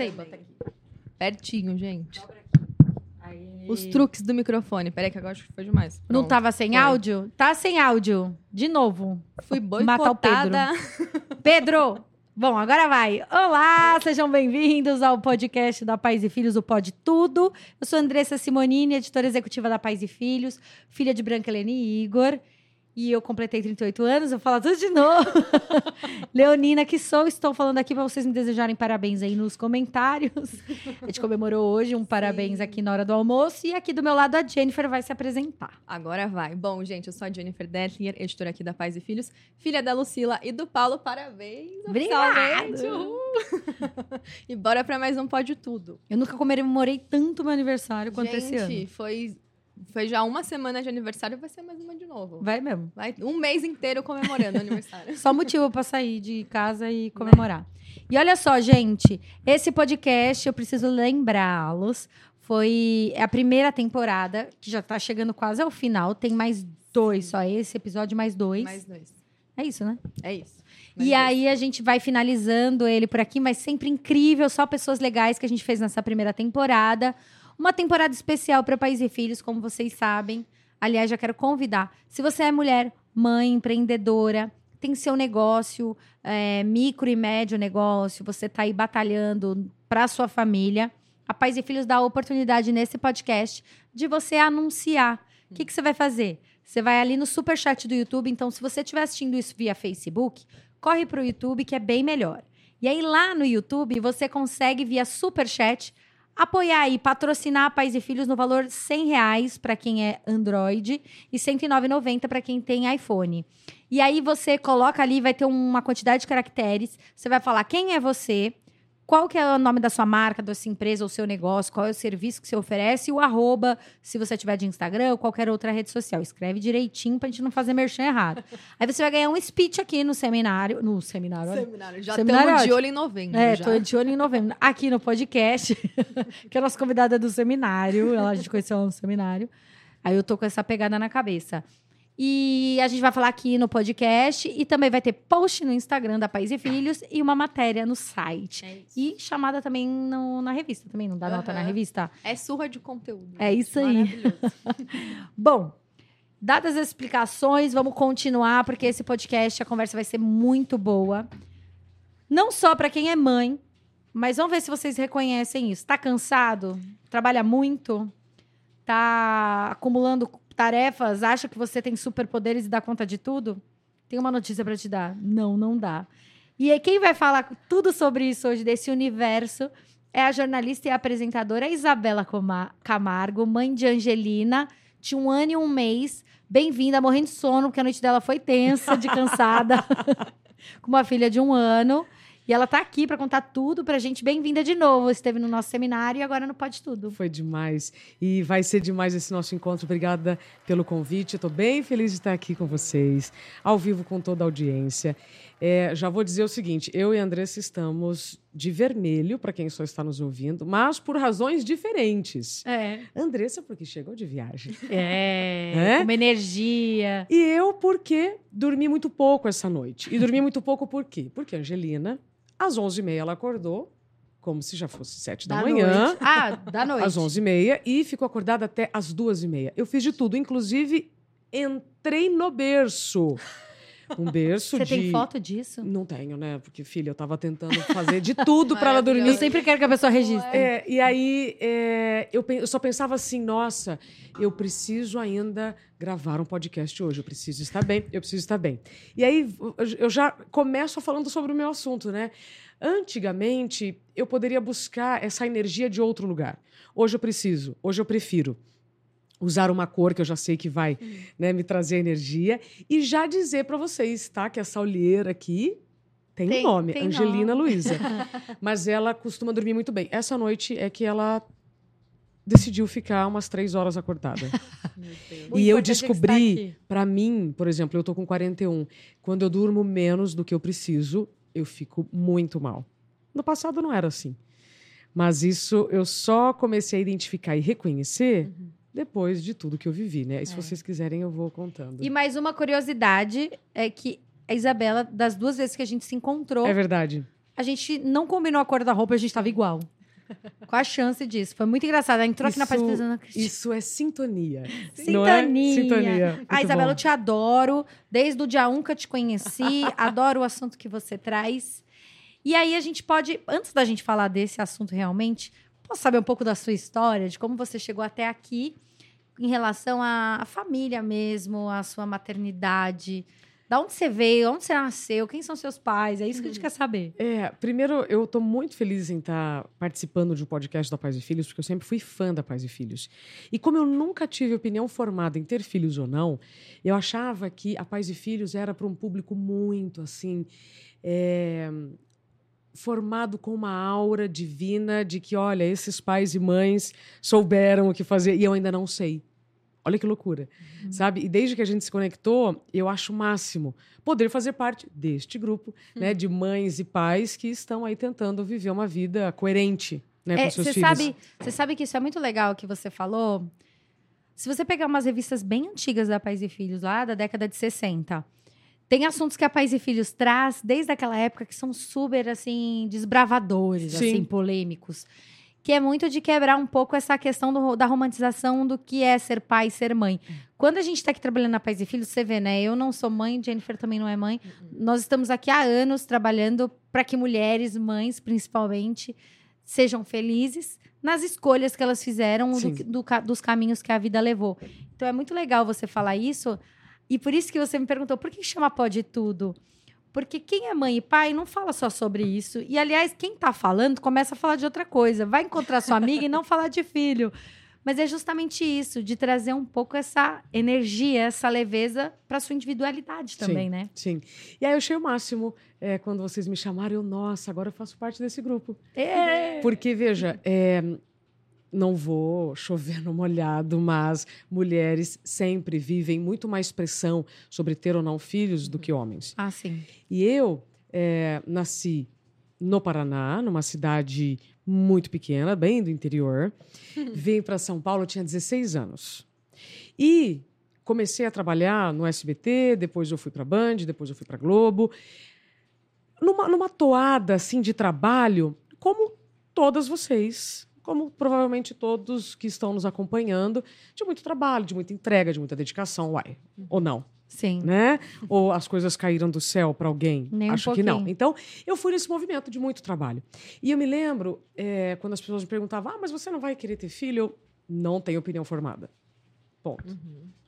Sei, bota aqui. Pertinho, gente. Os truques do microfone. Peraí, que agora acho que foi demais. Não Pronto. tava sem Foi. áudio? Tá sem áudio. De novo. Fui Matar o boicotada. Pedro! Bom, agora vai. Olá, sejam bem-vindos ao podcast da Pais e Filhos, o Pode Tudo. Eu sou Andressa Simonini, editora executiva da Pais e Filhos, filha de Branca Helene e Igor. E eu completei 38 anos, eu vou falar tudo de novo. Leonina, que sou, estou falando aqui para vocês me desejarem parabéns aí nos comentários. A gente comemorou hoje um parabéns aqui na hora do almoço. E aqui do meu lado a Jennifer vai se apresentar. Agora vai. Bom, gente, eu sou a Jennifer Detlinger, editora aqui da Pais e Filhos, filha da Lucila e do Paulo. Parabéns! Obrigada! oficialmente. E bora pra mais um Pode Tudo. Eu nunca comemorei tanto meu aniversário quanto esse ano. Gente, foi, foi já uma semana de aniversário, vai ser mais uma de novo. Vai mesmo. Vai um mês inteiro comemorando o aniversário. Só motivo pra sair de casa e comemorar. E olha só, gente, esse podcast, eu preciso lembrá-los, foi a primeira temporada, que já tá chegando quase ao final, tem mais dois só, esse episódio mais dois. Mais dois. É isso, né? É isso. E aí a gente vai finalizando ele por aqui, mas sempre incrível, só pessoas legais que a gente fez nessa primeira temporada. Uma temporada especial para pais e filhos, como vocês sabem. Aliás, já quero convidar. Se você é mulher, mãe, empreendedora, tem seu negócio, é, micro e médio negócio, você está aí batalhando para sua família, a Pais e Filhos dá a oportunidade nesse podcast de você anunciar. O que, que você vai fazer? Você vai ali no superchat do YouTube. Então, se você estiver assistindo isso via Facebook, corre para o YouTube, que é bem melhor. E aí, lá no YouTube, você consegue, via superchat, apoiar e patrocinar Pais e Filhos no valor 100 reais para quem é Android e R$ 109,90 para quem tem iPhone. E aí você coloca ali, vai ter uma quantidade de caracteres. Você vai falar quem é você, qual que é o nome da sua marca, da sua empresa ou seu negócio, qual é o serviço que você oferece e o arroba, se você tiver de Instagram ou qualquer outra rede social. Escreve direitinho pra gente não fazer merchan errado. Aí você vai ganhar um speech aqui no seminário, no seminário, olha. Seminário. Já Seminário estamos é de olho em novembro. É, já. tô de olho em novembro. Aqui no podcast, que é a nossa convidada do seminário. Ela, a gente conheceu ela no seminário. Aí eu tô com essa pegada na cabeça. E a gente vai falar aqui no podcast e também vai ter post no Instagram da Pais e Filhos e uma matéria no site. É. E chamada também no- na revista, também não dá nota na revista? É surra de conteúdo. É isso aí. Bom, dadas as explicações, vamos continuar, porque esse podcast, a conversa vai ser muito boa. Não só para quem é mãe, mas vamos ver se vocês reconhecem isso. Tá cansado? Trabalha muito? Tá acumulando tarefas? Acha que você tem superpoderes e dá conta de tudo? Tem uma notícia para te dar. Não, não dá. E aí, quem vai falar tudo sobre isso hoje, desse universo, é a jornalista e apresentadora Isabela Camargo, mãe de Angelina, de um ano e um mês. Bem-vinda, morrendo de sono, porque a noite dela foi tensa, de cansada, com uma filha de um ano. E ela tá aqui para contar tudo pra gente. Bem-vinda de novo. Esteve no nosso seminário e agora no Pode Tudo. Foi demais. E vai ser demais esse nosso encontro. Obrigada pelo convite. Estou bem feliz de estar aqui com vocês, ao vivo com toda a audiência. É, já vou dizer o seguinte: eu e a Andressa estamos de vermelho, para quem só está nos ouvindo, mas por razões diferentes. É. Andressa, porque chegou de viagem. É. É? Uma energia. E eu, porque dormi muito pouco essa noite. E dormi muito pouco por quê? Porque a Angelina, às 11h30, ela acordou, como se já fosse 7 da, manhã. noite. Ah, da noite. às 11h30 e ficou acordada até às 2h30. Eu fiz de tudo, inclusive entrei no berço. Um berço Você de... tem foto disso? Não tenho, né? Porque, filha, eu tava tentando fazer de tudo para ela dormir. Eu sempre quero que a pessoa registre. É, e aí é, eu, eu só pensava assim, nossa, eu preciso ainda gravar um podcast hoje, eu preciso estar bem, eu preciso estar bem. E aí eu já começo falando sobre o meu assunto, né? Antigamente, eu poderia buscar essa energia de outro lugar. Hoje eu preciso, hoje eu prefiro usar uma cor que eu já sei que vai né, me trazer energia e já dizer para vocês, tá? Que essa olheira aqui tem, Tem- um nome, tem Angelina nome. Luiza. Mas ela costuma dormir muito bem. Essa noite é que ela decidiu ficar umas três horas acordada. E eu é está descobri, pra mim, por exemplo, eu tô com 41. Quando eu durmo menos do que eu preciso, eu fico muito mal. No passado não era assim. Mas isso eu só comecei a identificar e reconhecer depois de tudo que eu vivi, né? E se. É. vocês quiserem, eu vou contando. E mais uma curiosidade é que a Isabela, das duas vezes que a gente se encontrou, É verdade. a gente não combinou a cor da roupa, a gente tava igual. Qual a chance disso? Foi muito engraçado. Entrou aqui na Isso- parte da Cristina. Isso é sintonia. Sintonia. É? Sintonia. Muito Ah, Isabela, bom. eu te adoro. Desde o dia 1 que eu te conheci. adoro o assunto que você traz. E aí a gente pode, antes da gente falar desse assunto realmente, posso saber um pouco da sua história, de como você chegou até aqui em relação à família mesmo, à sua maternidade. Da onde você veio, onde você nasceu, quem são seus pais? É isso que a gente quer saber. É, primeiro, eu estou muito feliz em estar participando de um podcast da Pais e Filhos, porque eu sempre fui fã da Pais e Filhos. E como eu nunca tive opinião formada em ter filhos ou não, eu achava que a Pais e Filhos era para um público muito assim. é, formado com uma aura divina de que, olha, esses pais e mães souberam o que fazer e eu ainda não sei. Olha que loucura, sabe? E desde que a gente se conectou, eu acho o máximo poder fazer parte deste grupo, né, de mães e pais que estão aí tentando viver uma vida coerente, né, com seus filhos. sabe, você sabe que isso é muito legal que você falou. Se você pegar umas revistas bem antigas da Pais e Filhos, lá da década de 60, tem assuntos que a Pais e Filhos traz desde aquela época que são super, assim, desbravadores, Sim. assim, polêmicos. Que é muito de quebrar um pouco essa questão do- da romantização do que é ser pai e ser mãe. Quando a gente está aqui trabalhando na Pais e Filhos, você vê, né? Eu não sou mãe, Jennifer também não é mãe. Nós estamos aqui há anos trabalhando para que mulheres, mães principalmente, sejam felizes nas escolhas que elas fizeram do, do dos caminhos que a vida levou. Então é muito legal você falar isso. E por isso que você me perguntou, por que chama Pode Tudo? Porque quem é mãe e pai não fala só sobre isso. E, aliás, quem tá falando começa a falar de outra coisa. Vai encontrar sua amiga e não falar de filho. Mas é justamente isso, de trazer um pouco essa energia, essa leveza para sua individualidade também, Sim. né? Sim. E aí eu achei o máximo é, quando vocês me chamaram, eu, nossa, agora eu faço parte desse grupo. É. Porque, veja, é, não vou chover no molhado, mas mulheres sempre vivem muito mais pressão sobre ter ou não filhos do que homens. Ah, sim. E eu é, nasci no Paraná, numa cidade muito pequena, bem do interior. Vim para São Paulo, tinha 16 anos. E comecei a trabalhar no SBT, depois eu fui para Band, depois eu fui para Globo. Numa, numa toada assim de trabalho, como todas vocês, como provavelmente todos que estão nos acompanhando, de muito trabalho, de muita entrega, de muita dedicação, uai, ou não Sim. né? Ou as coisas caíram do céu para alguém? Nem um Acho que não. Então, eu fui nesse movimento de muito trabalho. E eu me lembro, é, quando as pessoas me perguntavam, ah, mas você não vai querer ter filho? Eu não tenho opinião formada. Ponto.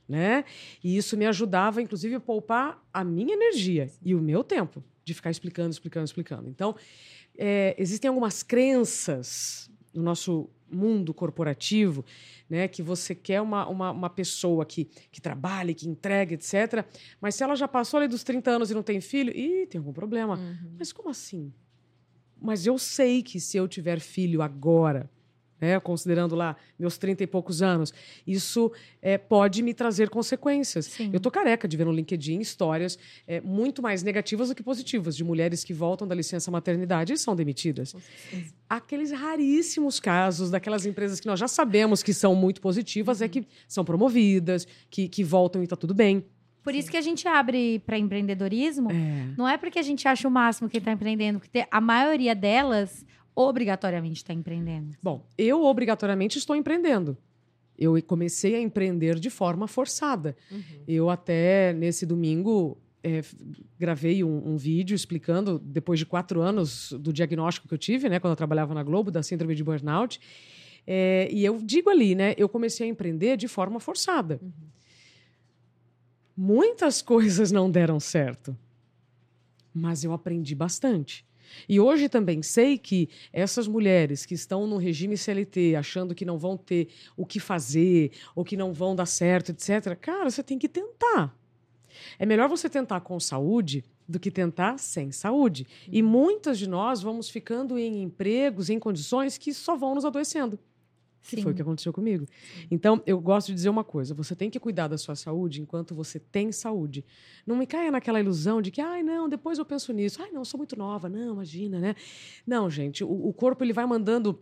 Né? E isso me ajudava, inclusive, a poupar a minha energia e o meu tempo de ficar explicando, explicando, explicando. Então, é, existem algumas crenças no nosso mundo corporativo, né, que você quer uma, uma, uma pessoa que, que trabalhe, que entregue, etc. Mas se ela já passou ali dos 30 anos e não tem filho, ih, tem algum problema. Mas como assim? Mas eu sei que se eu tiver filho agora, né, considerando lá meus 30 e poucos anos, isso é, pode me trazer consequências. Sim. Eu tô careca de ver no LinkedIn histórias é, muito mais negativas do que positivas, de mulheres que voltam da licença maternidade e são demitidas. Aqueles raríssimos casos daquelas empresas que nós já sabemos que são muito positivas é que são promovidas, que, que voltam e está tudo bem. Por isso que a gente abre para empreendedorismo. É. Não é porque a gente acha o máximo quem está empreendendo, porque a maioria delas obrigatoriamente está empreendendo. Bom, eu obrigatoriamente estou empreendendo. Eu comecei a empreender de forma forçada. Eu até nesse domingo é, gravei um, um vídeo explicando, depois de quatro anos do diagnóstico que eu tive, né, quando eu trabalhava na Globo, da síndrome de burnout. É, e eu digo ali, né, eu comecei a empreender de forma forçada. Muitas coisas não deram certo, mas eu aprendi bastante. E hoje também sei que essas mulheres que estão no regime CLT, achando que não vão ter o que fazer, ou que não vão dar certo, etc., cara, você tem que tentar. É melhor você tentar com saúde do que tentar sem saúde. E muitas de nós vamos ficando em empregos, em condições que só vão nos adoecendo. Que foi o que aconteceu comigo. Então, eu gosto de dizer uma coisa: você tem que cuidar da sua saúde enquanto você tem saúde. Não me caia naquela ilusão de que, ai, não, depois eu penso nisso. Ai, não, eu sou muito nova. Não, imagina, né? Não, gente, o, o corpo ele vai mandando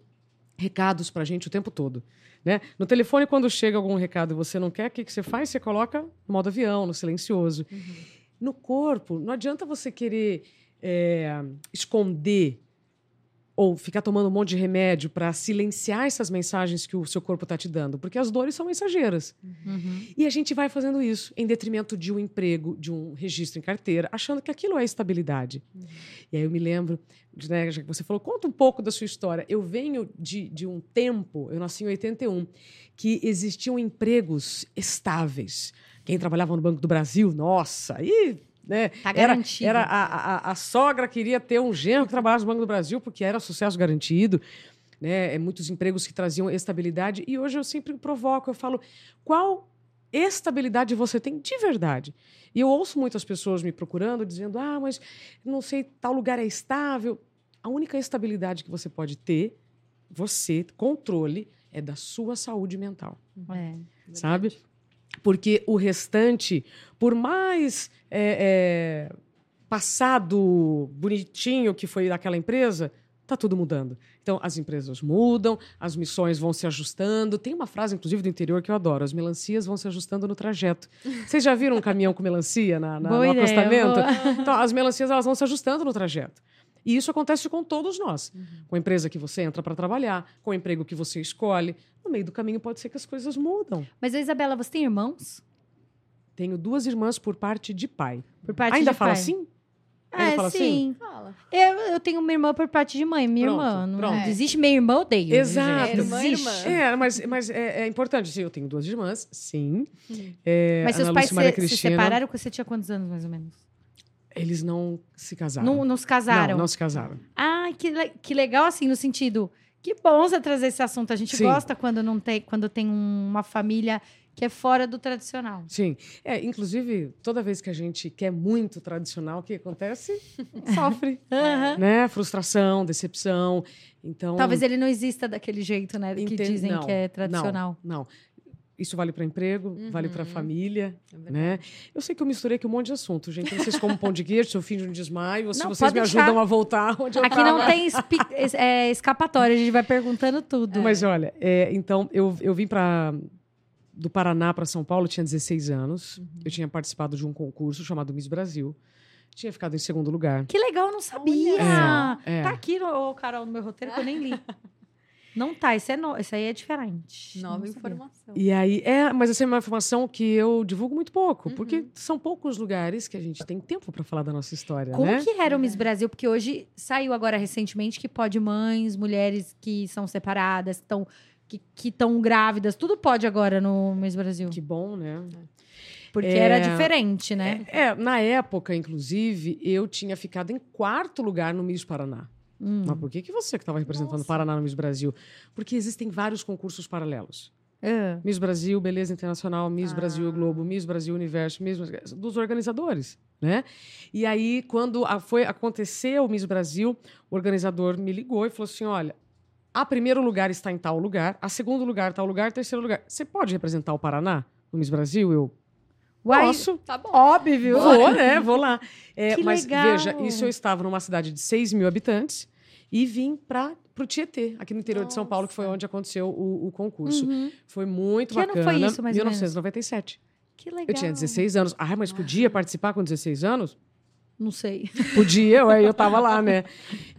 recados pra gente o tempo todo. Né? No telefone, quando chega algum recado e você não quer, o que, que você faz? Você coloca no modo avião, no silencioso. No corpo, não adianta você querer é, esconder ou ficar tomando um monte de remédio para silenciar essas mensagens que o seu corpo está te dando, porque as dores são mensageiras. Uhum. E a gente vai fazendo isso em detrimento de um emprego, de um registro em carteira, achando que aquilo é estabilidade. Uhum. E aí eu me lembro, né, já que você falou, conta um pouco da sua história. Eu venho de, de um tempo, eu nasci em 81, que existiam empregos estáveis. Quem trabalhava no Banco do Brasil, nossa, aí né? Tá era, garantido. era a, a, a sogra queria ter um genro que trabalhasse no Banco do Brasil porque era sucesso garantido. Né? É, muitos empregos que traziam estabilidade. E hoje eu sempre provoco, eu falo, qual estabilidade você tem de verdade? E eu ouço muitas pessoas me procurando, dizendo, ah, mas não sei, tal lugar é estável. A única estabilidade que você pode ter, você, controle, é da sua saúde mental É. sabe? Porque o restante, por mais é, é, passado bonitinho que foi daquela empresa, tá tudo mudando. Então, as empresas mudam, as missões vão se ajustando. Tem uma frase, inclusive, do interior que eu adoro: as melancias vão se ajustando no trajeto. Vocês já viram um caminhão com melancia na, na, no ideia, acostamento? boa. Então, as melancias elas vão se ajustando no trajeto. E isso acontece com todos nós. Com a empresa que você entra para trabalhar, com o emprego que você escolhe. No meio do caminho pode ser que as coisas mudam. Mas, Isabela, você tem irmãos? Tenho duas irmãs por parte de pai. Por parte Ainda de fala pai? assim? Ainda É, fala assim? sim. Fala. Eu, eu tenho uma irmã por parte de mãe, minha Pronto, irmã. Não pronto. existe minha irmã, eu odeio. Exato. Irmã, Existe. irmã. É, mas, mas é, é importante. Sim, eu tenho duas irmãs, sim. Uhum. É, Mas seus Ana pais Lúcia e Maria se, se separaram quando você tinha quantos anos, mais ou menos? Eles não se casaram. Não, não se casaram? Não, não se casaram. Ah, que, que legal, assim, no sentido. Que bom você trazer esse assunto. A gente Sim. gosta quando não tem, quando tem um- uma família que é fora do tradicional. Sim. É, inclusive, toda vez que a gente quer muito tradicional, o que acontece? Sofre. Aham. né? Frustração, decepção. Então. Talvez ele não exista daquele jeito, né? Que dizem não, que é tradicional. Não. Isso vale para emprego, vale para Uhum. família, É né? Eu sei que eu misturei aqui um monte de assunto, gente. Eu Não sei se como pão de queijo, se eu finjo um desmaio, ou se Não, vocês me deixar. ajudam a voltar onde eu Aqui tava. não tem espi- es- é, escapatória, a gente vai perguntando tudo. Mas olha, é, então eu, eu vim para do Paraná para São Paulo, tinha 16 anos. Eu tinha participado de um concurso chamado Miss Brasil. Tinha ficado em segundo lugar. Que legal, eu não sabia. É, é. Tá aqui, ô, Carol, no meu roteiro que eu nem li. Não tá, isso, é no, isso aí é diferente. Nova informação. E aí, é, mas essa é uma informação que eu divulgo muito pouco, Uhum. porque são poucos lugares que a gente tem tempo para falar da nossa história, Como né? que era o Miss Brasil? Porque hoje saiu agora recentemente que pode mães, mulheres que são separadas, estão que estão grávidas, tudo pode agora no Miss Brasil. Que bom, né? Porque É, era diferente, né? É, é, na época, inclusive, eu tinha ficado em quarto lugar no Miss Paraná. Hum. Mas por que, que você que estava representando o Nossa. Paraná no Miss Brasil? Porque existem vários concursos paralelos. Ah. Miss Brasil, Beleza Internacional, Miss Ah. Brasil Globo, Miss Brasil Universo, Miss dos organizadores, né? E aí, quando a- foi acontecer o Miss Brasil, o organizador me ligou e falou assim: olha, a primeiro lugar está em tal lugar, a segundo lugar tal lugar, terceiro lugar. Você pode representar o Paraná no Miss Brasil? Eu Uai, posso. Tá bom. óbvio. Vou, né? Vou lá. É, mas legal. veja, isso eu estava numa cidade de 6 mil habitantes e vim para o Tietê, aqui no interior de São Paulo, que foi Nossa. onde aconteceu o, o concurso. Uhum. Foi muito Que ano bacana. foi isso, mais ou menos? 1997. Que legal. Eu tinha 16 anos. Ah, mas podia participar com 16 anos? Não sei. Podia, eu, eu tava lá, né?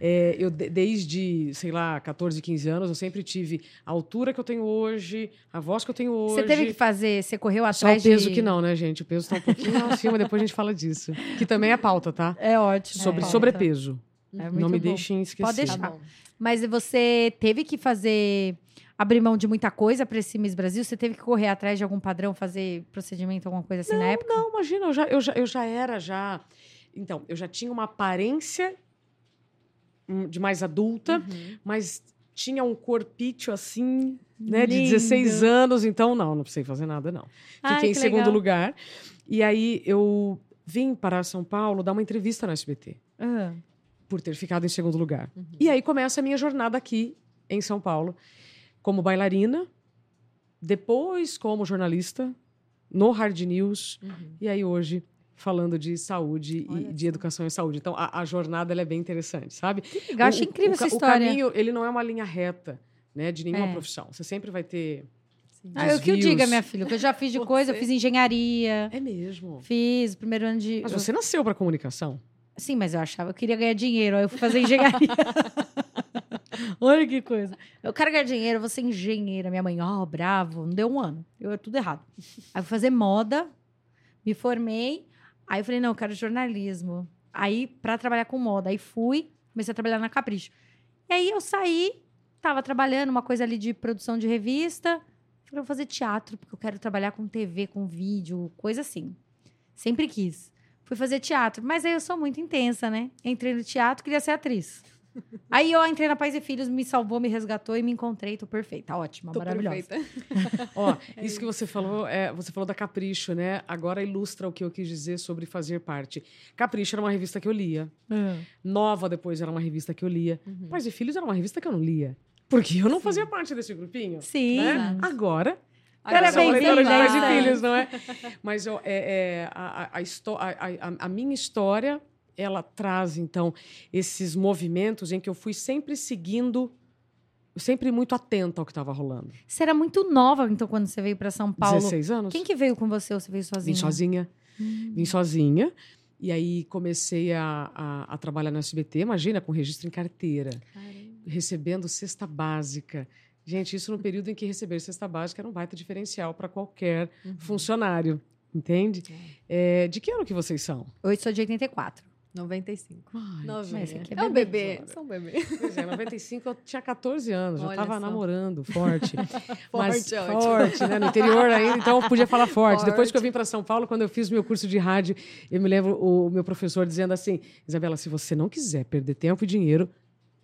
É, eu, de- desde, sei lá, 14, 15 anos, eu sempre tive a altura que eu tenho hoje, a voz que eu tenho hoje. Você teve que fazer, você correu Só o atrás peso de... que não, né, gente? O peso tá um pouquinho acima, depois a gente fala disso. Que também é pauta, tá? É ótimo. Sobre é. sobrepeso. É não me bom. deixem esquecer. Pode Tá deixar. bom. Mas você teve que fazer abrir mão de muita coisa para esse Miss Brasil? Você teve que correr atrás de algum padrão, fazer procedimento, alguma coisa assim na época? Não, imagina, eu já, eu, já, eu já era, já... Então, eu já tinha uma aparência hum, de mais adulta, Uhum. mas tinha um corpício assim, né, de Lindo. 16 anos, então não, não precisei fazer nada, não. Ai, Fiquei em segundo legal. lugar. E aí eu vim para São Paulo dar uma entrevista no SBT, Ah, por ter ficado em segundo lugar. Uhum. E aí começa a minha jornada aqui em São Paulo, como bailarina, depois como jornalista, no Hard News, Uhum. e aí hoje falando de saúde Olha e de só. educação e saúde. Então a, a jornada é bem interessante, sabe? que legal, achei O- incrível o, essa ca- história. O caminho, ele não é uma linha reta, né, de nenhuma É. profissão. Você sempre vai ter... Ah, eu que eu diga, minha filha, o que eu já fiz de coisa, eu fiz engenharia, É mesmo. fiz primeiro ano de... Mas você nasceu para comunicação. Sim, mas eu achava, eu queria ganhar dinheiro, aí eu fui fazer engenharia. Olha que coisa. Eu quero ganhar dinheiro, eu vou ser engenheira. Minha mãe, ó, bravo, não deu um ano. Eu é tudo errado. Aí eu fui fazer moda, me formei. Aí eu falei, não, eu quero jornalismo. Aí, pra trabalhar com moda, aí fui, comecei a trabalhar na Capricho. E aí eu saí, tava trabalhando uma coisa ali de produção de revista. Falei, vou fazer teatro, porque eu quero trabalhar com TV, com vídeo, coisa assim. Sempre quis. Fui fazer teatro, mas aí eu sou muito intensa, né? Entrei no teatro, queria ser atriz. Aí eu entrei na Pais e Filhos, me salvou, me resgatou e me encontrei. Tô perfeita, ótima, Tô maravilhosa. perfeita. Ó, isso que você falou, é, você falou da Capricho, né? Agora ilustra o que eu quis dizer sobre fazer parte. Capricho era uma revista que eu lia. Nova depois era uma revista que eu lia. Uhum. Pais e Filhos era uma revista que eu não lia. Porque eu não fazia parte desse grupinho. Sim. né? Agora, Bem-vinda, leitora de Pais. Filhos, não é? Mas é, é, a, a- a a- minha história, ela traz, então, esses movimentos em que eu fui sempre seguindo, sempre muito atenta ao que estava rolando. Você era muito nova, então, quando você veio pra São Paulo. 16 anos. Quem que veio com você ou você veio sozinha? Vim sozinha. Hum. Vim sozinha. E aí comecei a, a, a trabalhar no SBT, imagina, com registro em carteira, recebendo cesta básica. Gente, isso no período em que receber cesta básica era um baita diferencial para qualquer Uhum. funcionário, entende? É, de que ano que vocês são? Eu sou de 84. 95. Ai, Novinha. mas esse aqui é É um bebê. Sou um bebê. Pois é, 95 eu tinha 14 anos, já Olha estava só. namorando, forte. Mas Forte, ótimo. forte, né? No interior ainda, então eu podia falar forte. Forte. Depois que eu vim para São Paulo, quando eu fiz meu curso de rádio, eu me lembro o meu professor dizendo assim: Isabela, se você não quiser perder tempo e dinheiro,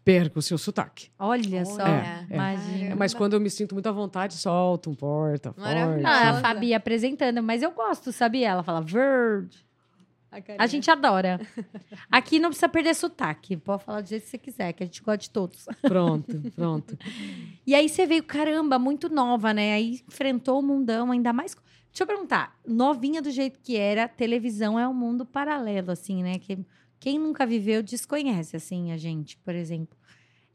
perca o seu sotaque. Olha, só. É, é. Imagina. Mas quando eu me sinto muito à vontade, solto um porta, forte. É a. Fabi apresentando, mas eu gosto, sabia? Ela fala verde. A. A gente adora. Aqui não precisa perder sotaque. Pode falar do jeito que você quiser, que a gente gosta de todos. Pronto, pronto. E aí você veio, caramba, muito nova, né? Aí enfrentou o mundão, ainda mais. Deixa eu perguntar, novinha do jeito que era, televisão é um mundo paralelo, assim, né? Que quem nunca viveu desconhece, assim, a gente, por exemplo.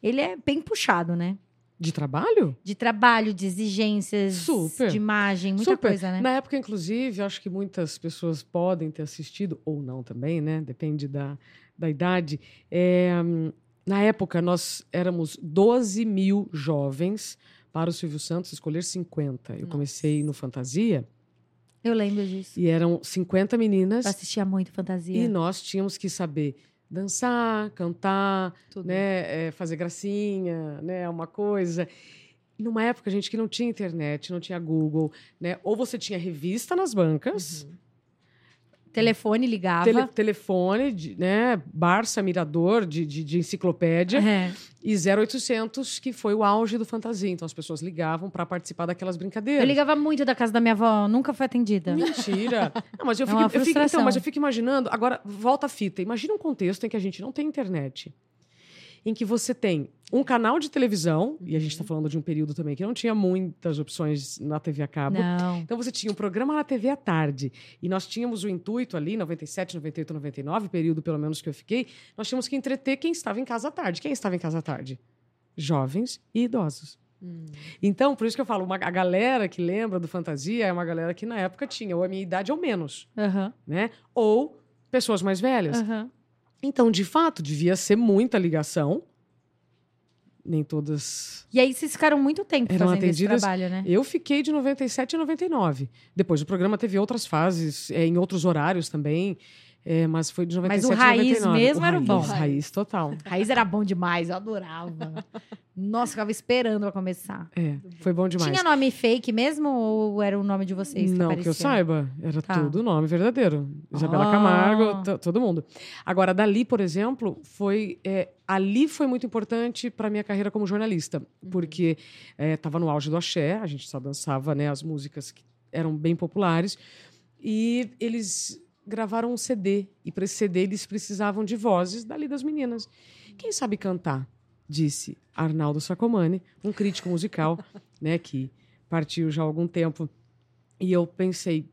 Ele é bem puxado, né? De trabalho? De trabalho, de exigências, Super. de imagem, muita Super. coisa, né? Na época, inclusive, acho que muitas pessoas podem ter assistido, ou não também, né? Depende da, da idade. É, na época, nós éramos 12 mil jovens para o Silvio Santos escolher 50. Eu Nossa. comecei no Fantasia Eu lembro disso. e eram 50 meninas Eu assistia muito fantasia. e nós tínhamos que saber dançar, cantar, Tudo. né, é, fazer gracinha, né, uma coisa. Numa época, gente, que não tinha internet, não tinha Google, né? Ou você tinha revista nas bancas, Uhum. Telefone ligava. tele- telefone, de, né? Barça, Mirador, de, de, de enciclopédia, É. e 0800, que foi o auge do fantasia. Então as pessoas ligavam para participar daquelas brincadeiras. Eu ligava muito da casa da minha avó, nunca foi atendida. Mentira. Não, mas eu É fico, eu fico- então, mas eu fico imaginando. Agora, volta a fita. Imagina um contexto em que a gente não tem internet. Em que você tem um canal de televisão, e a gente está falando de um período também que não tinha muitas opções na TV a cabo. Não. Então você tinha um programa na TV à tarde. E nós tínhamos o intuito ali, 97, 98, 99, período pelo menos que eu fiquei, nós tínhamos que entreter quem estava em casa à tarde. Quem estava em casa à tarde? Jovens e idosos. Hum. Então, por isso que eu falo, uma- a galera que lembra do Fantasia é uma galera que na época tinha ou a minha idade ou menos, Aham. né? Ou pessoas mais velhas. Aham. Então, de fato, devia ser muita ligação. Nem todas. E aí vocês ficaram muito tempo Eram fazendo esse atendidas- trabalho, né? Eu fiquei de 97 a 99. Depois o programa teve outras fases, é, em outros horários também. É, mas foi de 97 Mas o raiz a 99. mesmo era o raiz, bom. Raiz total. Raiz era bom demais, eu adorava. Nossa, ficava esperando pra começar. É, foi bom demais. Tinha nome fake mesmo ou era o nome de vocês? Não que eu aparecia? saiba, era Tá. tudo nome verdadeiro. Isabela Ah. Camargo, t- todo mundo. Agora, dali, por exemplo, foi é, ali foi muito importante para minha carreira como jornalista, porque estava no auge do axé, a gente só dançava né, as músicas que eram bem populares, e eles gravaram um CD, e para esse CD eles precisavam de vozes dali das meninas. Quem sabe cantar? Disse Arnaldo Sacomani, um crítico musical, né, que partiu já há algum tempo. E eu pensei,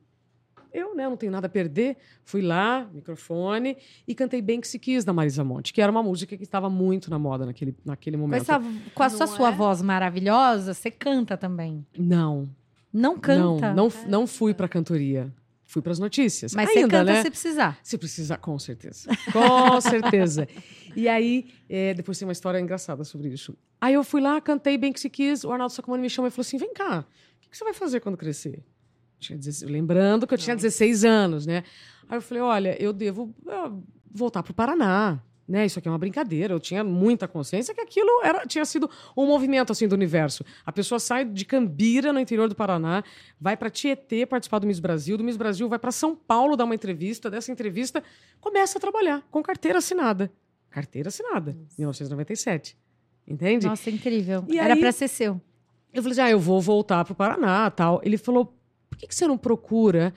eu né, não tenho nada a perder. Fui lá, microfone, e cantei Bem Que Se Quis, da Marisa Monte, que era uma música que estava muito na moda naquele, naquele Com, momento. essa, com a sua, Não sua é? voz maravilhosa, você canta também. Não, Não canta? não, não, não fui para cantoria. Fui para as notícias. Mas você Ainda, canta né? se precisar. Se precisar, com certeza. Com certeza. E aí, é, depois tem uma história engraçada sobre isso. Aí eu fui lá, cantei bem que se quis, o Arnaldo Sacomani me chamou e falou assim: vem cá, o que você vai fazer quando crescer? Tinha 16 lembrando que eu tinha 16 anos, né? Aí eu falei: olha, eu devo ah, voltar para o Paraná. Né, isso aqui é uma brincadeira. Eu tinha muita consciência que aquilo era, tinha sido um movimento assim do universo. A pessoa sai de Cambira, no interior do Paraná, vai para Tietê participar do Miss Brasil, do Miss Brasil vai para São Paulo dar uma entrevista. Dessa entrevista, começa a trabalhar com carteira assinada. Carteira assinada, 1997. Entende? Nossa, incrível. E Era pra ser seu. Eu falei assim, ah, eu vou voltar para o Paraná tal. Ele falou, por que, que você não procura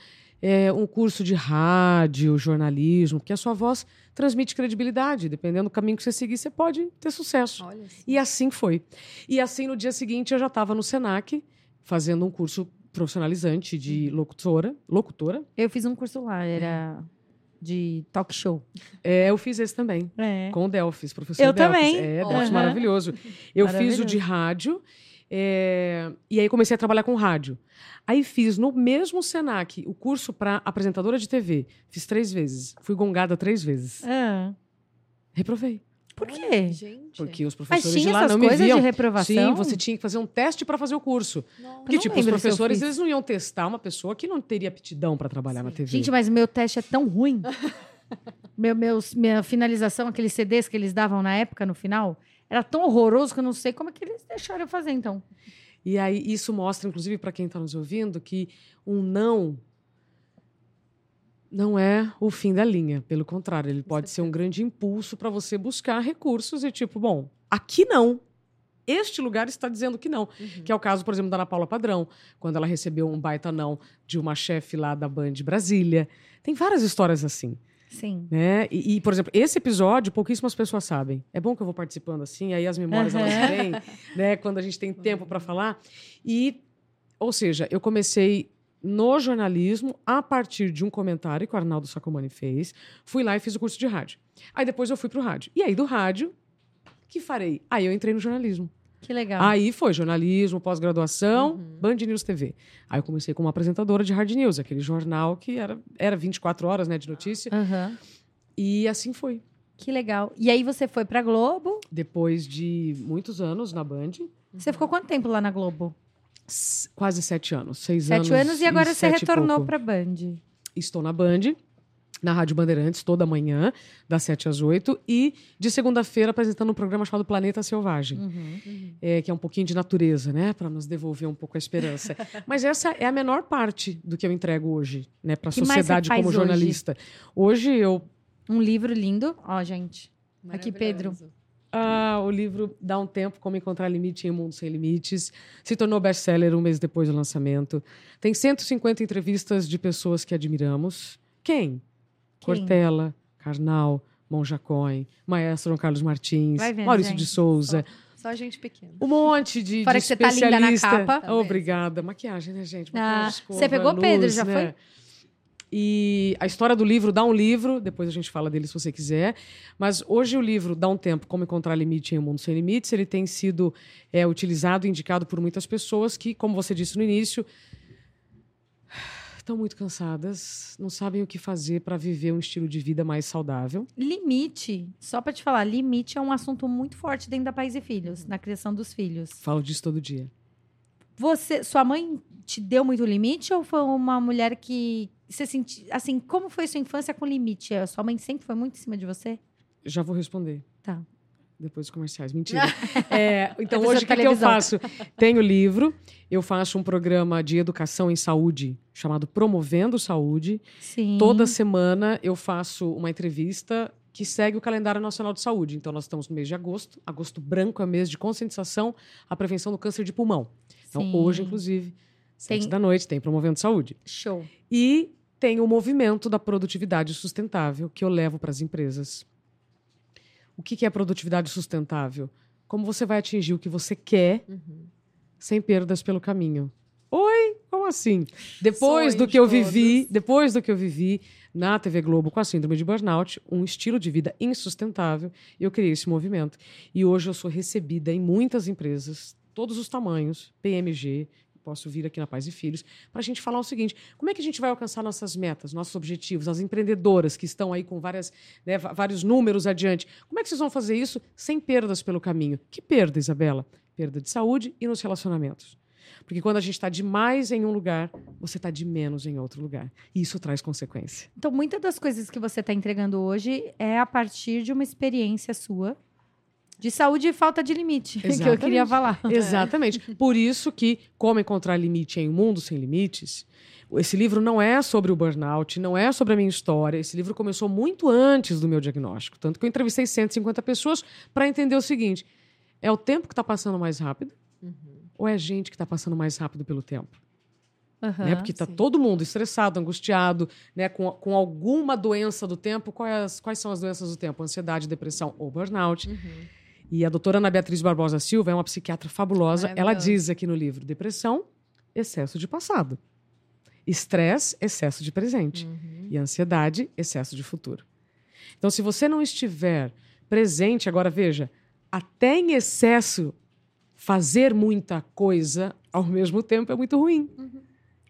é, um curso de rádio, jornalismo? Porque a sua voz transmite credibilidade. Dependendo do caminho que você seguir, você pode ter sucesso. E assim foi. E assim, no dia seguinte, eu já estava no Senac, fazendo um curso profissionalizante de locutora. Locutora. Eu fiz um curso lá, era de talk show. É, eu fiz esse também. É. Com o Delfis, professor Eu também. É, Olha. Delfis maravilhoso. Eu fiz o Maravilhoso. de rádio, é, e aí comecei a trabalhar com rádio. Aí fiz no mesmo Senac o curso para apresentadora de TV. Fiz três vezes. Fui gongada três vezes. Ah, Reprovei. por quê? Gente. Porque os Mas professores de lá essas não me viam. de reprovação? Sim, você tinha que fazer um teste para fazer o curso. Nossa. Porque, não tipo, os professores, eles não iam testar uma pessoa que não teria aptidão para trabalhar na TV. Gente, mas meu teste é tão ruim. meu, meus, minha finalização, aqueles CDs que eles davam na época, no final, era tão horroroso que eu não sei como é que eles deixaram eu fazer, então. E aí isso mostra, inclusive, para quem está nos ouvindo, que um não não é o fim da linha. Pelo contrário, ele pode ser um grande impulso para você buscar recursos e tipo, bom, aqui não. Este lugar está dizendo que não. Uhum. Que é o caso, por exemplo, da Ana Paula Padrão, quando ela recebeu um baita não de uma chefe lá da Band Brasília. Tem várias histórias assim. Sim. Né? E, e, por exemplo, esse episódio, pouquíssimas pessoas sabem. É bom que eu vou participando assim, aí as memórias elas Aham. vêm, né? Quando a gente tem tempo para falar. E, ou seja, eu comecei no jornalismo a partir de um comentário que o Arnaldo Sacomani fez. Fui lá e fiz o curso de rádio. Aí depois eu fui pro rádio. E aí do rádio, que farei? Aí eu entrei no jornalismo. Que legal. Aí foi jornalismo, pós-graduação, Uhum. Band News TV. Aí eu comecei como apresentadora de Hard News, aquele jornal que era, era 24 horas né, de notícia. Aham. E assim foi. Que legal. E aí você foi pra Globo. Depois de muitos anos na Band, Você ficou quanto tempo lá na Globo? s- quase sete anos. Seis anos. Sete anos e agora você sete e retornou pouco. pra Band. Estou na Band, na Rádio Bandeirantes, toda manhã, das sete às oito. E de segunda-feira apresentando um programa chamado Planeta Selvagem. Uhum. é, que é um pouquinho de natureza, né, para nos devolver um pouco a esperança. Mas essa é a menor parte do que eu entrego hoje, né, para a sociedade como hoje? jornalista. Hoje eu Um livro lindo. Ó, gente. Aqui, Pedro. Ah, o livro dá um tempo como encontrar limite em um mundo sem limites se tornou best-seller um mês depois do lançamento. Tem 150 entrevistas de pessoas que admiramos. Quem? Cortella, Karnal, Monja Cohen, Maestro João Carlos Martins, vendo, Maurício gente. de Souza. Só gente pequena. Um monte de, Fora de que você tá linda na capa. Obrigada. Maquiagem, né, gente? Ah, Maquiagem, você escova, pegou luz, Pedro, já né? foi? E a história do livro dá um livro, depois a gente fala dele se você quiser. Mas hoje o livro dá um tempo, Como Encontrar Limite em um Mundo Sem Limites. Ele tem sido é, utilizado e indicado por muitas pessoas que, como você disse no início, estão muito cansadas, não sabem o que fazer para viver um estilo de vida mais saudável. Limite. Só pra te falar, limite é um assunto muito forte dentro da Pais e Filhos, na criação dos filhos. Falo disso todo dia. Você, sua mãe te deu muito limite ou foi uma mulher que você sentiu, assim, como foi sua infância com limite? A Sua mãe sempre foi muito em cima de você? Já vou responder. Tá. Depois dos comerciais. Mentira. É, então, hoje, o que, que eu faço? Tenho livro, eu faço um programa de educação em saúde chamado Promovendo Saúde. Sim. Toda semana eu faço uma entrevista que segue o calendário nacional de saúde. Então, nós estamos no mês de agosto. Agosto branco é mês de conscientização à prevenção do câncer de pulmão. Então, Sim. hoje, inclusive, sete Tem- da noite, tem Promovendo Saúde. Show. E tem o movimento da produtividade sustentável que eu levo para as empresas. O que que é produtividade sustentável? Como você vai atingir o que você quer Uhum. Sem perdas pelo caminho? Oi, como assim? Depois do que eu vivi, todos. depois do que eu vivi na TV Globo com a síndrome de burnout, um estilo de vida insustentável, eu criei esse movimento. E hoje eu sou recebida em muitas empresas, todos os tamanhos, PMG, posso vir aqui na Paz e Filhos para a gente falar o seguinte: como é que a gente vai alcançar nossas metas, nossos objetivos, as empreendedoras que estão aí com várias, né, vários números adiante? Como é que vocês vão fazer isso sem perdas pelo caminho? Que perda, Isabela? Perda de saúde e nos relacionamentos. Porque quando a gente está demais em um lugar, você está de menos em outro lugar. E isso traz consequência. Então, muitas das coisas que você está entregando hoje é a partir de uma experiência sua de saúde e falta de limite, Exatamente. que eu queria falar. Exatamente. Por isso que Como Encontrar Limite em um Mundo Sem Limites, esse livro não é sobre o burnout, não é sobre a minha história. Esse livro começou muito antes do meu diagnóstico. Tanto que eu entrevistei 150 pessoas para entender o seguinte: é o tempo que está passando mais rápido uhum. ou é a gente que está passando mais rápido pelo tempo? Uhum, né? Porque está todo mundo estressado, angustiado, né? com, com alguma doença do tempo. Quais, quais são as doenças do tempo? Ansiedade, depressão ou burnout. Uhum. E a doutora Ana Beatriz Barbosa Silva é uma psiquiatra fabulosa. Ela diz aqui no livro: depressão, excesso de passado. Estresse, excesso de presente. Uhum. E ansiedade, excesso de futuro. Então, se você não estiver presente, agora veja, até em excesso, fazer muita coisa ao mesmo tempo é muito ruim. Uhum.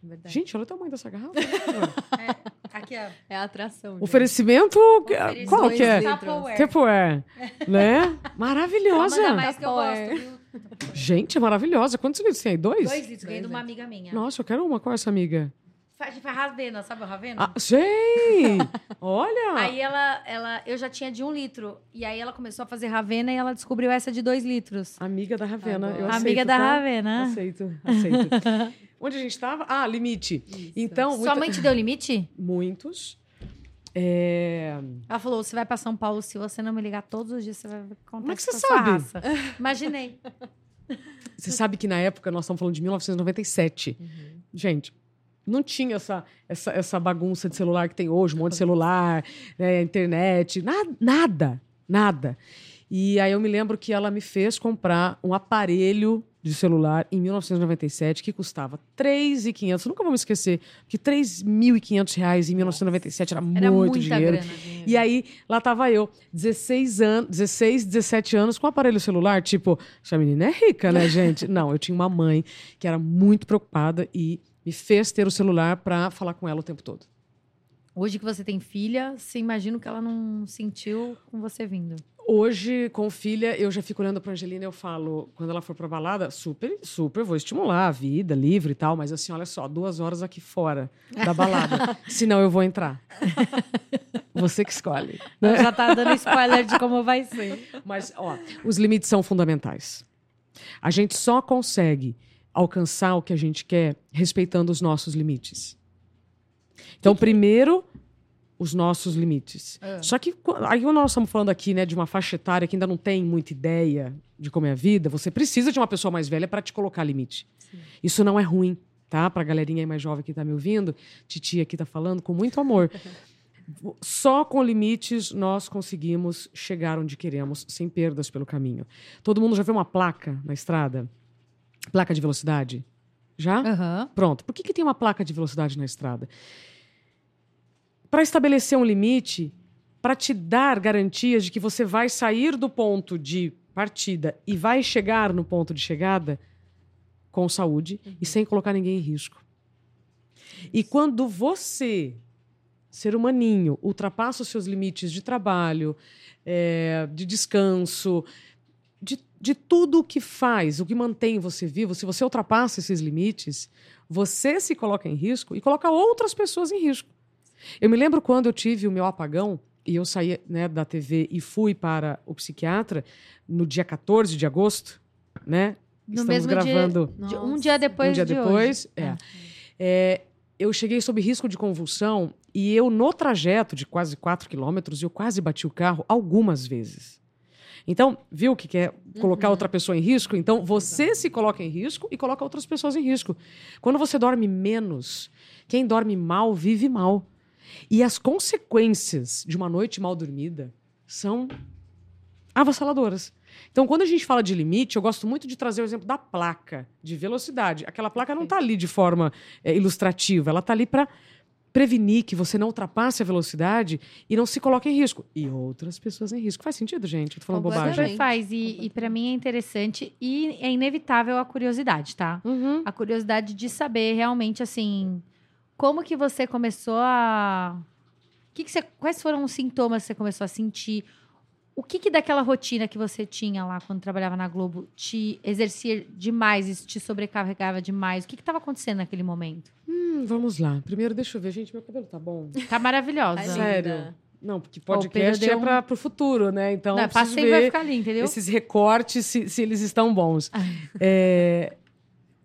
Verdade. Gente, olha o tamanho dessa garrafa. é, aqui é, é a atração. Oferecimento, qual que é? Tupperware. né? Maravilhosa. Ainda mais que eu gosto, Gente, é maravilhosa. Quantos litros tem aí? Dois? Dois litros. Ganhei de uma amiga minha. Nossa, eu quero uma. Qual é essa amiga? Faz, faz Ravena, sabe o Ravena? Ah, sei! Olha! Aí ela, ela, eu já tinha de um litro. E aí ela começou a fazer Ravena e ela descobriu essa de dois litros. Amiga da Ravena, eu aceito. Amiga da tá? Ravena. Aceito, aceito. Onde a gente estava? Ah, limite. Isso. Então, muita... Sua mãe te deu limite? Muitos. É... Ela falou: você vai para São Paulo, se você não me ligar todos os dias, você vai contar Como é que você sabe? Raça. Imaginei. Você sabe que na época nós estamos falando de 1997. Uhum. Gente, não tinha essa, essa, essa bagunça de celular que tem hoje, um monte de celular, né, internet, nada, nada, nada. E aí eu me lembro que ela me fez comprar um aparelho de celular em 1997 que custava 3.500, nunca vou me esquecer, porque 3.500 reais em 1997 era, era muito dinheiro. Grana, dinheiro. E aí lá tava eu, 16 anos, 16, 17 anos com aparelho celular, tipo, essa menina é rica, né, gente? Não, eu tinha uma mãe que era muito preocupada e me fez ter o celular para falar com ela o tempo todo. Hoje que você tem filha, você imagina que ela não sentiu com você vindo? Hoje, com filha, eu já fico olhando para Angelina e eu falo, quando ela for para balada, super, super, vou estimular a vida livre e tal, mas assim, olha só, duas horas aqui fora da balada, senão eu vou entrar. Você que escolhe. Né? Já tá dando spoiler de como vai ser. Mas, ó, os limites são fundamentais. A gente só consegue alcançar o que a gente quer respeitando os nossos limites. Então, primeiro, os nossos limites. É. Só que aí nós estamos falando aqui, né, de uma faixa etária que ainda não tem muita ideia de como é a vida, você precisa de uma pessoa mais velha para te colocar limite. Sim. Isso não é ruim, tá? Para a galerinha aí mais jovem que está me ouvindo, titia aqui está falando com muito amor. Só com limites nós conseguimos chegar onde queremos, sem perdas pelo caminho. Todo mundo já viu uma placa na estrada? Placa de velocidade? Já? Uhum. Pronto. Por que, que tem uma placa de velocidade na estrada? Para estabelecer um limite, para te dar garantias de que você vai sair do ponto de partida e vai chegar no ponto de chegada com saúde uhum. e sem colocar ninguém em risco. E quando você, ser humaninho, ultrapassa os seus limites de trabalho, é, de descanso, de, de tudo o que faz, o que mantém você vivo, se você ultrapassa esses limites, você se coloca em risco e coloca outras pessoas em risco. Eu me lembro quando eu tive o meu apagão e eu saí né, da TV e fui para o psiquiatra no dia 14 de agosto, né? No Estamos mesmo gravando dia, um dia depois um dia de depois, hoje. É. é. É, eu cheguei sob risco de convulsão e eu no trajeto de quase 4 quilômetros eu quase bati o carro algumas vezes. Então, viu que quer colocar uhum. outra pessoa em risco? Então, você se coloca em risco e coloca outras pessoas em risco. Quando você dorme menos, quem dorme mal vive mal. E as consequências de uma noite mal dormida são avassaladoras. Então, quando a gente fala de limite, eu gosto muito de trazer o exemplo da placa de velocidade. Aquela placa não está ali de forma é, ilustrativa, ela está ali para prevenir que você não ultrapasse a velocidade e não se coloque em risco. E outras pessoas em risco. Faz sentido, gente? Eu tô falando bobagem. Faz. E, e para mim é interessante e é inevitável a curiosidade, tá? Uhum. A curiosidade de saber realmente, assim, como que você começou a... Que que você... Quais foram os sintomas que você começou a sentir? O que que daquela rotina que você tinha lá quando trabalhava na Globo te exercia demais, isso te sobrecarregava demais? O que que estava acontecendo naquele momento? Hum, vamos lá. Primeiro, deixa eu ver. Gente, meu cabelo tá bom. Tá maravilhosa. Ai, Sério? Não, porque podcast é um- para pro futuro, né? Então, Não, passei vai ver ficar ali, entendeu? esses recortes, se, se eles estão bons. É,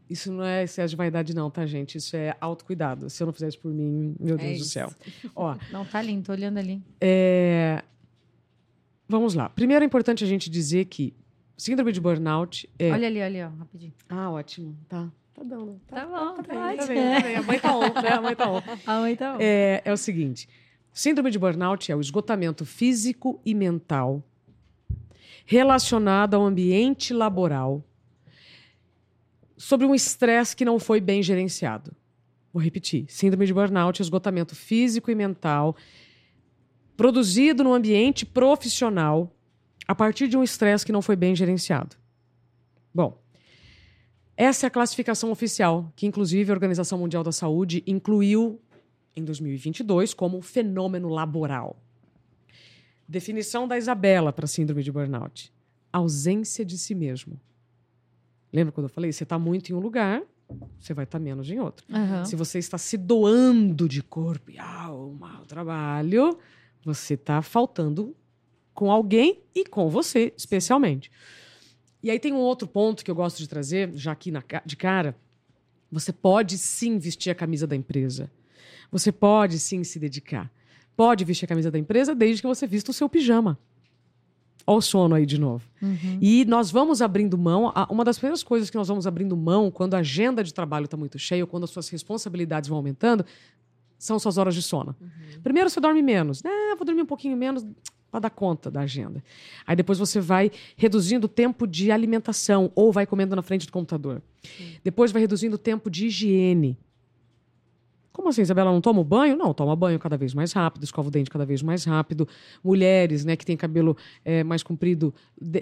Isso não é excesso de vaidade, não, tá, gente? Isso é autocuidado. Se eu não fizesse por mim, meu É Deus do céu. Ó, Não, tá lindo, tô olhando ali. é, Vamos lá. Primeiro é importante a gente dizer que síndrome de burnout é. Olha ali, olha ali, ó, rapidinho. Ah, ótimo. Tá. Tá dando. Tá bom, tá bem, tá bem, tá bem. A mãe tá on, né? A mãe tá on. Ah, mãe tá bom. É, é o seguinte: síndrome de burnout é o esgotamento físico e mental relacionado ao ambiente laboral sobre um estresse que não foi bem gerenciado. Vou repetir: síndrome de burnout esgotamento físico e mental produzido no ambiente profissional a partir de um estresse que não foi bem gerenciado. Bom, essa é a classificação oficial, que inclusive a Organização Mundial da Saúde incluiu em 2022 como fenômeno laboral. Definição da Isabela para síndrome de burnout: ausência de si mesmo. Lembra quando eu falei? Você está muito em um lugar, você vai estar menos em outro. Aham. Se você está se doando de corpo e alma ao trabalho, você está faltando com alguém e com você, especialmente. E aí tem um outro ponto que eu gosto de trazer, já aqui na de cara. Você pode sim vestir a camisa da empresa. Você pode sim se dedicar. Pode vestir a camisa da empresa desde que você vista o seu pijama. Olha o sono aí de novo. Uhum. E nós vamos abrindo mão. Uma das primeiras coisas que nós vamos abrindo mão quando a agenda de trabalho está muito cheia, ou quando as suas responsabilidades vão aumentando, são suas horas de sono. Primeiro você dorme menos. Ah, vou dormir um pouquinho menos para dar conta da agenda. Aí depois você vai reduzindo o tempo de alimentação ou vai comendo na frente do computador. Depois vai reduzindo o tempo de higiene. Como assim, Isabela, não toma banho? Não, toma banho cada vez mais rápido, escova o dente cada vez mais rápido. Mulheres, né, que têm cabelo é, mais comprido,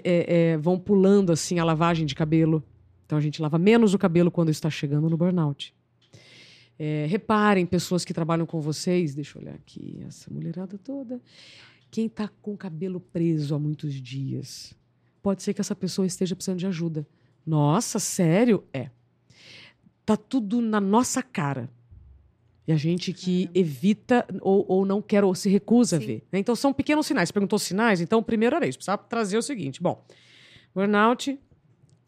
é, é, vão pulando assim a lavagem de cabelo. Então a gente lava menos o cabelo quando está chegando no burnout. É, reparem, pessoas que trabalham com vocês, deixa eu olhar aqui, essa mulherada toda. Quem está com o cabelo preso há muitos dias, pode ser que essa pessoa esteja precisando de ajuda. Nossa, sério? É. Tá tudo na nossa cara. E a gente que evita ou, ou não quer ou se recusa a Sim. ver. né? Então são pequenos sinais. Você perguntou sinais? Então, primeiro era isso. Precisava trazer o seguinte: bom, burnout,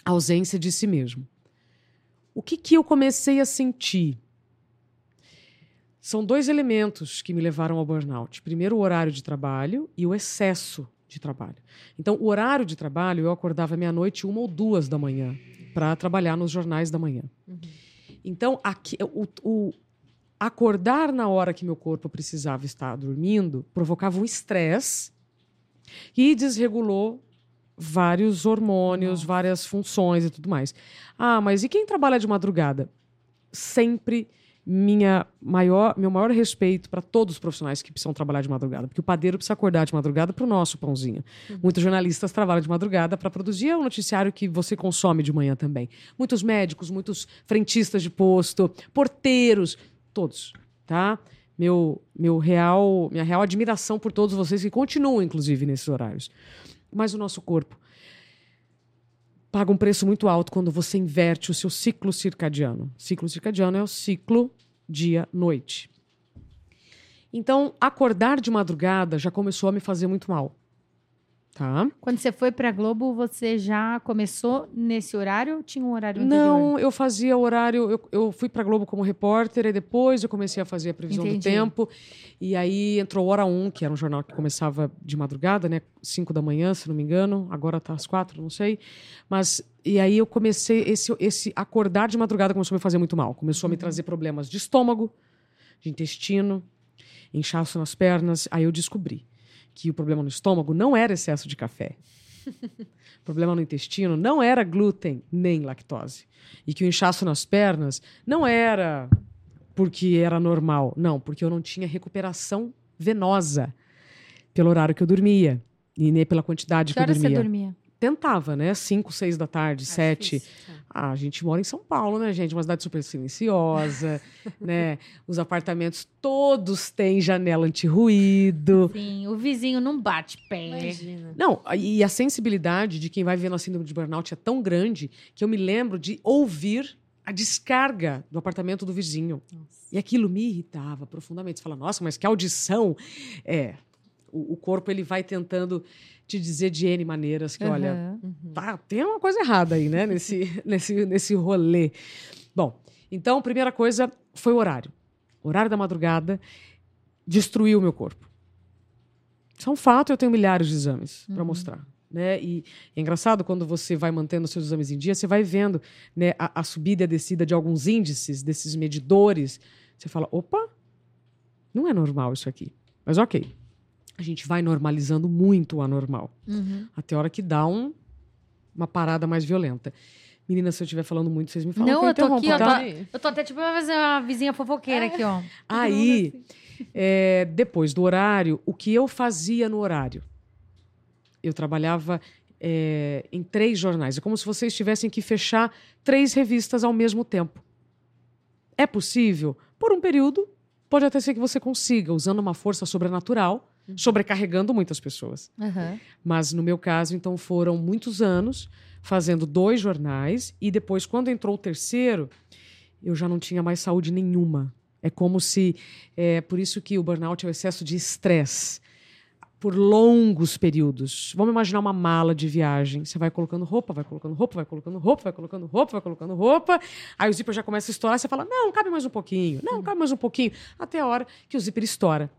ausência de si mesmo. O que, que eu comecei a sentir? São dois elementos que me levaram ao burnout. Primeiro, o horário de trabalho e o excesso de trabalho. Então, o horário de trabalho, eu acordava meia-noite, uma ou duas da manhã, para trabalhar nos jornais da manhã. Então, aqui, o, o- acordar na hora que meu corpo precisava estar dormindo provocava um estresse e desregulou vários hormônios, várias funções e tudo mais. Ah, mas e quem trabalha de madrugada? Sempre minha maior, meu maior respeito para todos os profissionais que precisam trabalhar de madrugada, porque o padeiro precisa acordar de madrugada para o nosso pãozinho. Muitos jornalistas trabalham de madrugada para produzir o noticiário que você consome de manhã também. Muitos médicos, muitos frentistas de posto, porteiros, todos, tá? Meu, meu real, minha real admiração por todos vocês que continuam, inclusive, nesses horários. Mas o nosso corpo paga um preço muito alto quando você inverte o seu ciclo circadiano. Ciclo circadiano é o ciclo dia-noite. Então, acordar de madrugada já começou a me fazer muito mal. Tá? Quando você foi pra Globo, você já começou nesse horário ou tinha um horário anterior? Não, eu fazia horário. Eu, eu fui para Globo como repórter e depois eu comecei a fazer a previsão Entendi. do tempo. E aí entrou Hora 1, que era um jornal que começava de madrugada, né? 5 da manhã, se não me engano. Agora tá às quatro, não sei. Mas. E aí eu comecei. Esse, esse acordar de madrugada começou a me fazer muito mal. Começou a me trazer problemas de estômago, de intestino, inchaço nas pernas. Aí eu descobri que o problema no estômago não era excesso de café. O problema no intestino não era glúten nem lactose. E que o inchaço nas pernas não era porque era normal. Não, porque eu não tinha recuperação venosa pelo horário que eu dormia e nem pela quantidade Que que, eu hora você dormia. Tentava, né? 5, 6 da tarde, 7. Ah, a gente mora em São Paulo, né, gente? Uma cidade super silenciosa, né? Os apartamentos todos têm janela anti-ruído. Sim, o vizinho não bate pé. Imagina. Não, e a sensibilidade de quem vai vivendo a síndrome de burnout é tão grande que eu me lembro de ouvir a descarga do apartamento do vizinho. Nossa. E aquilo me irritava profundamente. Você fala, nossa, mas que audição! É, o, o corpo ele vai tentando te dizer de N maneiras que, olha. Uhum. tá, tem uma coisa errada aí, né, nesse, nesse, nesse rolê. Bom, então, primeira coisa foi o horário. O horário da madrugada destruiu o meu corpo. Isso é um fato, eu tenho milhares de exames para Uhum. mostrar. Né? E é engraçado quando você vai mantendo seus exames em dia, você vai vendo né, a, a subida e a descida de alguns índices, desses medidores. Você fala, opa, não é normal isso aqui. Mas ok, a gente vai normalizando muito o anormal Uhum. até a hora que dá um- uma parada mais violenta. Menina, se eu estiver falando muito, vocês me falam. Não, que eu tô aqui, eu tá? Aí. Eu tô até tipo vai fazer uma vizinha fofoqueira aqui, ó. Aí, é, depois do horário, o que eu fazia no horário? Eu trabalhava é, em três jornais. É como se vocês tivessem que fechar três revistas ao mesmo tempo. É possível? Por um período, pode até ser que você consiga, usando uma força sobrenatural, sobrecarregando muitas pessoas. Aham. Mas no meu caso, então, foram muitos anos fazendo dois jornais e depois, quando entrou o terceiro, eu já não tinha mais saúde nenhuma. É como se. É por isso que o burnout é o excesso de estresse por longos períodos. Vamos imaginar uma mala de viagem. Você vai colocando roupa, vai colocando roupa, vai colocando roupa, vai colocando roupa, vai colocando roupa. Aí o zíper já começa a estourar. Você fala: não, cabe mais um pouquinho. Não, cabe mais um pouquinho. Até a hora que o zíper estoura.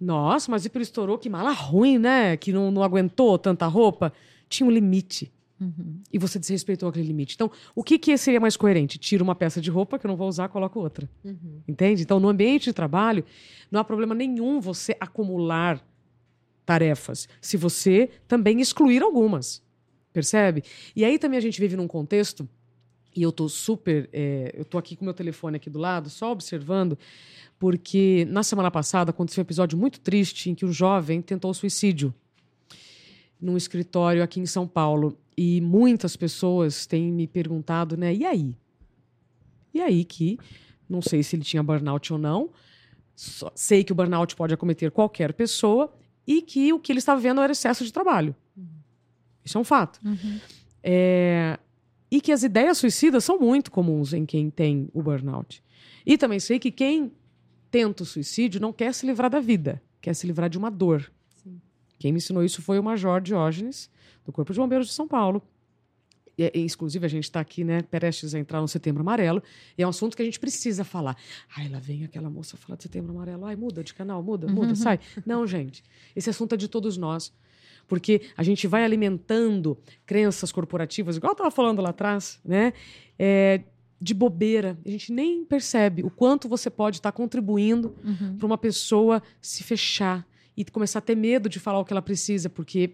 Nossa, mas o zíper estourou, que mala ruim, né? Que não, não aguentou tanta roupa. Tinha um limite. Uhum. E você desrespeitou aquele limite. Então, o que, que seria mais coerente? Tira uma peça de roupa que eu não vou usar, coloco outra. Uhum. Entende? Então, no ambiente de trabalho, não há problema nenhum você acumular tarefas, se você também excluir algumas. Percebe? E aí também a gente vive num contexto, e eu tô super. é, eu tô aqui com meu telefone aqui do lado, só observando, porque na semana passada aconteceu um episódio muito triste em que um jovem tentou suicídio num escritório aqui em São Paulo. E muitas pessoas têm me perguntado, né? E aí? E aí que não sei se ele tinha burnout ou não. só sei que o burnout pode acometer qualquer pessoa e que o que ele estava vendo era excesso de trabalho. Isso é um fato. Uhum. É, e que as ideias suicidas são muito comuns em quem tem o burnout. E também sei que quem tenta o suicídio não quer se livrar da vida, quer se livrar de uma dor. Sim. Quem me ensinou isso foi o Major Diógenes, do Corpo de Bombeiros de São Paulo. E, e, inclusive, a gente está aqui, né, prestes a entrar no Setembro Amarelo, e é um assunto que a gente precisa falar. Ai, lá vem aquela moça falar de Setembro Amarelo. Ai, muda de canal, muda, muda, Uhum. sai. Não, gente, esse assunto é de todos nós. Porque a gente vai alimentando crenças corporativas, igual eu estava falando lá atrás, né? É, de bobeira. A gente nem percebe o quanto você pode estar contribuindo Uhum. para uma pessoa se fechar e começar a ter medo de falar o que ela precisa, porque,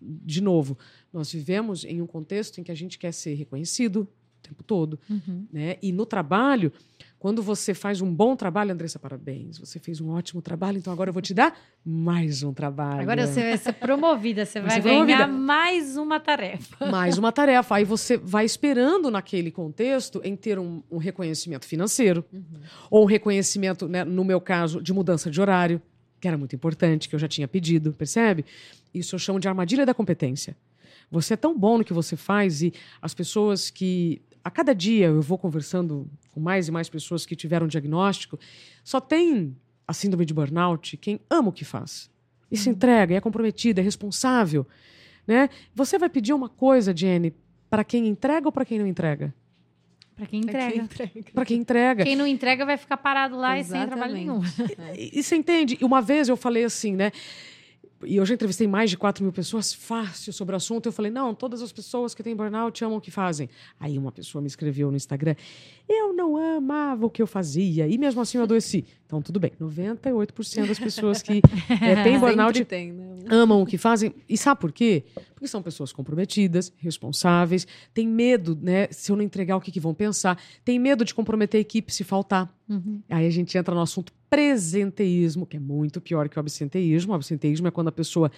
de novo, nós vivemos em um contexto em que a gente quer ser reconhecido o tempo todo, Uhum. né? E no trabalho, quando você faz um bom trabalho, Andressa, parabéns, você fez um ótimo trabalho, então agora eu vou te dar mais um trabalho. Agora você vai ser promovida, você Vai vai promovida. ganhar mais uma tarefa. mais uma tarefa. Aí você vai esperando naquele contexto em ter um, um reconhecimento financeiro, Uhum. ou um reconhecimento, né, no meu caso, de mudança de horário, que era muito importante, que eu já tinha pedido, percebe? Isso eu chamo de armadilha da competência. Você é tão bom no que você faz e as pessoas que. A cada dia eu vou conversando com mais e mais pessoas que tiveram diagnóstico, só tem a síndrome de burnout quem ama o que faz. E se entrega, e é comprometida, é responsável. Né? Você vai pedir uma coisa, Jenny, para quem entrega ou para quem não entrega? Pra quem Aqui entrega. entrega. Para quem entrega. Quem não entrega vai ficar parado lá e sem trabalho Exatamente. nenhum. E, e você entende? E Uma vez eu falei assim, né? E eu já entrevistei mais de 4 mil pessoas fácil sobre o assunto. Eu falei, não, todas as pessoas que têm burnout amam o que fazem. Aí uma pessoa me escreveu no Instagram, eu não amava o que eu fazia. E mesmo assim eu adoeci. Então, tudo bem. 98% das pessoas que é, têm burnout tem, né? amam o que fazem. E sabe por quê? Porque são pessoas comprometidas, responsáveis, têm medo, né? Se eu não entregar, o que, que vão pensar? Tem medo de comprometer a equipe se faltar. Uhum. Aí a gente entra no assunto presenteísmo, que é muito pior que o absenteísmo. O absenteísmo é quando a pessoa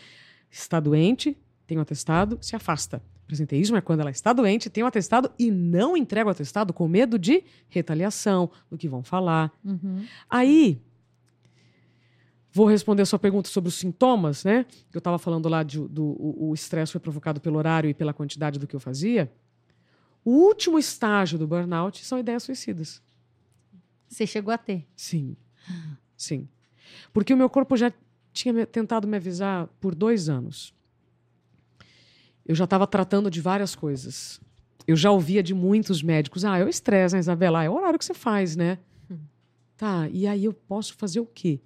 está doente, tem um atestado, se afasta. Presenteísmo é quando ela está doente, tem um atestado e não entrega o atestado com medo de retaliação, do que vão falar. Uhum. Aí, vou responder a sua pergunta sobre os sintomas, né? Eu estava falando lá de, do o o estresse foi provocado pelo horário e pela quantidade do que eu fazia. O último estágio do burnout são ideias suicidas. Você chegou a ter. Sim, sim. Porque o meu corpo já tinha tentado me avisar por dois anos. Eu já estava tratando de várias coisas. Eu já ouvia de muitos médicos: ah, é o estresse, né, Isabela? Ah, é o horário que você faz, né? Tá, e aí eu posso fazer o quê?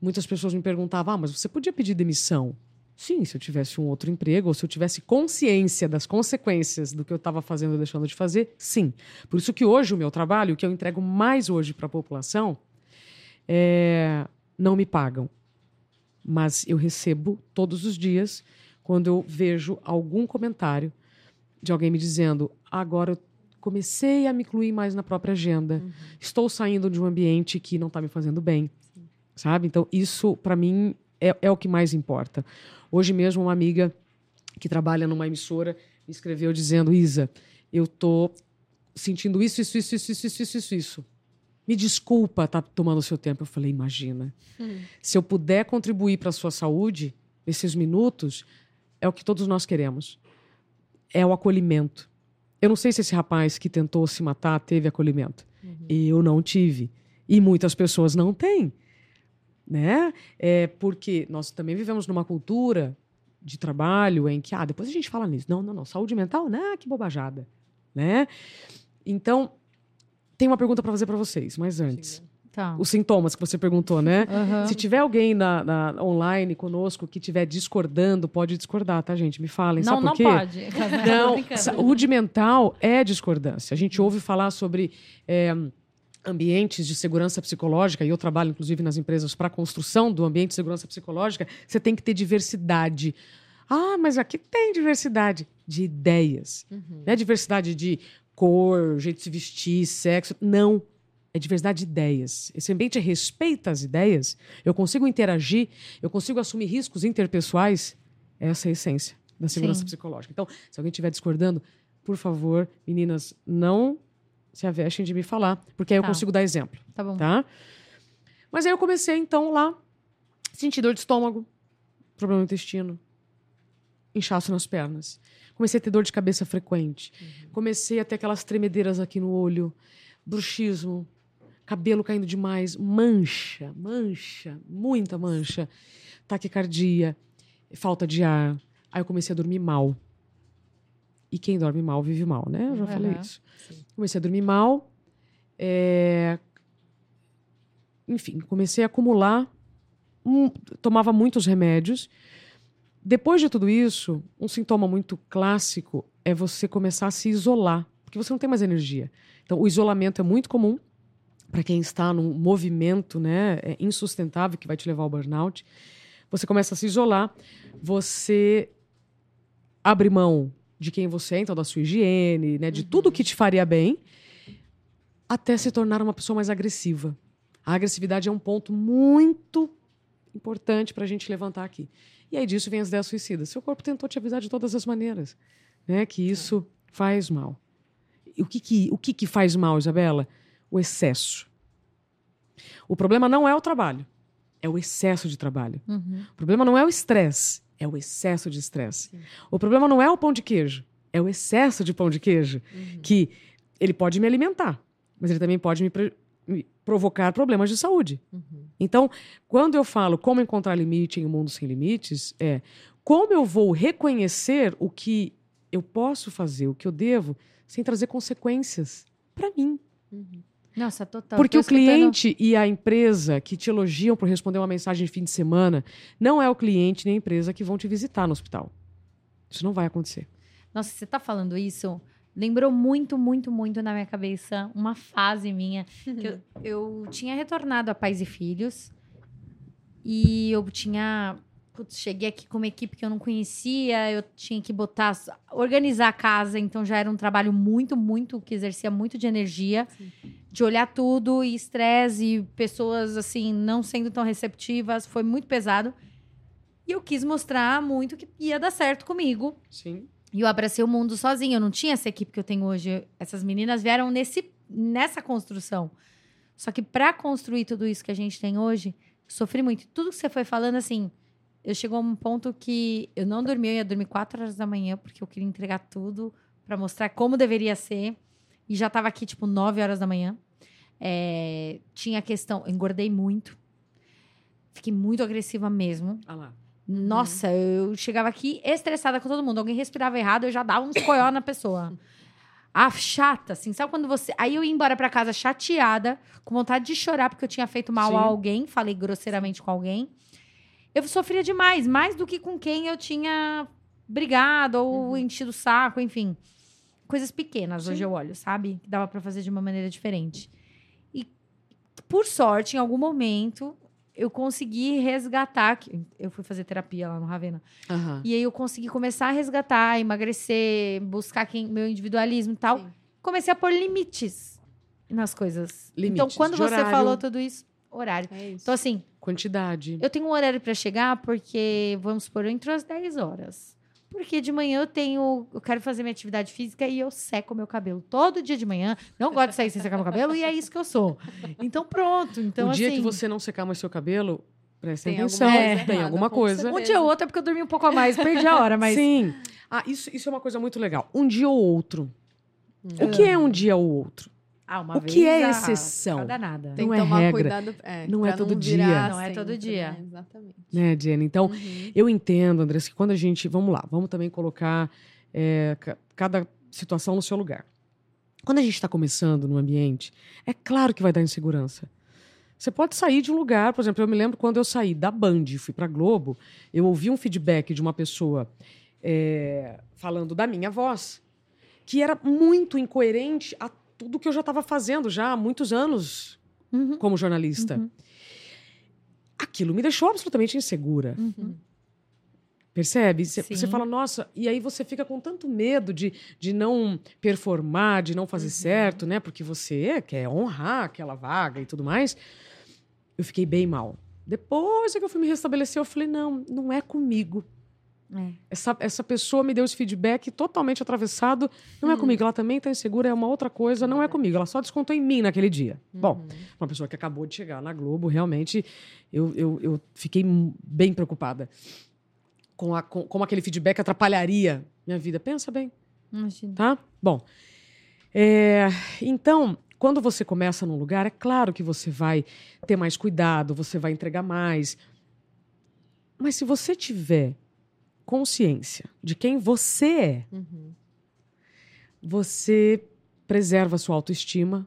Muitas pessoas me perguntavam: ah, mas você podia pedir demissão? Sim, se eu tivesse um outro emprego, ou se eu tivesse consciência das consequências do que eu estava fazendo ou deixando de fazer, sim. Por isso que hoje o meu trabalho, o que eu entrego mais hoje para a população, é, não me pagam. Mas eu recebo todos os dias quando eu vejo algum comentário de alguém me dizendo: agora eu comecei a me incluir mais na própria agenda, uhum. estou saindo de um ambiente que não está me fazendo bem, Sim. sabe? Então, isso para mim é, é o que mais importa. Hoje mesmo, uma amiga que trabalha numa emissora me escreveu dizendo: Isa, eu tô sentindo isso, isso, isso, isso, isso, isso, isso. isso. Me desculpa estar tá tomando o seu tempo. Eu falei, imagina. Hum. Se eu puder contribuir para a sua saúde, nesses minutos, é o que todos nós queremos. É o acolhimento. Eu não sei se esse rapaz que tentou se matar teve acolhimento. Eu não tive. E muitas pessoas não têm. Né? É porque nós também vivemos numa cultura de trabalho em que, ah, depois a gente fala nisso. Não, não, não. Saúde mental, né? Que bobajada. Né? Então, tem uma pergunta para fazer para vocês, mas antes. Tá. Os sintomas que você perguntou, né? Aham. Se tiver alguém na, na- online conosco que estiver discordando, pode discordar, tá, gente? Me falem. Não, Sabe não por quê? pode. Não, saúde mental é discordância. A gente ouve falar sobre é, ambientes de segurança psicológica, e eu trabalho, inclusive, nas empresas para a construção do ambiente de segurança psicológica. Você tem que ter diversidade. Ah, mas aqui tem diversidade de ideias. Uhum. Não é diversidade de cor, jeito de se vestir, sexo. Não. É diversidade de ideias. Esse ambiente respeita as ideias. Eu consigo interagir, eu consigo assumir riscos interpessoais. Essa é a essência da segurança Sim. psicológica. Então, se alguém estiver discordando, por favor, meninas, não se avestem de me falar, porque aí eu Tá. consigo dar exemplo, Tá bom. tá? Mas aí eu comecei, então, lá, sentir dor de estômago, problema no intestino, inchaço nas pernas. Comecei a ter dor de cabeça frequente. Comecei a ter aquelas tremedeiras aqui no olho, bruxismo, cabelo caindo demais, mancha, mancha, muita mancha, taquicardia, falta de ar. Aí eu comecei a dormir mal. E quem dorme mal vive mal, né? Eu já falei Aham. isso. Comecei a dormir mal. é, Enfim, comecei a acumular. um- Tomava muitos remédios. Depois de tudo isso, um sintoma muito clássico é você começar a se isolar, porque você não tem mais energia. Então, o isolamento é muito comum para quem está num movimento né, é insustentável que vai te levar ao burnout. Você começa a se isolar, você abre mão de quem você é, então da sua higiene, né, de tudo que te faria bem, até se tornar uma pessoa mais agressiva. A agressividade é um ponto muito importante para a gente levantar aqui. E aí disso vem as ideias suicidas. Seu corpo tentou te avisar de todas as maneiras, né, que isso faz mal. E o que que, o que que faz mal, Isabela? O excesso. O problema não é o trabalho, é o excesso de trabalho. Uhum. O problema não é o estresse, é o excesso de estresse. O problema não é o pão de queijo, é o excesso de pão de queijo, que ele pode me alimentar, mas ele também pode me, me provocar problemas de saúde. Então, quando eu falo como encontrar limite em um mundo sem limites, é como eu vou reconhecer o que eu posso fazer, o que eu devo, sem trazer consequências para mim. Nossa, total. Porque o cliente e a empresa que te elogiam por responder uma mensagem de fim de semana não é o cliente nem a empresa que vão te visitar no hospital. Isso não vai acontecer. Nossa, você tá falando isso. lembrou muito, muito, muito na minha cabeça uma fase minha. que eu, eu tinha retornado a Pais e Filhos e eu tinha. Putz, cheguei aqui com uma equipe que eu não conhecia, eu tinha que botar, organizar a casa, então já era um trabalho muito, muito, que exercia muito de energia, Sim. De olhar tudo, e estresse, e pessoas assim, não sendo tão receptivas, foi muito pesado. E eu quis mostrar muito que ia dar certo comigo. Sim. E eu abracei o mundo sozinha. Eu não tinha essa equipe que eu tenho hoje. Essas meninas vieram nesse, nessa construção. Só que para construir tudo isso que a gente tem hoje, sofri muito. Tudo que você foi falando, assim, eu chegou a um ponto que eu não dormi, eu ia dormir quatro horas da manhã, porque eu queria entregar tudo para mostrar como deveria ser. E já tava aqui, tipo, nove horas da manhã. É, tinha a questão, engordei muito. Fiquei muito agressiva mesmo. Ah lá. Nossa, eu chegava aqui estressada com todo mundo. Alguém respirava errado, eu já dava uns coió na pessoa. Ah, chata, assim. Sabe quando você. Aí eu ia embora pra casa chateada, com vontade de chorar porque eu tinha feito mal Sim. a alguém, falei grosseiramente com alguém. Eu sofria demais, mais do que com quem eu tinha brigado ou enchido o saco, enfim. Coisas pequenas, hoje Sim. eu olho, sabe? Que dava pra fazer de uma maneira diferente. E, por sorte, em algum momento, eu consegui resgatar. que- Eu fui fazer terapia lá no Ravena. Aham. E aí eu consegui começar a resgatar, emagrecer, buscar quem, meu individualismo e tal. Sim. Comecei a pôr limites nas coisas. então, Limites quando de você horário. falou tudo isso, horário. É isso. Então, assim, Quantidade. eu tenho um horário pra chegar porque, vamos supor, eu entro às 10 horas. Porque de manhã eu tenho. Eu quero fazer minha atividade física e eu seco meu cabelo todo dia de manhã. Não gosto de sair sem secar meu cabelo e é isso que eu sou. Então, pronto. Então, o dia assim, que você não secar mais seu cabelo, presta Tem atenção. alguma coisa tem alguma coisa. certeza. Um dia ou outro é porque eu dormi um pouco a mais, perdi a hora, mas. Sim. Ah, isso, isso é uma coisa muito legal. Um dia ou outro. Hum. O que é um dia ou outro? Ah, uma O vez que é a- exceção? Cada nada. Tem Não que é tomar regra. cuidado. É, Não é todo virar dia. Não é todo dia. né? Exatamente. Né, Jenny? Então, Uhum. eu entendo, Andressa, que quando a gente. Vamos lá, vamos também colocar é, ca- cada situação no seu lugar. Quando a gente está começando no ambiente, é claro que vai dar insegurança. Você pode sair de um lugar, por exemplo, eu me lembro quando eu saí da Band e fui para Globo, eu ouvi um feedback de uma pessoa é, falando da minha voz, que era muito incoerente a tudo que eu já estava fazendo já há muitos anos Uhum. como jornalista. Uhum. Aquilo me deixou absolutamente insegura. Uhum. Percebe? Você fala, nossa, e aí você fica com tanto medo de, de não performar, de não fazer Uhum. certo, né? Porque você quer honrar aquela vaga e tudo mais. Eu fiquei bem mal. Depois é que eu fui me restabelecer, eu falei, não, não é comigo. É. Essa, essa pessoa me deu esse feedback totalmente atravessado. Não é Hum. comigo, ela também está insegura, é uma outra coisa, não é comigo. Ela só descontou em mim naquele dia. Bom, Uhum. uma pessoa que acabou de chegar na Globo, realmente, eu, eu, eu fiquei bem preocupada com, a, com como aquele feedback atrapalharia minha vida. Pensa bem, Imagina. tá? Bom, é, então, quando você começa num lugar, é claro que você vai ter mais cuidado, você vai entregar mais. Mas se você tiver consciência de quem você é, Uhum. você preserva a sua autoestima,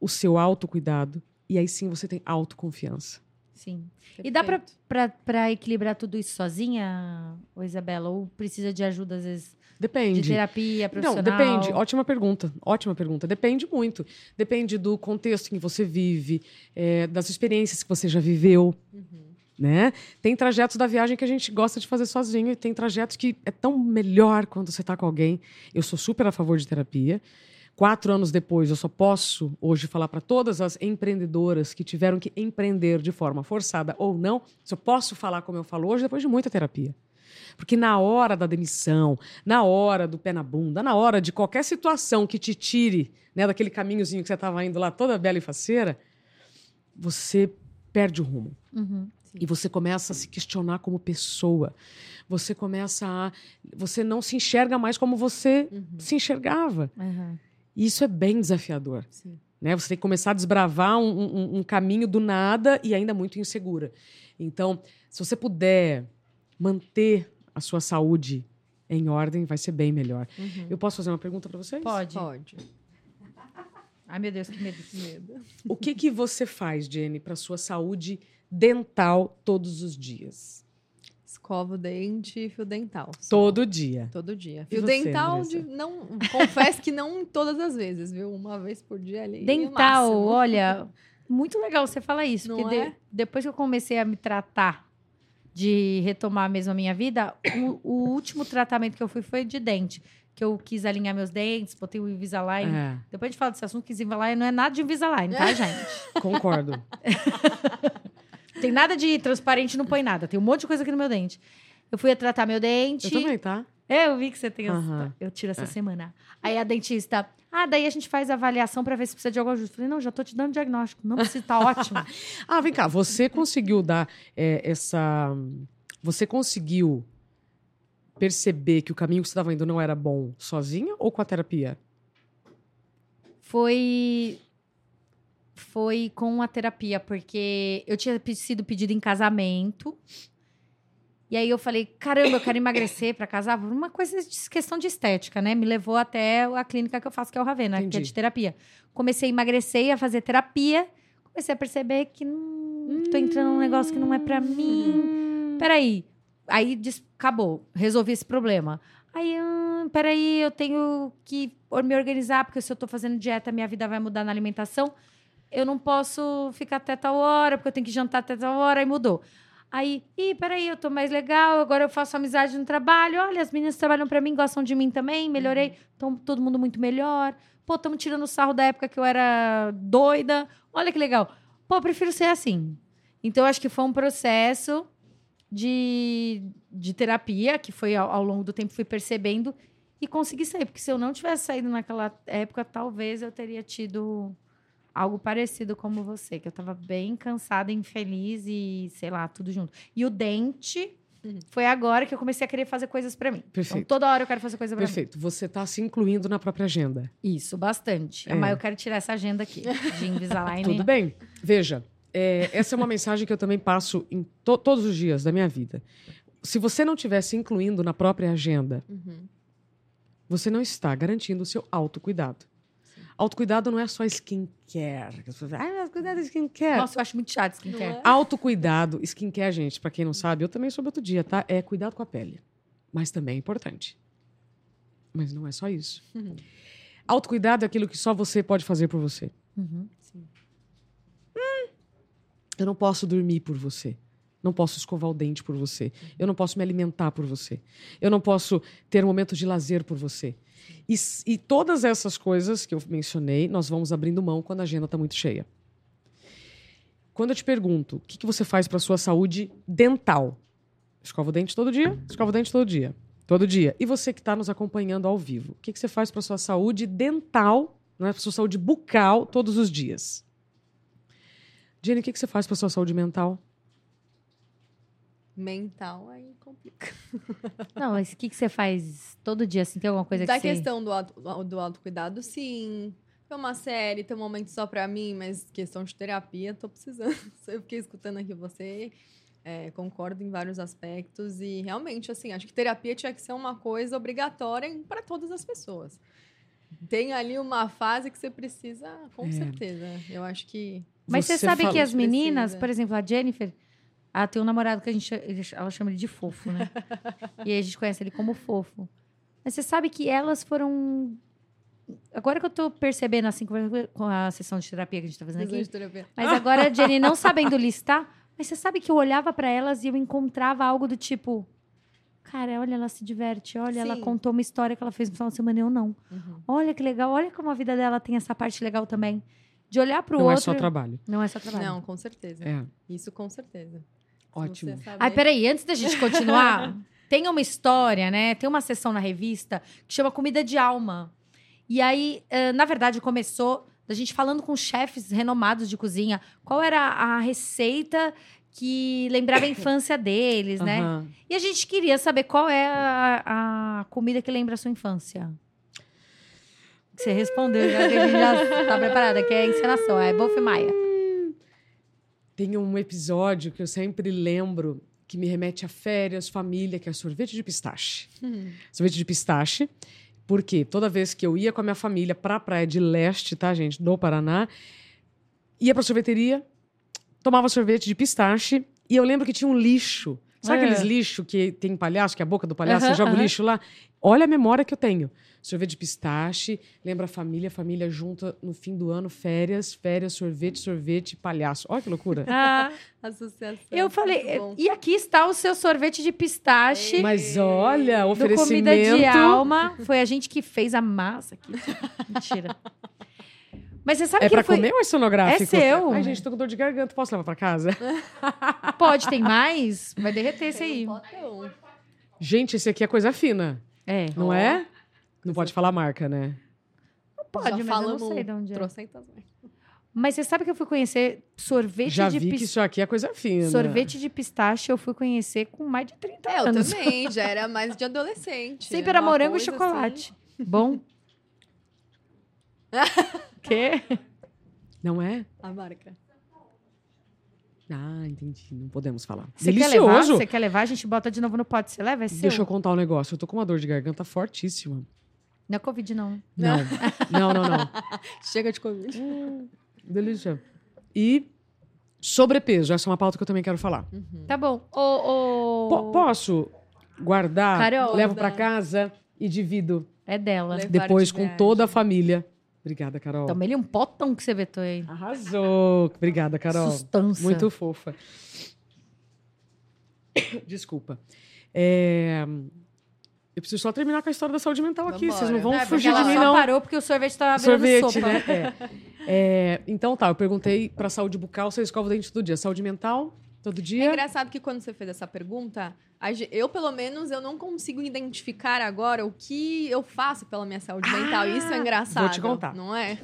o seu autocuidado, e aí sim você tem autoconfiança. Sim. E dá pra, Perfeito. pra, pra equilibrar tudo isso sozinha, Isabela? Ou precisa de ajuda, às vezes, de Depende. terapia Não, profissional? depende. Ótima pergunta. Ótima pergunta. Depende muito. Depende do contexto em que você vive, é, das experiências que você já viveu. Uhum. Né? Tem trajetos da viagem que a gente gosta de fazer sozinho e tem trajetos que é tão melhor quando você está com alguém. Eu sou super a favor de terapia. Quatro anos depois, eu só posso hoje falar para todas as empreendedoras que tiveram que empreender de forma forçada ou não, só posso falar como eu falo hoje depois de muita terapia. Porque na hora da demissão, na hora do pé na bunda, na hora de qualquer situação que te tire né, daquele caminhozinho que você estava indo lá toda bela e faceira, você perde o rumo. Uhum. E você começa a se questionar como pessoa. Você começa a. Você não se enxerga mais como você Uhum. se enxergava. Uhum. E isso é bem desafiador. Sim. Né? Você tem que começar a desbravar um, um- um caminho do nada e ainda muito insegura. Então, se você puder manter a sua saúde em ordem, vai ser bem melhor. Uhum. Eu posso fazer uma pergunta para vocês? Pode. Pode. Ai, meu Deus, que medo. Medo. O que, que você faz, Jenny, para sua saúde dental todos os dias? Escova o dente e fio dental. só. Todo dia. Todo dia. E Fio você, dental, de, não, confesso que não todas as vezes, viu? Uma vez por dia ali. Dental, máximo. olha, muito legal você falar isso. Não porque de- é? depois que eu comecei a me tratar, de retomar mesmo a minha vida, o, o último tratamento que eu fui foi de dente. Que eu quis alinhar meus dentes, botei o Invisalign. É, Depois a gente fala desse assunto, que Invisalign não é nada de Invisalign, tá, gente? concordo. Tem nada de transparente, não põe nada. Tem um monte de coisa aqui no meu dente. Eu fui a tratar meu dente. Eu também, tá? É, eu vi que você tem essa. Aham. Eu tiro essa É. semana. Aí a dentista. Ah, daí a gente faz a avaliação pra ver se precisa de algum ajuste. Falei, não, já tô te dando diagnóstico. Não precisa, tá ótimo. Ah, vem cá, você conseguiu dar é, essa. Você conseguiu perceber que o caminho que você estava indo não era bom sozinha ou com a terapia? Foi. Foi com a terapia, porque eu tinha sido pedido em casamento. E aí eu falei, caramba, eu quero emagrecer pra casar. Uma coisa de questão de estética, né? Me levou até a clínica que eu faço, que é o Ravena, que é Entendi. de terapia. Comecei a emagrecer, a fazer terapia. Comecei a perceber que não tô entrando num negócio que não é pra mim. Peraí. Aí acabou. Resolvi esse problema. Aí, hum, peraí, eu tenho que me organizar, porque se eu tô fazendo dieta, minha vida vai mudar na alimentação. Eu não posso ficar até tal hora, porque eu tenho que jantar até tal hora, aí mudou. Aí, ih, peraí, eu tô mais legal, agora eu faço amizade no trabalho. Olha, as meninas que trabalham pra mim, gostam de mim também, melhorei. Então, todo mundo muito melhor. Pô, estamos tirando sarro da época que eu era doida. Olha que legal. Pô, prefiro ser assim. Então, acho que foi um processo de, de terapia, que foi ao, ao longo do tempo, fui percebendo e consegui sair. Porque se eu não tivesse saído naquela época, talvez eu teria tido algo parecido como você, que eu tava bem cansada, infeliz e, sei lá, tudo junto. E o dente Uhum. foi agora que eu comecei a querer fazer coisas pra mim. Perfeito. Então, toda hora eu quero fazer coisa pra mim. Perfeito. Você está se incluindo na própria agenda. Isso, bastante. É. Mas eu quero tirar essa agenda aqui de Invisalign. Tudo bem? Veja, é, essa é uma mensagem que eu também passo em to- todos os dias da minha vida. Se você não estiver se incluindo na própria agenda, Uhum. você não está garantindo o seu autocuidado. Autocuidado não é só skincare. As pessoas falam, Ah, mas cuidado da skincare. Nossa, eu acho muito chato skincare. é? Autocuidado, skincare, gente, pra quem não sabe, eu também soube outro dia, tá? É cuidado com a pele. Mas também é importante. Mas não é só isso. Uhum. Autocuidado é aquilo que só você pode fazer por você. Uhum. Sim. Eu não posso dormir por você. Não posso escovar o dente por você. Eu não posso me alimentar por você. Eu não posso ter momentos de lazer por você. E, e todas essas coisas que eu mencionei, nós vamos abrindo mão quando a agenda está muito cheia. Quando eu te pergunto, o que, que você faz para sua saúde dental? Escova o dente todo dia? Escova o dente todo dia. Todo dia. E você que está nos acompanhando ao vivo, o que, que você faz para sua saúde dental, né, para sua saúde bucal todos os dias? Jenny, o que, que você faz para sua saúde mental? Mental aí complica. Não, mas o que, que você faz todo dia? Assim, tem alguma coisa da que você... questão do, auto, do autocuidado, sim. Ter uma série, ter um momento só pra mim, mas questão de terapia, tô precisando. Eu fiquei escutando aqui você, é, concordo em vários aspectos. E realmente, assim, acho que terapia tinha que ser uma coisa obrigatória para todas as pessoas. Tem ali uma fase que você precisa, com É. certeza. Eu acho que. Mas você, Você sabe que as meninas, Precisa. por exemplo, a Jennifer, ela tem um namorado que a gente, ela chama ele de fofo, né? e aí a gente conhece ele como fofo. Mas você sabe que elas foram. Agora que eu tô percebendo, assim, com a- sessão de terapia que a gente tá fazendo aqui. de terapia. Mas agora a Jenny não sabendo listar. Mas você sabe que eu olhava pra elas e eu encontrava algo do tipo. Cara, olha, ela se diverte. Olha, ela Sim. contou uma história que ela fez no final de semana e eu não. Uhum. Olha que legal. Olha como a vida dela tem essa parte legal também. De olhar pro Não outro. é só trabalho. Não é só trabalho. Não, com certeza. É, Isso com certeza. Ótimo. Ai, peraí, antes da gente continuar, tem uma história, né? Tem uma sessão na revista que chama Comida de Alma. E aí, eh, na verdade, começou da gente falando com chefes renomados de cozinha qual era a receita que lembrava a infância deles, né? Aham. E a gente queria saber qual é a, a comida que lembra a sua infância. Você respondeu, já que a gente já tá preparada, que é a encenação, é Wolf Maia. Tem um episódio que eu sempre lembro que me remete a férias, família, que é sorvete de pistache. Uhum. Sorvete de pistache. Porque toda vez que eu ia com a minha família pra Praia de Leste, tá, gente, do Paraná, ia pra sorveteria, tomava sorvete de pistache, e eu lembro que tinha um lixo Sabe É. aqueles lixo que tem palhaço, que é a boca do palhaço, Aham, você joga o aham. lixo lá? Olha a memória que eu tenho. Sorvete de pistache, lembra a família, a família junta no fim do ano, férias, férias, sorvete, sorvete, palhaço. Olha que loucura. Ah, Associação. eu falei, e aqui está o seu sorvete de pistache Mas olha, do oferecimento. Comida de Alma. Foi a gente que fez a massa aqui. Mentira. Mas você sabe É que pra eu fui... comer ou é sonográfico? É seu. Ai, gente, tô com dor de garganta. Posso levar pra casa? Pode, tem mais? Vai derreter esse aí. Potão. Gente, esse aqui é coisa fina, É. não Ó, é? Não pode falar marca, né? Pode, Já mas eu falamos não sei de onde é. trocentas. Mas você sabe que eu fui conhecer sorvete Já de vi que pistache. isso aqui é coisa fina. Sorvete de pistache eu fui conhecer com mais de 30 É, eu anos. também, já era mais de adolescente. Sempre era Uma morango e chocolate. Bom? Quê? Não é? a marca. Ah, entendi. Não podemos falar. Você quer levar? Delicioso. Você quer levar? A gente bota de novo no pote. Você leva? É seu? Deixa eu contar um negócio. Eu tô com uma dor de garganta fortíssima. Não é Covid, não. Não, não, não, não. Chega de Covid. Hum, delícia. E sobrepeso. Essa é uma pauta que eu também quero falar. Uhum. Tá bom. Po- posso guardar, Carol. levo pra Guardar. casa e divido É dela. Levar depois de com viagem. toda a família. Obrigada, Carol. Toma ele um potão que você vetou aí. Arrasou. Obrigada, Carol. Sustância. Muito fofa. Desculpa. É, Eu preciso só terminar com a história da saúde mental aqui. Vambora. Vocês não vão É, porque fugir de mim, não. parou porque o sorvete tava virando Sorvete, sopa. né? É. É, Então tá, eu perguntei pra saúde bucal, você escova o dente todo dia. Saúde mental, todo É dia? engraçado que quando você fez essa pergunta, eu, pelo menos, eu não consigo identificar agora o que eu faço pela minha saúde Ah, mental. Isso é engraçado. vou te contar. Não é?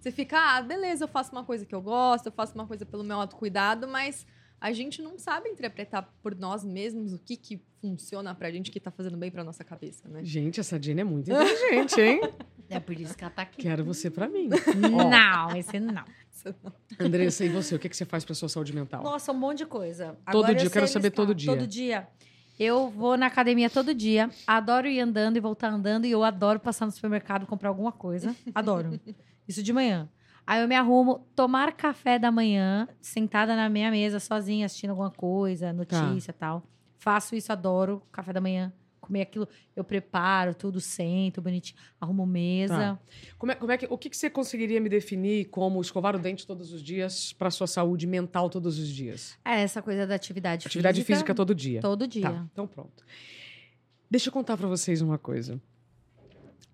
Você fica, ah, beleza, eu faço uma coisa que eu gosto, eu faço uma coisa pelo meu autocuidado, mas a gente não sabe interpretar por nós mesmos o que, que funciona pra gente, que tá fazendo bem pra nossa cabeça, né? Gente, essa Jenny é muito inteligente, hein? É por isso que ela tá aqui. Quero você pra mim. Não, esse não. Andressa, e você? O que, que você faz pra sua saúde mental? Nossa, um monte de coisa. Todo Agora dia, eu quero saber listar. todo dia. Todo dia. Eu vou na academia todo dia. Adoro ir andando e voltar andando. E eu adoro passar no supermercado e comprar alguma coisa. Adoro. Isso de manhã. Aí eu me arrumo, tomar café da manhã, sentada na minha mesa, sozinha, assistindo alguma coisa, notícia e tal. Faço isso, adoro. Café da manhã, comer aquilo. Eu preparo tudo, sento bonitinho, arrumo mesa. Tá. Como é, como é que, o que, que você conseguiria me definir como escovar o dente todos os dias pra sua saúde mental todos os dias? É essa coisa da atividade, Atividade física. física todo dia. Todo dia. Tá, então pronto. Deixa eu contar pra vocês uma coisa.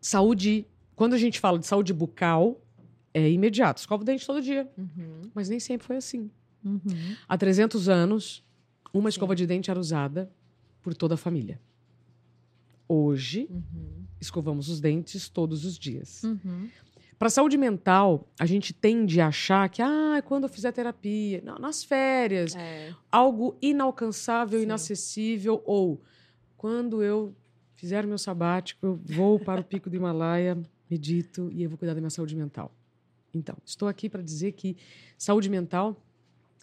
Saúde, quando a gente fala de saúde bucal, é imediato. Escova o dente todo dia. Uhum. Mas nem sempre foi assim. Uhum. Há 300 anos, uma Sim. escova de dente era usada por toda a família. Hoje, Uhum. escovamos os dentes todos os dias. Uhum. Para saúde mental, a gente tende a achar que, ah, quando eu fizer terapia, não, nas férias, É. algo inalcançável, Sim. inacessível, ou quando eu fizer meu sabático, eu vou para o pico do Himalaia, medito e eu vou cuidar da minha saúde mental. Então, estou aqui para dizer que saúde mental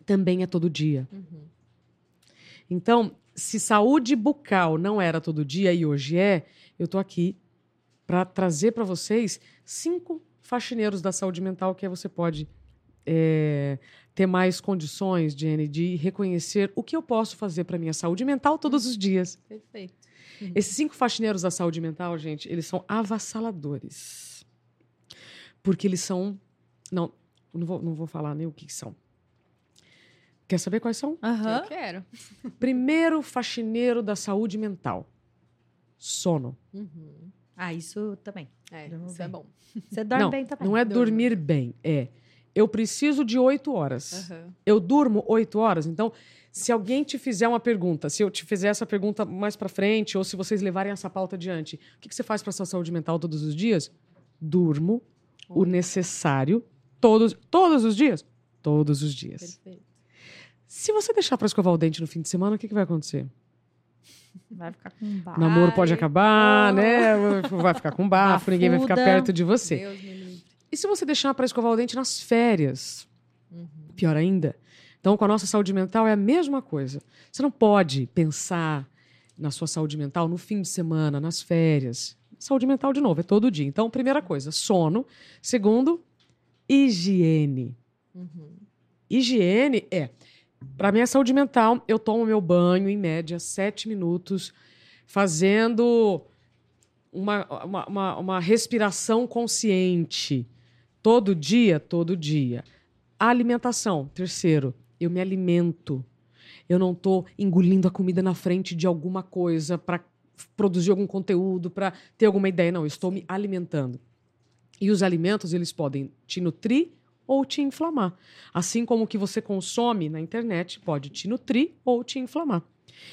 também é todo dia. Uhum. Então, se saúde bucal não era todo dia e hoje é, eu estou aqui para trazer para vocês cinco faxineiros da saúde mental que você pode é, ter mais condições, Jenny, de reconhecer o que eu posso fazer para minha saúde mental todos os dias. Perfeito. Esses cinco faxineiros da saúde mental, gente, eles são avassaladores. Porque eles são. Não, não vou, não vou falar nem o que são. Quer saber quais são? Aham. Eu quero. Primeiro faxineiro da saúde mental: sono. Uhum. Ah, isso também. É, Dormo isso bem. é bom. Você dorme não, bem também. não é dormir bem, é. Eu preciso de oito horas. Aham. Eu durmo oito horas. Então, se alguém te fizer uma pergunta, se eu te fizer essa pergunta mais pra frente, ou se vocês levarem essa pauta adiante, o que, que você faz para sua saúde mental todos os dias? Durmo o necessário todos, todos os dias. Todos os dias. Perfeito. Se você deixar para escovar o dente no fim de semana, o que, que vai acontecer? Vai ficar com um bar. O namoro pode acabar, oh. né? Vai ficar com bafo, ninguém vai ficar perto de você. Deus. E se você deixar para escovar o dente nas férias? Uhum. Pior ainda. Então, com a nossa saúde mental é a mesma coisa. Você não pode pensar na sua saúde mental no fim de semana, nas férias. Saúde mental, de novo, é todo dia. Então, primeira coisa, sono. Segundo, higiene. Uhum. Higiene é. Para minha saúde mental, eu tomo meu banho, em média, sete minutos, fazendo uma, uma, uma, uma respiração consciente. Todo dia, todo dia. A alimentação, terceiro, eu me alimento. Eu não estou engolindo a comida na frente de alguma coisa para produzir algum conteúdo, para ter alguma ideia. Não, eu estou me alimentando. E os alimentos, eles podem te nutrir ou te inflamar. Assim como o que você consome na internet pode te nutrir ou te inflamar.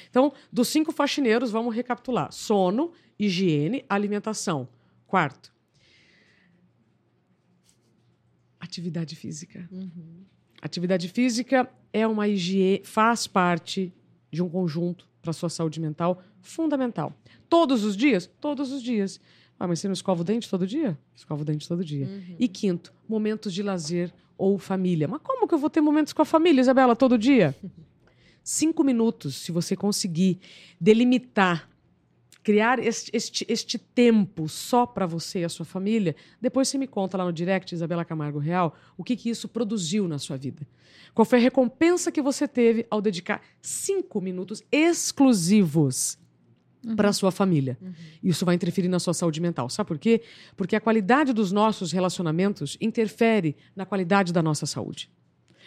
Então, dos cinco faxineiros, vamos recapitular: sono, higiene, alimentação. Quarto, atividade física. Uhum. Atividade física é uma higiene, faz parte de um conjunto para a sua saúde mental fundamental. Todos os dias? Todos os dias. Ah, mas você não escova o dente todo dia? Escova o dente todo dia. Uhum. E quinto, momentos de lazer ou família. Mas como que eu vou ter momentos com a família, Isabela, todo dia? Cinco minutos, se você conseguir delimitar, criar este, este, este tempo só para você e a sua família, depois você me conta lá no direct, Isabela Camargo Real, o que, que isso produziu na sua vida. Qual foi a recompensa que você teve ao dedicar cinco minutos exclusivos para a sua família. Uhum. Isso vai interferir na sua saúde mental. Sabe por quê? Porque a qualidade dos nossos relacionamentos interfere na qualidade da nossa saúde.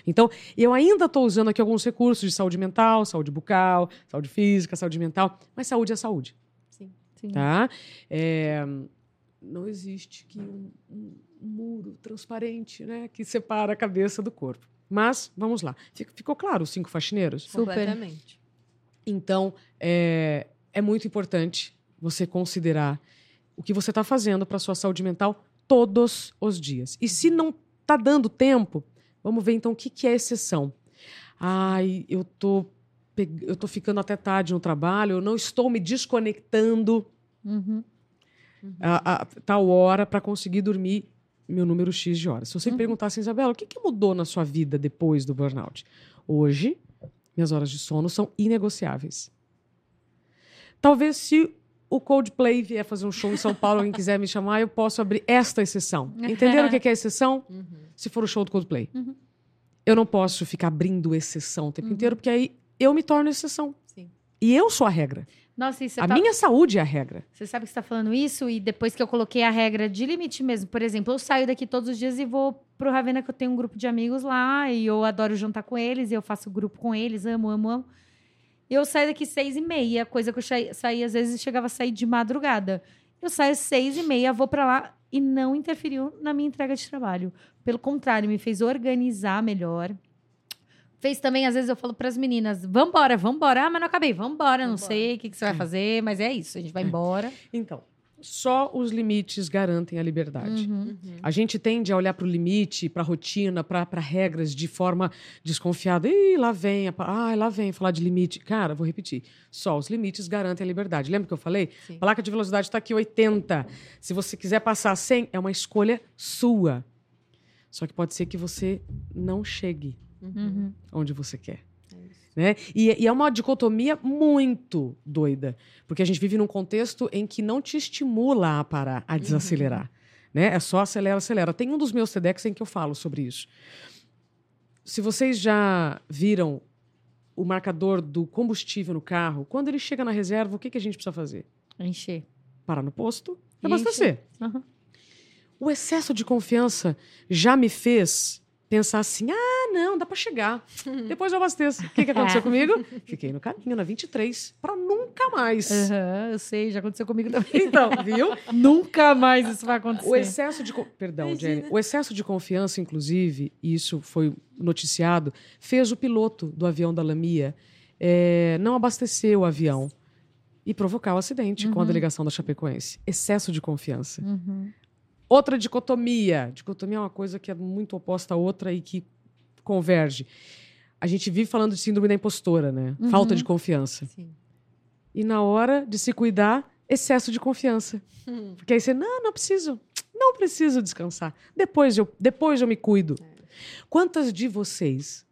Então, eu ainda estou usando aqui alguns recursos de saúde mental, saúde bucal, saúde física, saúde mental, mas saúde é saúde, Sim. Sim. tá? É, não existe que um, um- muro transparente, né, que separa a cabeça do corpo. Mas, vamos lá. Fic- Ficou claro os cinco faxineiros? Super. Completamente. Então, é, é muito importante você considerar o que você está fazendo para sua saúde mental todos os dias. E se não está dando tempo, vamos ver então o que, que é exceção. Ai, eu tô, eu tô ficando até tarde no trabalho, eu não estou me desconectando Uhum. a, a tal hora para conseguir dormir meu número X de horas. Se você me Uhum. perguntar assim, Isabela, o que, que mudou na sua vida depois do burnout? Hoje, minhas horas de sono são inegociáveis. Talvez se o Coldplay vier fazer um show em São Paulo, alguém quiser me chamar, eu posso abrir esta exceção. Entenderam o que é exceção? Uhum. Se for o show do Coldplay. Uhum. Eu não posso ficar abrindo exceção o tempo Uhum. inteiro, porque aí eu me torno exceção. Sim. E eu sou a regra. Nossa, você a tá- minha saúde é a regra. Você sabe que você está falando isso e depois que eu coloquei a regra de limite mesmo. Por exemplo, eu saio daqui todos os dias e vou pro Ravena, que eu tenho um grupo de amigos lá e eu adoro jantar com eles e eu faço grupo com eles, amo, amo, amo. Eu saio daqui seis e meia, coisa que eu saí, saí às vezes chegava a sair de madrugada. Eu saio seis e meia, vou para lá e não interferiu na minha entrega de trabalho. Pelo contrário, me fez organizar melhor. Fez também, às vezes eu falo para as meninas, vambora, vambora. Ah, mas não acabei, vambora, não Vambora. sei o que, que você vai fazer, mas é isso, a gente vai embora. Então, só os limites garantem a liberdade. Uhum. Uhum. A gente tende a olhar para o limite, para a rotina, para regras de forma desconfiada. Ih, lá vem, a ah, lá vem falar de limite. Cara, vou repetir. Só os limites garantem a liberdade. Lembra que eu falei? Sim. Placa de velocidade está aqui 80. Se você quiser passar 100, é uma escolha sua. Só que pode ser que você não chegue Uhum. onde você quer. Né? E, e é uma dicotomia muito doida, porque a gente vive num contexto em que não te estimula a parar, a desacelerar. Né? É só acelera, acelera. Tem um dos meus TEDx em que eu falo sobre isso. Se vocês já viram o marcador do combustível no carro, quando ele chega na reserva, o que, que a gente precisa fazer? Encher. Parar no posto e E abastecer. Uhum. O excesso de confiança já me fez pensar assim: ah, não, dá pra chegar. Depois eu abasteço. O que, que aconteceu comigo? Fiquei no caminho, na 23, pra nunca mais. Aham, eu sei, já aconteceu comigo também. Então, viu? Nunca mais isso vai acontecer. O excesso de. Perdão, Jenny. O excesso de confiança, inclusive, e isso foi noticiado, fez o piloto do avião da Lamia eh, não abastecer o avião e provocar o acidente com a Uhum. delegação da Chapecoense. Excesso de confiança. Uhum. Outra dicotomia. Dicotomia é uma coisa que é muito oposta à outra e que converge. A gente vive falando de síndrome da impostora, né? Uhum. Falta de confiança. Sim. E na hora de se cuidar, excesso de confiança. Hum. Porque aí você, não, não preciso. Não preciso descansar. Depois eu, depois eu me cuido. Quantas de vocês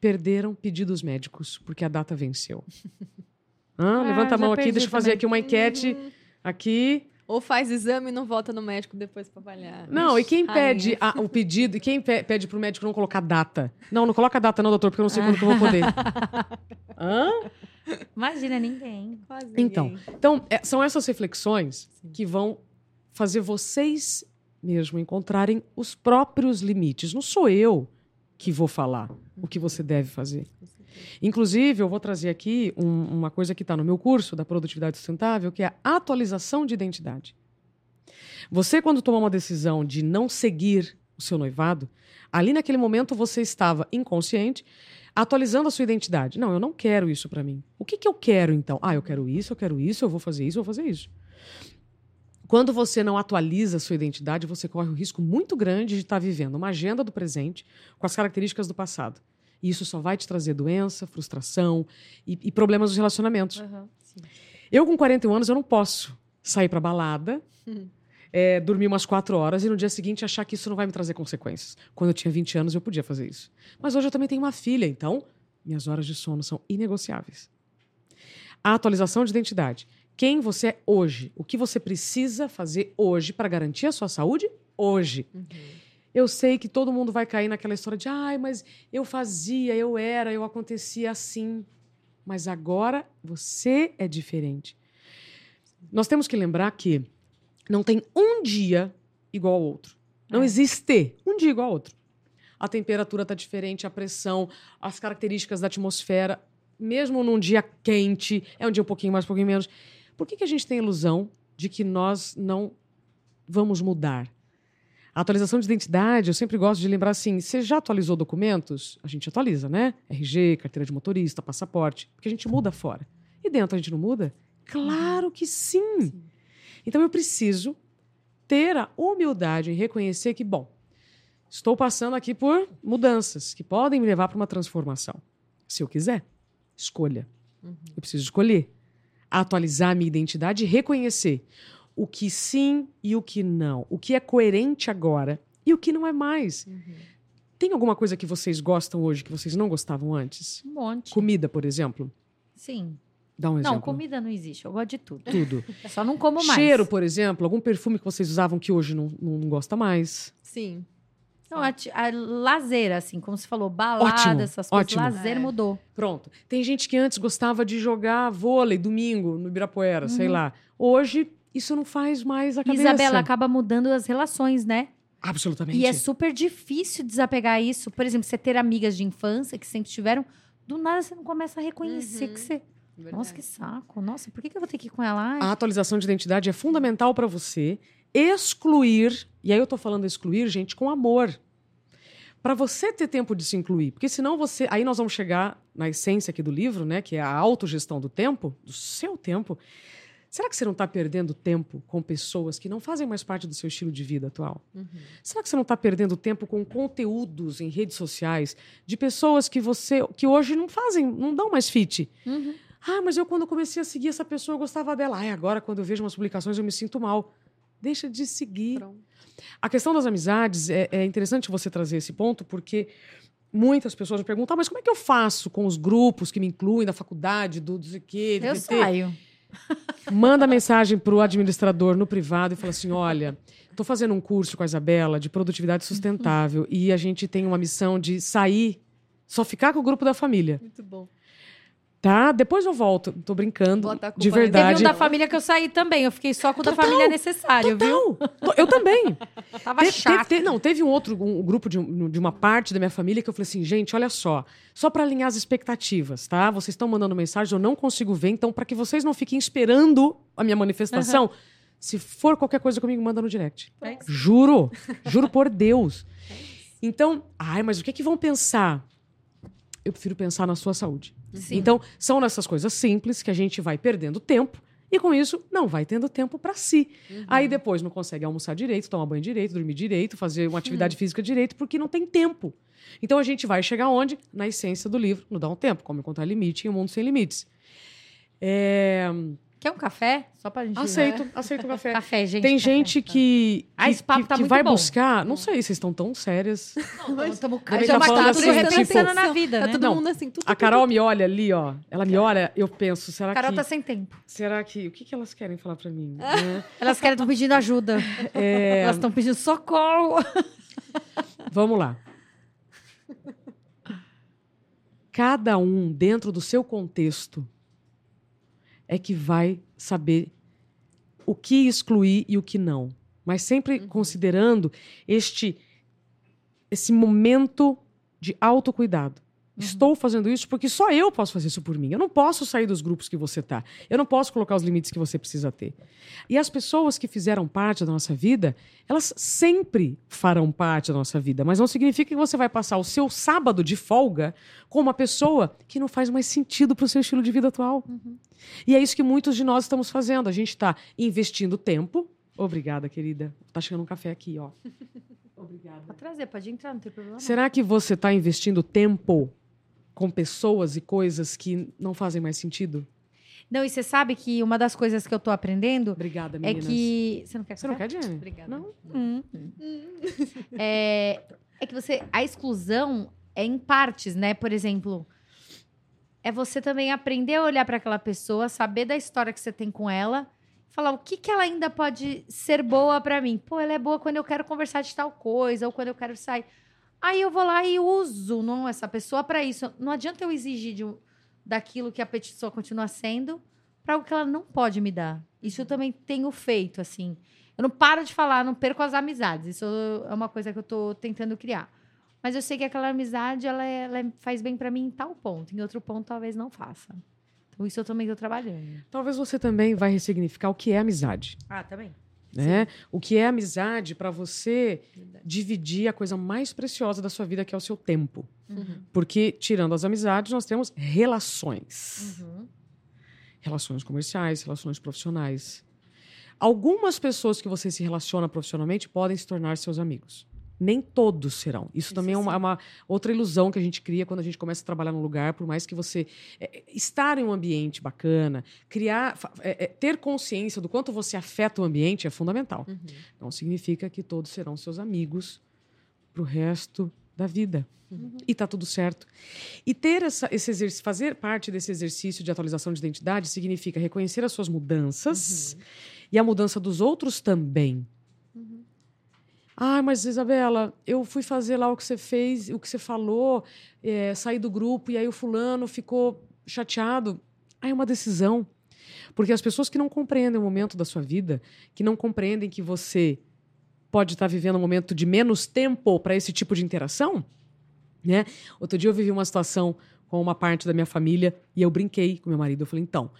perderam pedidos médicos porque a data venceu? Hã? Ah, Levanta a mão aqui, deixa eu fazer também. aqui uma enquete. Uhum. Aqui. Ou faz exame e não volta no médico depois pra avaliar. Não, e quem pede a- o pedido, e quem pe- pede pro médico não colocar data? Não, não coloca data não, doutor, porque eu não sei quando que eu vou poder. Hã? Imagina, ninguém. Quase Então, ninguém. Então, é- são essas reflexões Sim. que vão fazer vocês mesmo encontrarem os próprios limites. Não sou eu que vou falar o que você deve fazer. Inclusive, eu vou trazer aqui um- uma coisa que está no meu curso da produtividade sustentável, que é a atualização de identidade. Você, quando tomar uma decisão de não seguir o seu noivado, ali naquele momento você estava inconsciente, atualizando a sua identidade. Não, eu não quero isso para mim. O que, que eu quero então? Ah, eu quero isso, eu quero isso, eu vou fazer isso, eu vou fazer isso. Quando você não atualiza a sua identidade, você corre um risco muito grande de estar vivendo uma agenda do presente com as características do passado. E isso só vai te trazer doença, frustração e, e problemas nos relacionamentos. Sim. Eu, com 41 anos, eu não posso sair pra balada, Uhum. é, dormir umas quatro horas e no dia seguinte achar que isso não vai me trazer consequências. Quando eu tinha 20 anos, eu podia fazer isso. Mas hoje eu também tenho uma filha, então minhas horas de sono são inegociáveis. A atualização de identidade. Quem você é hoje? O que você precisa fazer hoje para garantir a sua saúde hoje? Uhum. Eu sei que todo mundo vai cair naquela história de, ai, mas eu fazia, eu era, eu acontecia assim. Mas agora você é diferente. Nós temos que lembrar que não tem um dia igual ao outro. Não É. existe um dia igual ao outro. A temperatura está diferente, a pressão, as características da atmosfera, mesmo num dia quente, é um dia um pouquinho mais, um pouquinho menos. Por que, que a gente tem a ilusão de que nós não vamos mudar? A atualização de identidade, eu sempre gosto de lembrar assim: você já atualizou documentos? A gente atualiza, né? RG, carteira de motorista, passaporte, porque a gente muda fora. E dentro a gente não muda? Claro que sim. Sim. Então eu preciso ter a humildade em reconhecer que, bom, estou passando aqui por mudanças que podem me levar para uma transformação. Se eu quiser, escolha. Uhum. Eu preciso escolher. Atualizar a minha identidade e reconhecer o que sim e o que não. O que é coerente agora e o que não é mais. Uhum. Tem alguma coisa que vocês gostam hoje que vocês não gostavam antes? Um monte. Comida, por exemplo? Sim. Dá um exemplo. Não, comida não existe. Eu gosto de tudo. Tudo. Só não como mais. Cheiro, por exemplo, algum perfume que vocês usavam que hoje não, não gosta mais. Sim. Não, a, a lazer, assim, como você falou, balada, Ótimo, essas coisas. ótimo. Lazer É. mudou. Pronto. Tem gente que antes gostava de jogar vôlei domingo no Ibirapuera, sei Uhum. lá. Hoje, isso não faz mais a cabeça. Isabela, acaba mudando as relações, né? Absolutamente. E é super difícil desapegar isso. Por exemplo, você ter amigas de infância que sempre tiveram, do nada você não começa a reconhecer Uhum. que você. Verdade. Nossa, que saco. Nossa, por que, que eu vou ter que ir com ela? Ai, A atualização de identidade é fundamental para você excluir, e aí eu tô falando excluir, gente, com amor. Para você ter tempo de se incluir, porque senão você, aí nós vamos chegar na essência aqui do livro, né, que é a autogestão do tempo, do seu tempo. Será que você não está perdendo tempo com pessoas que não fazem mais parte do seu estilo de vida atual? Uhum. Será que você não está perdendo tempo com conteúdos em redes sociais de pessoas que você que hoje não fazem, não dão mais fit? uhum. Ah, mas eu quando comecei a seguir essa pessoa eu gostava dela. Ai, agora quando eu vejo umas publicações eu me sinto mal. Deixa de seguir. Pronto. A questão das amizades é, é interessante você trazer esse ponto porque muitas pessoas me perguntam, ah, mas como é que eu faço com os grupos que me incluem da faculdade, do, do do Eu VT?" saio. Manda mensagem para o administrador no privado e fala assim: olha, estou fazendo um curso com a Isabela de produtividade sustentável e a gente tem uma missão de sair, só ficar com o grupo da família. Muito bom. Tá? Depois eu volto. Tô brincando. De na Teve verdade. um da família que eu saí também. Eu fiquei só com o da família necessário, viu? Eu também. Tava Te- te- chato. te- não, teve um outro um grupo de, um- de uma parte da minha família que eu falei assim, gente, olha só, só para alinhar as expectativas, tá? Vocês estão mandando mensagem, eu não consigo ver, então para que vocês não fiquem esperando a minha manifestação, se for qualquer coisa comigo, manda no direct. É. Juro, juro por Deus. Então, ai, mas o que que vão pensar? Eu prefiro pensar na sua saúde. Sim. Então, são nessas coisas simples que a gente vai perdendo tempo e com isso não vai tendo tempo para si. Uhum. Aí depois não consegue almoçar direito, tomar banho direito, dormir direito, fazer uma atividade física direito, porque não tem tempo. Então a gente vai chegar onde? Na essência do livro, no Dá um Tempo, como encontrar limite em um mundo sem limites. É, Quer um café? Só pra gente... Aceito, aceito o café. Café, gente. Tem café. gente que, Ah, esse papo que- tá que muito vai bom. buscar. Não sei, vocês estão tão sérias. Estamos Gabi já tá falando assim, tudo refletindo na vida, Tá né? todo Não, mundo assim, tudo. A Carol me olha ali, ó. Ela me olha, eu penso, será Carol que. tá sem tempo. Será que. O que, que elas querem falar pra mim? né? Elas querem estão pedindo ajuda. É, Elas estão pedindo socorro. Vamos lá. Cada um, dentro do seu contexto, é que vai saber o que excluir e o que não. Mas sempre considerando este esse momento de autocuidado. Estou fazendo isso porque só eu posso fazer isso por mim. Eu não posso sair dos grupos que você está. Eu não posso colocar os limites que você precisa ter. E as pessoas que fizeram parte da nossa vida, elas sempre farão parte da nossa vida, mas não significa que você vai passar o seu sábado de folga com uma pessoa que não faz mais sentido para o seu estilo de vida atual. E é isso que muitos de nós estamos fazendo. A gente está investindo tempo. Obrigada, querida. Tá chegando um café aqui, ó. Obrigada. Pode trazer, pode entrar, não tem problema. Será que você está investindo tempo com pessoas e coisas que não fazem mais sentido? Não, e você sabe que uma das coisas que eu tô aprendendo Obrigada, é meninas. que. Você não quer Você não quer, Jenny? Obrigada. Não? Hum. É, é que você. A exclusão é em partes, né? Por exemplo, é você também aprender a olhar para aquela pessoa, saber da história que você tem com ela, falar o que, que ela ainda pode ser boa para mim. Pô, ela é boa quando eu quero conversar de tal coisa, ou quando eu quero sair. Aí eu vou lá e uso não, essa pessoa para isso. Não adianta eu exigir de daquilo que a pessoa continua sendo para algo que ela não pode me dar. Isso eu também tenho feito, assim. Eu não paro de falar, não perco as amizades. Isso é uma coisa que eu tô tentando criar. Mas eu sei que aquela amizade, ela, é- ela é- faz bem para mim em tal ponto. Em outro ponto, talvez não faça. Então, isso eu também tô trabalhando. Talvez você também vai ressignificar o que é amizade. Ah, também. Né? O que é amizade para você dividir a coisa mais preciosa da sua vida, que é o seu tempo. Uhum. Porque, tirando as amizades, nós temos relações. Uhum. Relações comerciais, relações profissionais. Algumas pessoas que você se relaciona profissionalmente podem se tornar seus amigos. Nem todos serão. Isso, Isso também é uma, é uma outra ilusão que a gente cria quando a gente começa a trabalhar num lugar, por mais que você é, estar em um ambiente bacana, criar, é, é, ter consciência do quanto você afeta o ambiente é fundamental. Uhum. Não significa que todos serão seus amigos pro resto da vida. E tá tudo certo. E ter essa, esse exercício, fazer parte desse exercício de atualização de identidade significa reconhecer as suas mudanças e a mudança dos outros também. Ah, mas Isabela, eu fui fazer lá o que você fez, o que você falou, é, saí do grupo e aí o fulano ficou chateado. Ah, é uma decisão. Porque as pessoas que não compreendem o momento da sua vida, que não compreendem que você pode estar vivendo um momento de menos tempo para esse tipo de interação, né? Outro dia eu vivi uma situação com uma parte da minha família e eu brinquei com meu marido. Eu falei, então,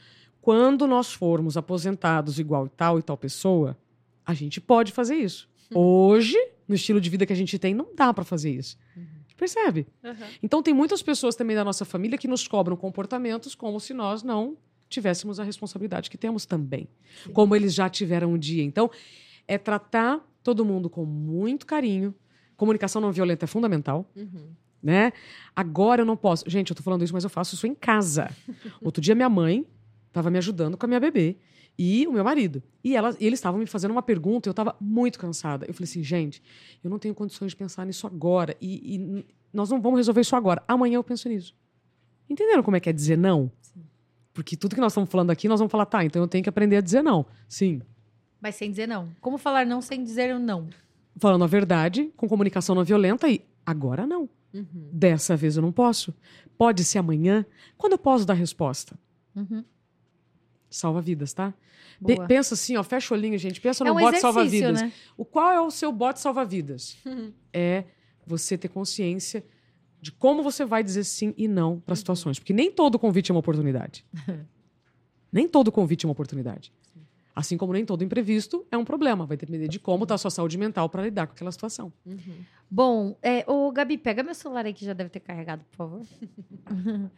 quando nós formos aposentados igual tal e tal pessoa, a gente pode fazer isso. Hoje, no estilo de vida que a gente tem, não dá para fazer isso. Percebe? Então tem muitas pessoas também da nossa família que nos cobram comportamentos como se nós não tivéssemos a responsabilidade que temos também, como eles já tiveram um dia. Então, é tratar todo mundo com muito carinho. Comunicação não violenta é fundamental, Uhum. né? Agora eu não posso. Gente, eu tô falando isso, mas eu faço isso em casa. Outro dia minha mãe estava me ajudando com a minha bebê e o meu marido. E, elas, e eles estavam me fazendo uma pergunta eu estava muito cansada. Eu falei assim, gente, eu não tenho condições de pensar nisso agora e, e nós não vamos resolver isso agora. Amanhã eu penso nisso. Entenderam como é que é dizer não? Porque tudo que nós estamos falando aqui, nós vamos falar, tá, então eu tenho que aprender a dizer não. Sim. Mas sem dizer não. Como falar não sem dizer um não? Falando a verdade, com comunicação não violenta e agora não. Uhum. Dessa vez eu não posso. Pode ser amanhã. Quando eu posso dar resposta? Uhum. Salva vidas, tá? Pe- pensa assim, ó, fecha o olhinho, gente. Pensa É no um bote exercício, salva-vidas. né? O qual é o seu bote salva-vidas? é você ter consciência de como você vai dizer sim e não para situações, porque nem todo convite é uma oportunidade. nem todo convite é uma oportunidade. Assim como nem todo imprevisto é um problema, vai depender de como está a sua saúde mental para lidar com aquela situação. Uhum. Bom, é, ô Gabi, pega meu celular aí que já deve ter carregado, por favor.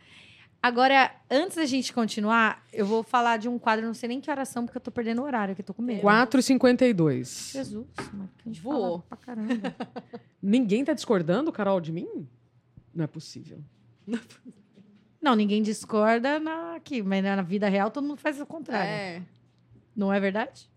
Agora, antes da gente continuar, eu vou falar de um quadro, não sei nem que oração, porque eu tô perdendo o horário, que eu tô com medo. 4h52. Jesus, mas que a gente Voou. pra caramba. Ninguém tá discordando, Carol, de mim? Não é possível. Não, ninguém discorda na, aqui, mas na vida real todo mundo faz o contrário. É. Não é verdade?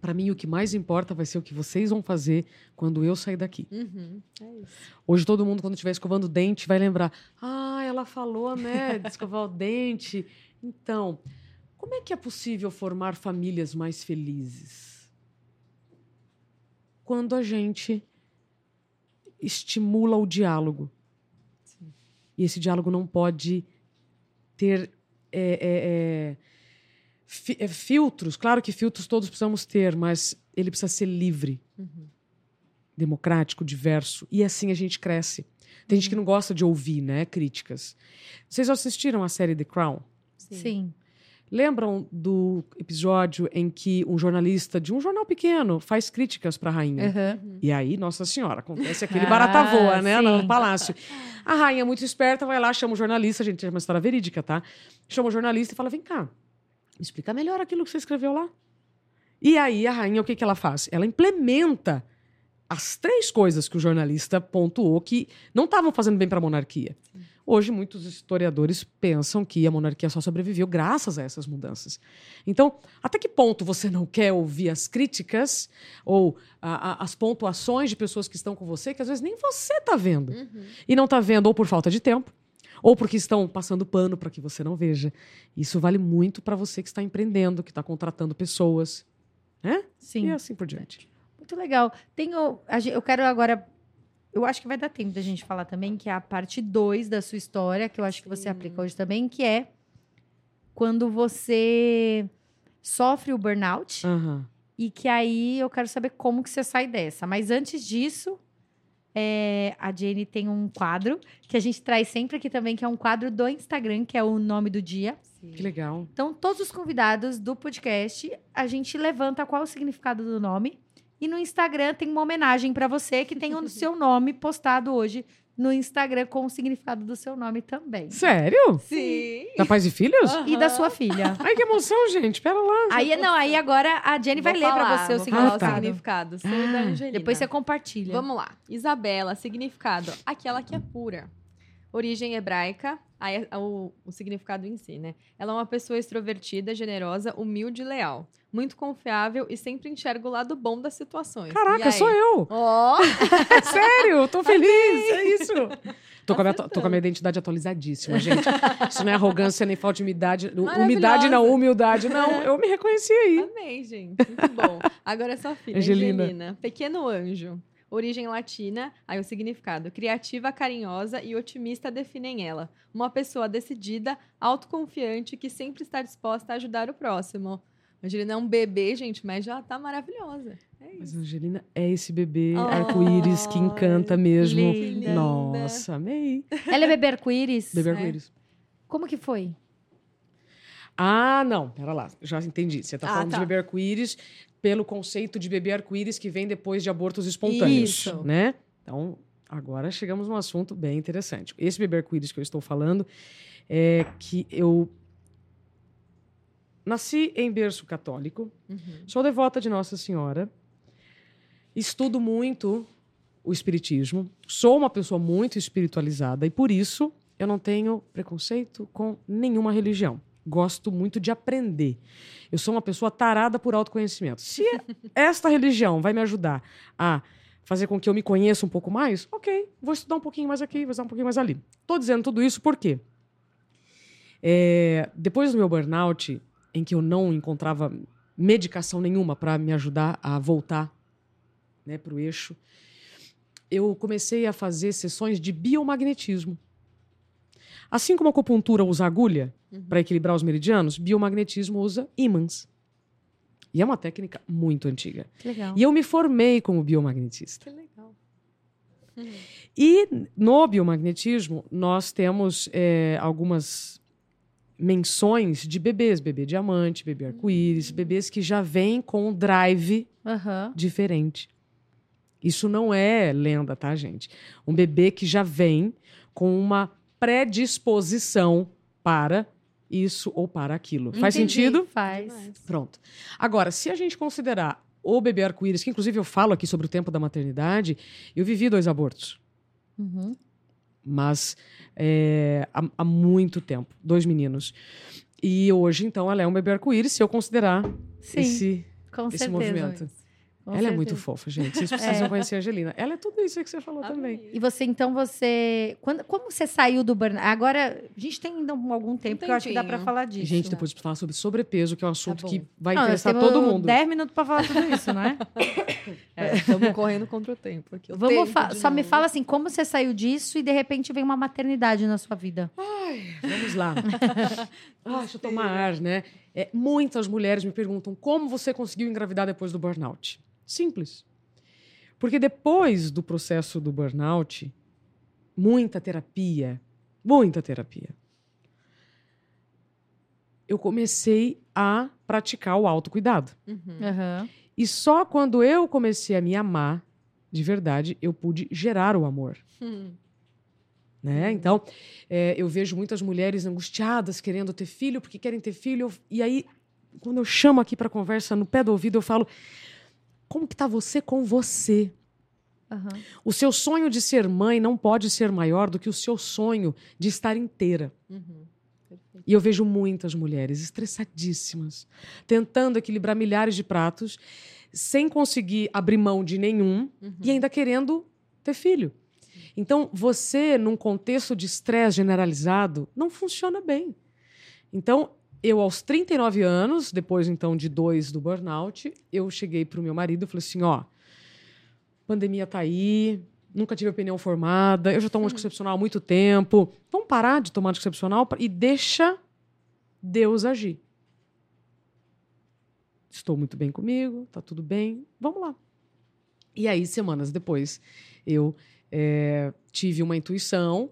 Para mim, o que mais importa vai ser o que vocês vão fazer quando eu sair daqui. Uhum. É isso. Hoje, todo mundo, quando estiver escovando o dente, vai lembrar: ah, ela falou, né, de escovar o dente. Então, como é que é possível formar famílias mais felizes? Quando a gente estimula o diálogo. Sim. E esse diálogo não pode ter é, é, é, fi- é, filtros. Claro que filtros todos precisamos ter, mas ele precisa ser livre, Uhum. democrático, diverso. E assim a gente cresce. Tem gente que não gosta de ouvir, né, críticas. Vocês assistiram a série The Crown? Sim. Lembram do episódio em que um jornalista de um jornal pequeno faz críticas para a rainha? Aham. E aí, Nossa Senhora, acontece aquele Ah, barata voa, né? sim. No palácio. A rainha, muito esperta, vai lá, chama o jornalista, gente, é uma história verídica, tá? Chama o jornalista e fala: vem cá, me explica melhor aquilo que você escreveu lá. E aí, a rainha, o que, que ela faz? Ela implementa as três coisas que o jornalista pontuou que não estavam fazendo bem para a monarquia. Hoje, muitos historiadores pensam que a monarquia só sobreviveu graças a essas mudanças. Então, até que ponto você não quer ouvir as críticas ou a- a- as pontuações de pessoas que estão com você, que às vezes nem você está vendo? Uhum. E não está vendo ou por falta de tempo, ou porque estão passando pano para que você não veja. Isso vale muito para você que está empreendendo, que está contratando pessoas. Né? Sim. E assim por diante. Muito legal. Tenho, eu quero agora. Eu acho que vai dar tempo da gente falar também, que é a parte 2 da sua história, que eu acho que você Sim. aplica hoje também, que é quando você sofre o burnout Aham. e que aí eu quero saber como que você sai dessa. Mas antes disso, é, a Jenny tem um quadro que a gente traz sempre aqui também, que é um quadro do Instagram, que é o nome do dia. Sim. Que legal. Então, todos os convidados do podcast, a gente levanta qual o significado do nome. E no Instagram tem uma homenagem para você que tem o seu nome postado hoje no Instagram com o significado do seu nome também. Sério? Sim. Da Pais e Filhos? E da sua filha. Ai, que emoção, gente. Pera lá. Aí, não, aí agora a Jenny vai Vou ler para falar, você o vou falar significado. o significado. Ah. Depois você compartilha. Vamos lá. Isabela, significado. Aquela que é pura. Origem hebraica, aí é o, o significado em si, né? Ela é uma pessoa extrovertida, generosa, humilde e leal. Muito confiável e sempre enxerga o lado bom das situações. Caraca, sou eu. Ó! Sério, tô feliz. É isso. Tô com, a minha, tô com a minha identidade atualizadíssima, gente. Isso não é arrogância nem falta de umidade. Umidade não, humildade não. Eu me reconheci aí. Amei, gente. Muito bom. Agora é sua filha, Angelina. Angelina. Pequeno anjo. Origem latina, aí o significado. Criativa, carinhosa e otimista definem ela. Uma pessoa decidida, autoconfiante, que sempre está disposta a ajudar o próximo. Angelina é um bebê, gente, mas já tá maravilhosa. É Mas Angelina é esse bebê Ai, arco-íris que encanta mesmo. linda. Nossa, amei. Ela é bebê arco-íris? Bebê É. arco-íris. Como que foi? Ah, não, pera lá, já entendi. Você tá Ah, falando tá. de bebê arco-íris pelo conceito de bebê arco-íris que vem depois de abortos espontâneos, Isso. né? Então, agora chegamos num assunto bem interessante. Esse bebê arco-íris que eu estou falando é que eu nasci em berço católico, Uhum. Sou devota de Nossa Senhora. Estudo muito o espiritismo. Sou uma pessoa muito espiritualizada e por isso eu não tenho preconceito com nenhuma religião. Gosto muito de aprender. Eu sou uma pessoa tarada por autoconhecimento. Se esta religião vai me ajudar a fazer com que eu me conheça um pouco mais, ok, vou estudar um pouquinho mais aqui, vou estudar um pouquinho mais ali. Estou dizendo tudo isso por quê? É, depois do meu burnout, em que eu não encontrava medicação nenhuma para me ajudar a voltar né, para o eixo, eu comecei a fazer sessões de biomagnetismo. Assim como a acupuntura usa agulha Uhum. para equilibrar os meridianos, biomagnetismo usa ímãs. E é uma técnica muito antiga. Que legal. E eu me formei como biomagnetista. Que legal. E no biomagnetismo, nós temos é, algumas menções de bebês, bebê diamante, bebê arco-íris, bebês que já vêm com um drive Aham. diferente. Isso não é lenda, tá, gente? Um bebê que já vem com uma predisposição para isso ou para aquilo. Faz Entendi. sentido? Faz. Pronto. Agora, se a gente considerar o bebê arco-íris, que inclusive eu falo aqui sobre o tempo da maternidade, eu vivi dois abortos. Uhum. mas é, há, há muito tempo. Dois meninos. E hoje, então, ela é um bebê arco-íris, se eu considerar Sim, esse, com esse certeza. movimento. Com ela é muito certeza. fofa, gente. Vocês precisam conhecer a Angelina. Ela é tudo isso que você falou também. E você, então, você. Quando, como você saiu do burnout? Agora, a gente tem ainda algum tempo que eu acho que dá pra tempinho. falar disso. Gente, depois de falar sobre sobrepeso, que é um assunto bom. que vai Não, interessar temos todo mundo. 10 minutos pra falar tudo isso, não é? Estamos correndo contra o tempo aqui. o Vamos tempo só me novo. fala assim, como você saiu disso e de repente vem uma maternidade na sua vida? Vamos lá. ah, deixa eu tomar ar, né? É, muitas mulheres me perguntam como você conseguiu engravidar depois do burnout. Simples. Porque depois do processo do burnout, muita terapia, muita terapia. Eu comecei a praticar o autocuidado. Uhum. Aham. E só quando eu comecei a me amar, de verdade, eu pude gerar o amor. Hum. Né? Então, é, eu vejo muitas mulheres angustiadas querendo ter filho porque querem ter filho. Eu- E aí, quando eu chamo aqui para conversa no pé do ouvido, eu falo: como que tá você com você? aham. O seu sonho de ser mãe não pode ser maior do que o seu sonho de estar inteira. Uhum. E eu vejo muitas mulheres estressadíssimas, tentando equilibrar milhares de pratos, sem conseguir abrir mão de nenhum Uhum. e ainda querendo ter filho. Então, você, num contexto de estresse generalizado, não funciona bem. Então, eu, aos 39 anos, depois então de dois do burnout, eu cheguei para o meu marido e falei assim: ó, pandemia tá aí, nunca tive opinião formada, eu já tomo anticoncepcional há muito tempo. Vamos parar de tomar anticoncepcional e deixa Deus agir. Estou muito bem comigo, tá tudo bem, vamos lá. E aí, semanas depois, eu eh, tive uma intuição.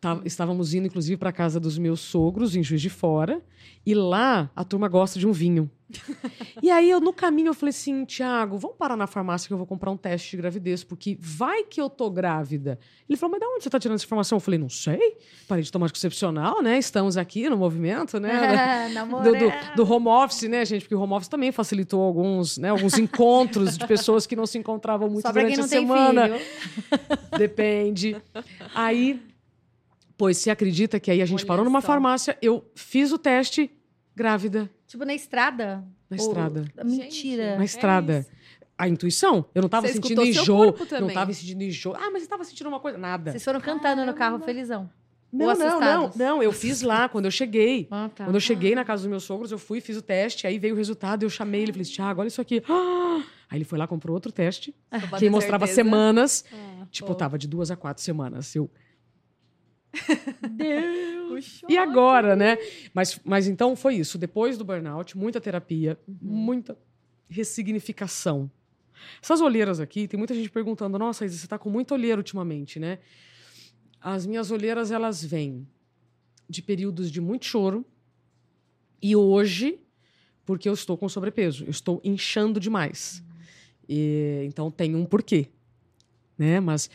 Tá- estávamos indo, inclusive, para casa dos meus sogros, em Juiz de Fora. E lá, a turma gosta de um vinho. e aí, eu, no caminho, eu falei assim, Tiago, vamos parar na farmácia que eu vou comprar um teste de gravidez, porque vai que eu tô grávida. Ele falou, mas de onde você tá tirando essa informação? Eu falei, não sei. Parei de tomar anticoncepcional, né? Estamos aqui no movimento, né? do, Namorando. do- do home office, né, gente? Porque o home office também facilitou alguns, né, alguns encontros de pessoas que não se encontravam muito Só durante quem a não tem semana. filho. Depende. Aí, pois se acredita que aí a gente Olha parou numa só. farmácia, eu fiz o teste grávida Tipo, na estrada? na Ou- estrada. Mentira. Na É estrada. isso. A intuição, eu não tava Você sentindo enjoo, não tava sentindo enjoo. Ah, mas você tava sentindo uma coisa, nada. Vocês foram cantando no carro, Caramba. felizão. Não, Ou não, não, não, eu fiz lá quando eu cheguei. Ah, tá. Quando eu cheguei na casa dos meus sogros, eu fui, fiz o teste, aí veio o resultado, eu chamei ele e falei, Tiago, olha isso aqui. Ah! Aí ele foi lá, comprou outro teste, Só pra que mostrava certeza. semanas. Ah, Tipo, pô. tava de duas a quatro semanas. Eu, Deus. e agora, né? Mas, mas então foi isso. Depois do burnout, muita terapia, Uhum. muita ressignificação. Essas olheiras aqui, tem muita gente perguntando: nossa, Isa, você tá com muita olheira ultimamente, né? As minhas olheiras, elas vêm de períodos de muito choro. E hoje, porque eu estou com sobrepeso, eu estou inchando demais. E, então tem um porquê, né? Mas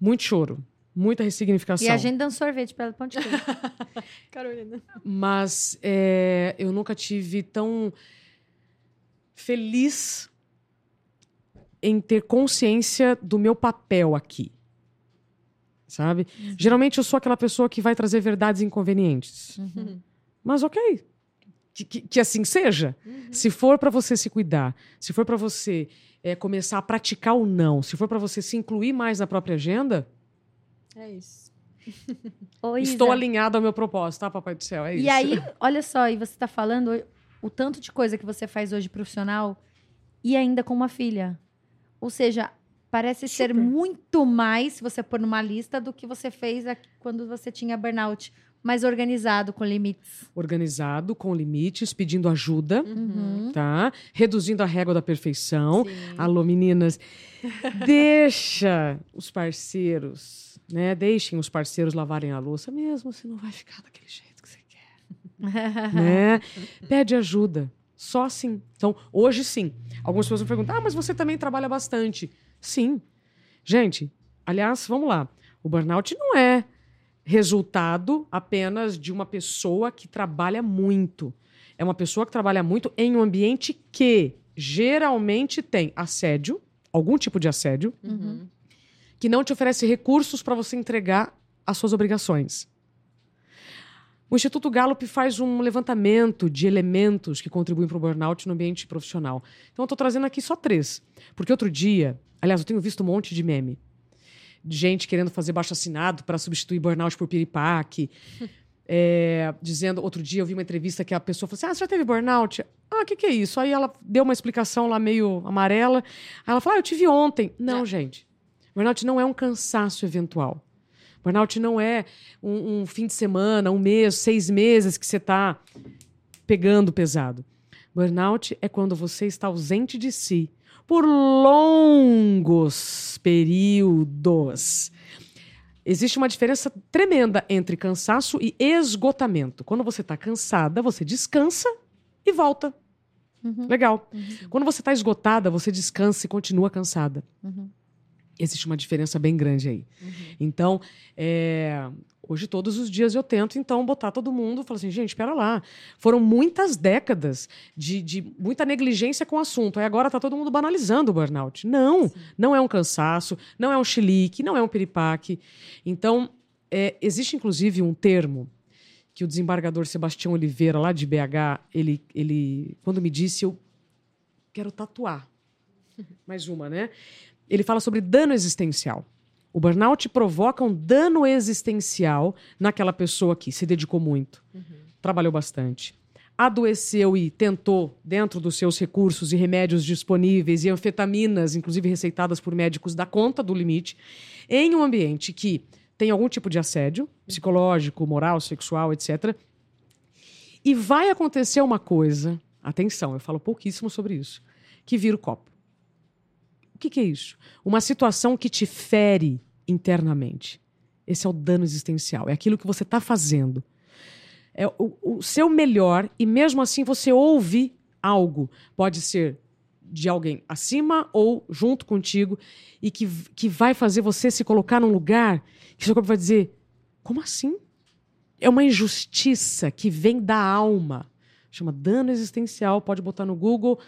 muito choro, muita ressignificação. E a gente dando sorvete pra ela, pão de queijo. Carolina. Mas é, eu nunca tive tão feliz em ter consciência do meu papel aqui. Sabe? Geralmente eu sou aquela pessoa que vai trazer verdades inconvenientes. Uhum. Mas ok. Que, que- que assim seja. Uhum. Se for para você se cuidar, se for para você é, começar a praticar o não, se for para você se incluir mais na própria agenda, É isso. Isa, estou alinhado ao meu propósito, tá, Papai do Céu? É isso. E aí, olha só, e você tá falando o tanto de coisa que você faz hoje profissional e ainda com uma filha. Ou seja, parece ser Super. muito mais, se você pôr numa lista, do que você fez quando você tinha burnout. Mais organizado, com limites. Organizado, com limites, pedindo ajuda. Uhum. tá? Reduzindo a régua da perfeição. Sim. Alô, meninas, deixa os parceiros, né? Deixem os parceiros lavarem a louça mesmo, você não vai ficar daquele jeito que você quer, né? Pede ajuda, só assim. Então, hoje sim. Algumas pessoas me perguntam: "Ah, mas você também trabalha bastante?" Sim. Gente, aliás, vamos lá. O burnout não é resultado apenas de uma pessoa que trabalha muito. É uma pessoa que trabalha muito em um ambiente que geralmente tem assédio, algum tipo de assédio, Uhum. que não te oferece recursos para você entregar às suas obrigações. O Instituto Gallup faz um levantamento de elementos que contribuem para o burnout no ambiente profissional. Então, eu estou trazendo aqui só três. Porque outro dia, aliás, eu tenho visto um monte de meme de gente querendo fazer baixo assinado para substituir burnout por piripaque. É, dizendo, outro dia eu vi uma entrevista que a pessoa falou assim: Ah, você já teve burnout? Ah, o que, que é isso? Aí ela deu uma explicação lá meio amarela. Aí ela falou: Ah, eu tive ontem. Não, É. gente. Burnout não é um cansaço eventual. Burnout não é um, um fim de semana, um mês, seis meses que você está pegando pesado. Burnout é quando você está ausente de si por longos períodos. Existe uma diferença tremenda entre cansaço e esgotamento. Quando você está cansada, você descansa e volta. Uhum. Legal. Quando você está esgotada, você descansa e continua cansada. Uhum. Existe uma diferença bem grande aí. Então, é, hoje todos os dias eu tento, então, botar todo mundo, falar assim, gente, espera lá. Foram muitas décadas de, de muita negligência com o assunto. Aí agora está todo mundo banalizando o burnout. Não, não é um cansaço, não é um chilique, não é um piripaque. Então, é, existe inclusive um termo que o desembargador Sebastião Oliveira, lá de BH, ele, ele quando me disse, eu quero tatuar. Mais uma, né? Ele fala sobre dano existencial. O burnout provoca um dano existencial naquela pessoa que se dedicou muito, trabalhou bastante, adoeceu e tentou, dentro dos seus recursos e remédios disponíveis e anfetaminas, inclusive receitadas por médicos, dar conta do limite, em um ambiente que tem algum tipo de assédio psicológico, moral, sexual, etc. E vai acontecer uma coisa, atenção, eu falo pouquíssimo sobre isso, que vira o copo. Que, que é isso? Uma situação que te fere internamente. Esse é o dano existencial. É aquilo que você está fazendo. É o, o seu melhor e mesmo assim você ouve algo. Pode ser de alguém acima ou junto contigo e que, que vai fazer você se colocar num lugar que seu corpo vai dizer: como assim? É uma injustiça que vem da alma. Chama dano existencial. Pode botar no Google.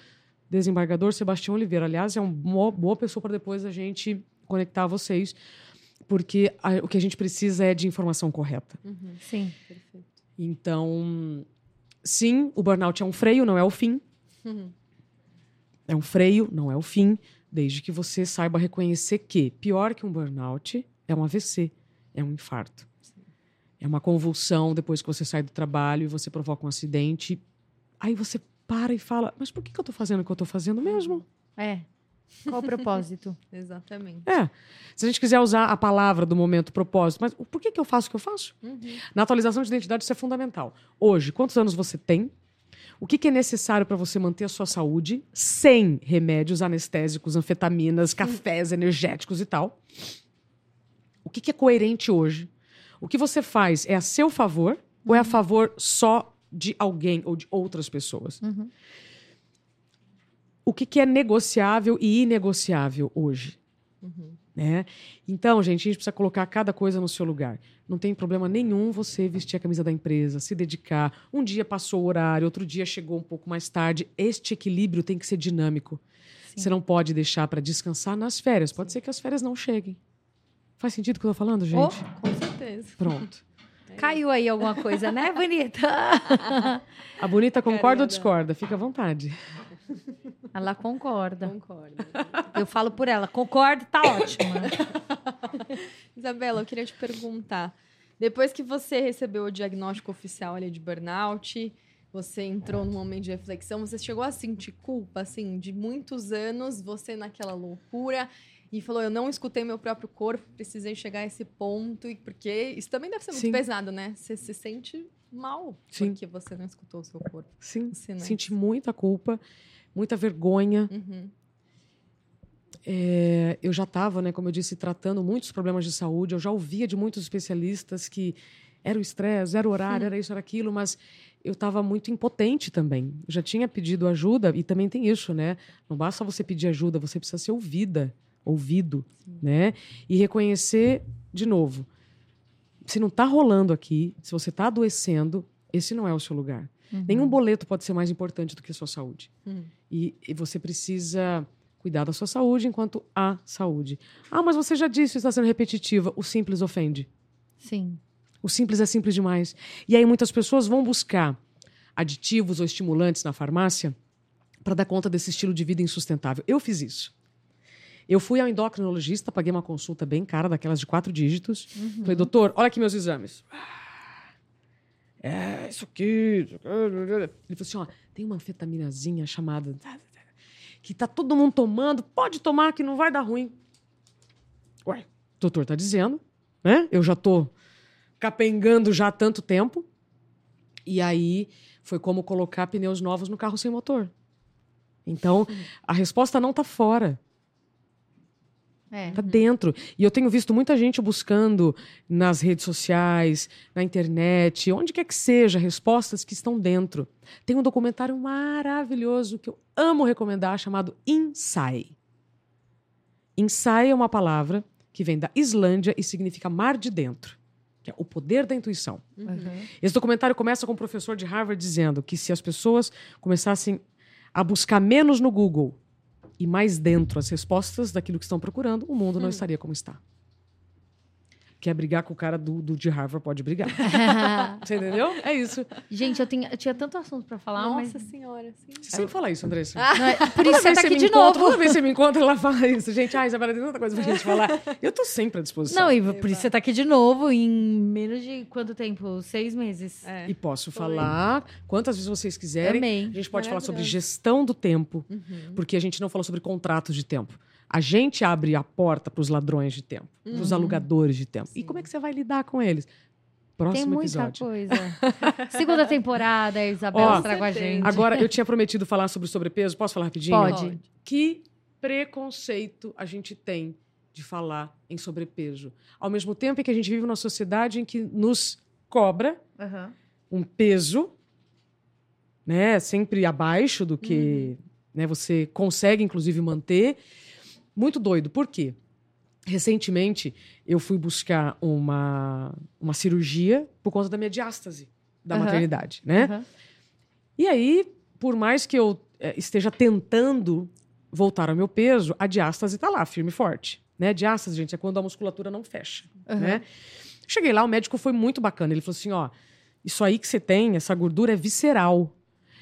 Desembargador Sebastião Oliveira. Aliás, é uma boa- pessoa para depois a gente conectar vocês, porque a- o que a gente precisa é de informação correta. Sim. Perfeito. Então, sim, o burnout é um freio, não é o fim. É um freio, não é o fim, desde que você saiba reconhecer que pior que um burnout é um AVC, é um infarto. É uma convulsão depois que você sai do trabalho e você provoca um acidente. Aí você para e fala: Mas por que que eu tô fazendo o que eu tô fazendo mesmo? É. Qual o propósito? Exatamente. É. Se a gente quiser usar a palavra do momento propósito, mas por que, que eu faço o que eu faço? Uhum. Na atualização de identidade, isso é fundamental. Hoje, quantos anos você tem? O que, que é necessário para você manter a sua saúde sem remédios anestésicos, anfetaminas, cafés energéticos e tal? O que, que é coerente hoje? O que você faz é a seu favor ou é a favor só de alguém ou de outras pessoas? Uhum. O que, que é negociável e inegociável hoje? Né? Então, gente, a gente precisa colocar cada coisa no seu lugar. Não tem problema nenhum você vestir a camisa da empresa, se dedicar. Um dia passou o horário, outro dia chegou um pouco mais tarde. Este equilíbrio tem que ser dinâmico. Você não pode deixar para descansar nas férias. Pode ser que as férias não cheguem. Faz sentido o que eu tô falando, gente? Com certeza. Pronto. Caiu aí alguma coisa, né, bonita? A bonita concorda ou discorda? Fica à vontade. Ela concorda. Concordo. Eu falo por ela. Concordo, tá ótima. Isabela, eu queria te perguntar. Depois que você recebeu o diagnóstico oficial ali de burnout, você entrou num momento de reflexão, você chegou a sentir culpa, assim, de muitos anos, você naquela loucura, e falou, eu não escutei meu próprio corpo, precisei chegar a esse ponto, e porque isso também deve ser muito Sim. pesado, né? Você se sente mal Sim. porque você não escutou o seu corpo. Sim. Senti muita culpa, muita vergonha. Uhum. É, eu já estava, né, como eu disse, tratando muitos problemas de saúde. Eu já ouvia de muitos especialistas que era o estresse, era o horário, era isso, era aquilo, mas eu estava muito impotente também. Eu já tinha pedido ajuda e também tem isso, né? Não basta você pedir ajuda, você precisa ser ouvida, ouvido, né? E reconhecer de novo. Se não está rolando aqui, se você está adoecendo, esse não é o seu lugar. Nenhum boleto pode ser mais importante do que a sua saúde. Uhum. E, e você precisa cuidar da sua saúde enquanto há saúde. Ah, mas você já disse, está sendo repetitiva. O simples ofende. Sim. O simples é simples demais. E aí muitas pessoas vão buscar aditivos ou estimulantes na farmácia para dar conta desse estilo de vida insustentável. Eu fiz isso. Eu fui ao endocrinologista, paguei uma consulta bem cara, daquelas de quatro dígitos. Falei, doutor, olha aqui meus exames. É, isso aqui. isso aqui. Ele falou assim: ó, tem uma anfetaminazinha chamada. que tá todo mundo tomando, pode tomar que não vai dar ruim. Ué, o doutor tá dizendo, né? Eu já tô capengando já há tanto tempo. E aí foi como colocar pneus novos no carro sem motor. Então, a resposta não tá fora. É. Tá dentro. E eu tenho visto muita gente buscando nas redes sociais, na internet, onde quer que seja, respostas que estão dentro. Tem um documentário maravilhoso que eu amo recomendar, chamado Insai. Insai é uma palavra que vem da Islândia e significa mar de dentro, que é o poder da intuição. Uhum. Esse documentário começa com um professor de Harvard dizendo que se as pessoas começassem a buscar menos no Google e mais dentro as respostas daquilo que estão procurando, o mundo não estaria como está. Quer brigar com o cara do, do de Harvard, pode brigar. Você entendeu? É isso. Gente, eu, tinha- eu tinha tanto assunto pra falar, Nossa mas. senhora, sim. Você sempre fala isso, Andressa. Não é- Por isso você tá aqui de encontra, novo. Toda vez que você me encontra, ela fala isso. Gente, ai, Isabela, tem tanta coisa pra gente falar. Eu tô sempre à disposição. Não, e por isso você tá aqui de novo em menos de quanto tempo? Seis meses. É. E posso Foi. falar quantas vezes vocês quiserem. Amei. A gente pode falar sobre gestão do tempo, Uhum. porque a gente não falou sobre contratos de tempo. A gente abre a porta para os ladrões de tempo, para os Uhum. alugadores de tempo. E Sim. como é que você vai lidar com eles? Próximo Tem muita episódio. coisa. Segunda temporada, a Isabela Ó, estraga a certeza. gente. Agora, eu tinha prometido falar sobre sobrepeso. Posso falar rapidinho? Pode. Que preconceito a gente tem de falar em sobrepeso. Ao mesmo tempo em que a gente vive numa sociedade em que nos cobra Aham. um peso, né, sempre abaixo do que né, você consegue, inclusive, manter. Muito doido. Por quê? Recentemente, eu fui buscar uma, uma cirurgia por conta da minha diástase da Aham. maternidade, né? Aham. E aí, por mais que eu eh, esteja tentando voltar ao meu peso, a diástase está lá, firme e forte. Né? Diástase, gente, é quando a musculatura não fecha. Aham. Né? Cheguei lá, o médico foi muito bacana. Ele falou assim: ó, isso aí que você tem, essa gordura é visceral.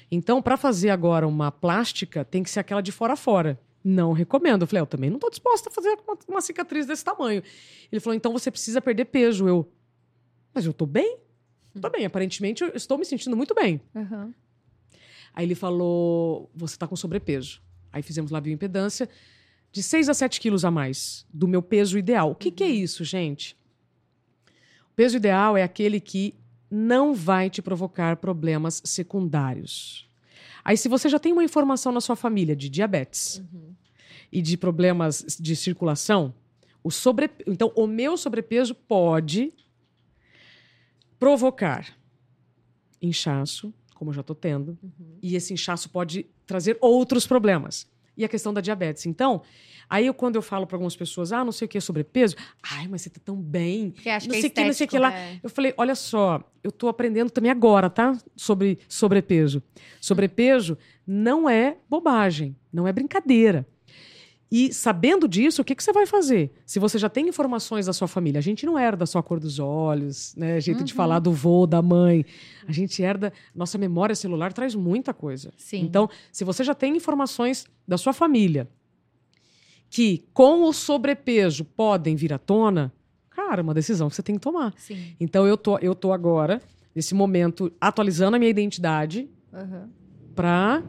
Então, para fazer agora uma plástica, tem que ser aquela de fora a fora. Não recomendo. Eu falei, eu também não estou disposta a fazer uma, uma cicatriz desse tamanho. Ele falou, então você precisa perder peso. Eu, mas eu tô bem? Tô bem, aparentemente eu estou me sentindo muito bem. Aham. Aí ele falou: você está com sobrepeso. Aí fizemos lá bioimpedância de 6 a 7 quilos a mais do meu peso ideal. O que, que é isso, gente? O peso ideal é aquele que não vai te provocar problemas secundários. Aí, se você já tem uma informação na sua família de diabetes Uhum. e de problemas de circulação, o sobre... então o meu sobrepeso pode provocar inchaço, como eu já estou tendo, Uhum. e esse inchaço pode trazer outros problemas. E a questão da diabetes. Então, aí eu, quando eu falo para algumas pessoas, ah, não sei o que é sobrepeso, ai, mas você tá tão bem. Que acho não que é sei o que, não sei o que lá. É. Eu falei, olha só, eu tô aprendendo também agora, tá? Sobre sobrepeso. Sobrepeso não é bobagem, não é brincadeira. E sabendo disso, o que, que você vai fazer? Se você já tem informações da sua família, a gente não herda só a cor dos olhos, né? Jeito de Uhum. falar do vô, da mãe. A gente herda. Nossa memória celular traz muita coisa. Sim. Então, se você já tem informações da sua família que com o sobrepeso podem vir à tona, cara, é uma decisão que você tem que tomar. Sim. Então eu tô, eu tô agora, nesse momento, atualizando a minha identidade Aham. para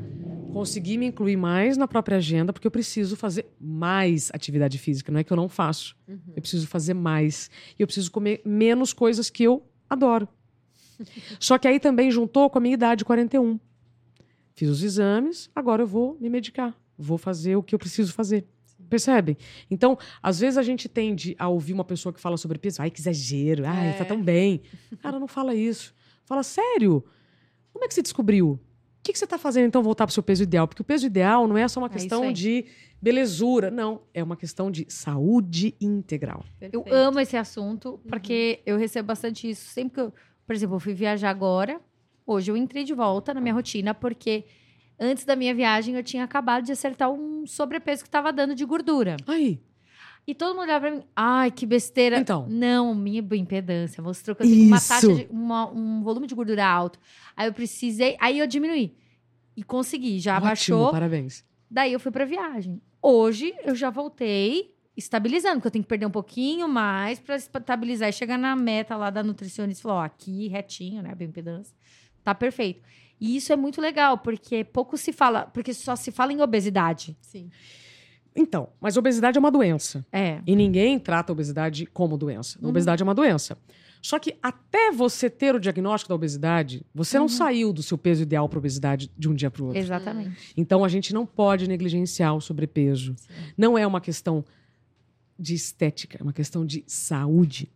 conseguir me incluir mais na própria agenda, porque eu preciso fazer mais atividade física. Não é que eu não faço. Uhum. Eu preciso fazer mais. E eu preciso comer menos coisas que eu adoro. Só que aí também juntou com a minha idade, 41. Fiz os exames, agora eu vou me medicar. Vou fazer o que eu preciso fazer. Percebem? Então, às vezes a gente tende a ouvir uma pessoa que fala sobre peso. Ai, que exagero. Ai, É. tá tão bem. Cara, não fala isso. Fala, sério? Como é que você descobriu? O que, que você está fazendo, então, voltar para o seu peso ideal? Porque o peso ideal não é só uma É questão aí. de belezura. Não. É uma questão de saúde integral. Eu Perfeito. amo esse assunto, porque eu recebo bastante isso. Sempre que eu, por exemplo, eu fui viajar agora, hoje eu entrei de volta na minha rotina, porque antes da minha viagem eu tinha acabado de acertar um sobrepeso que estava dando de gordura. Aí. E todo mundo olhava pra mim, ai, que besteira. Então. Não, minha bioimpedância mostrou que eu tenho uma taxa de, uma- um volume de gordura alto. Aí eu precisei, aí eu diminuí. E consegui, já Ótimo, abaixou. parabéns. Daí eu fui pra viagem. Hoje eu já voltei estabilizando, porque eu tenho que perder um pouquinho mais pra estabilizar e chegar na meta lá da nutricionista. Falou, ó, aqui retinho, né, bioimpedância. Tá perfeito. E isso é muito legal, porque pouco se fala, porque só se fala em obesidade. Sim. Então, mas obesidade é uma doença. É. E ninguém trata a obesidade como doença. Uhum. obesidade é uma doença. Só que até você ter o diagnóstico da obesidade, você não Uhum. saiu do seu peso ideal para obesidade de um dia para o outro. Exatamente. Então a gente não pode negligenciar o sobrepeso. Sim. Não é uma questão de estética, é uma questão de saúde.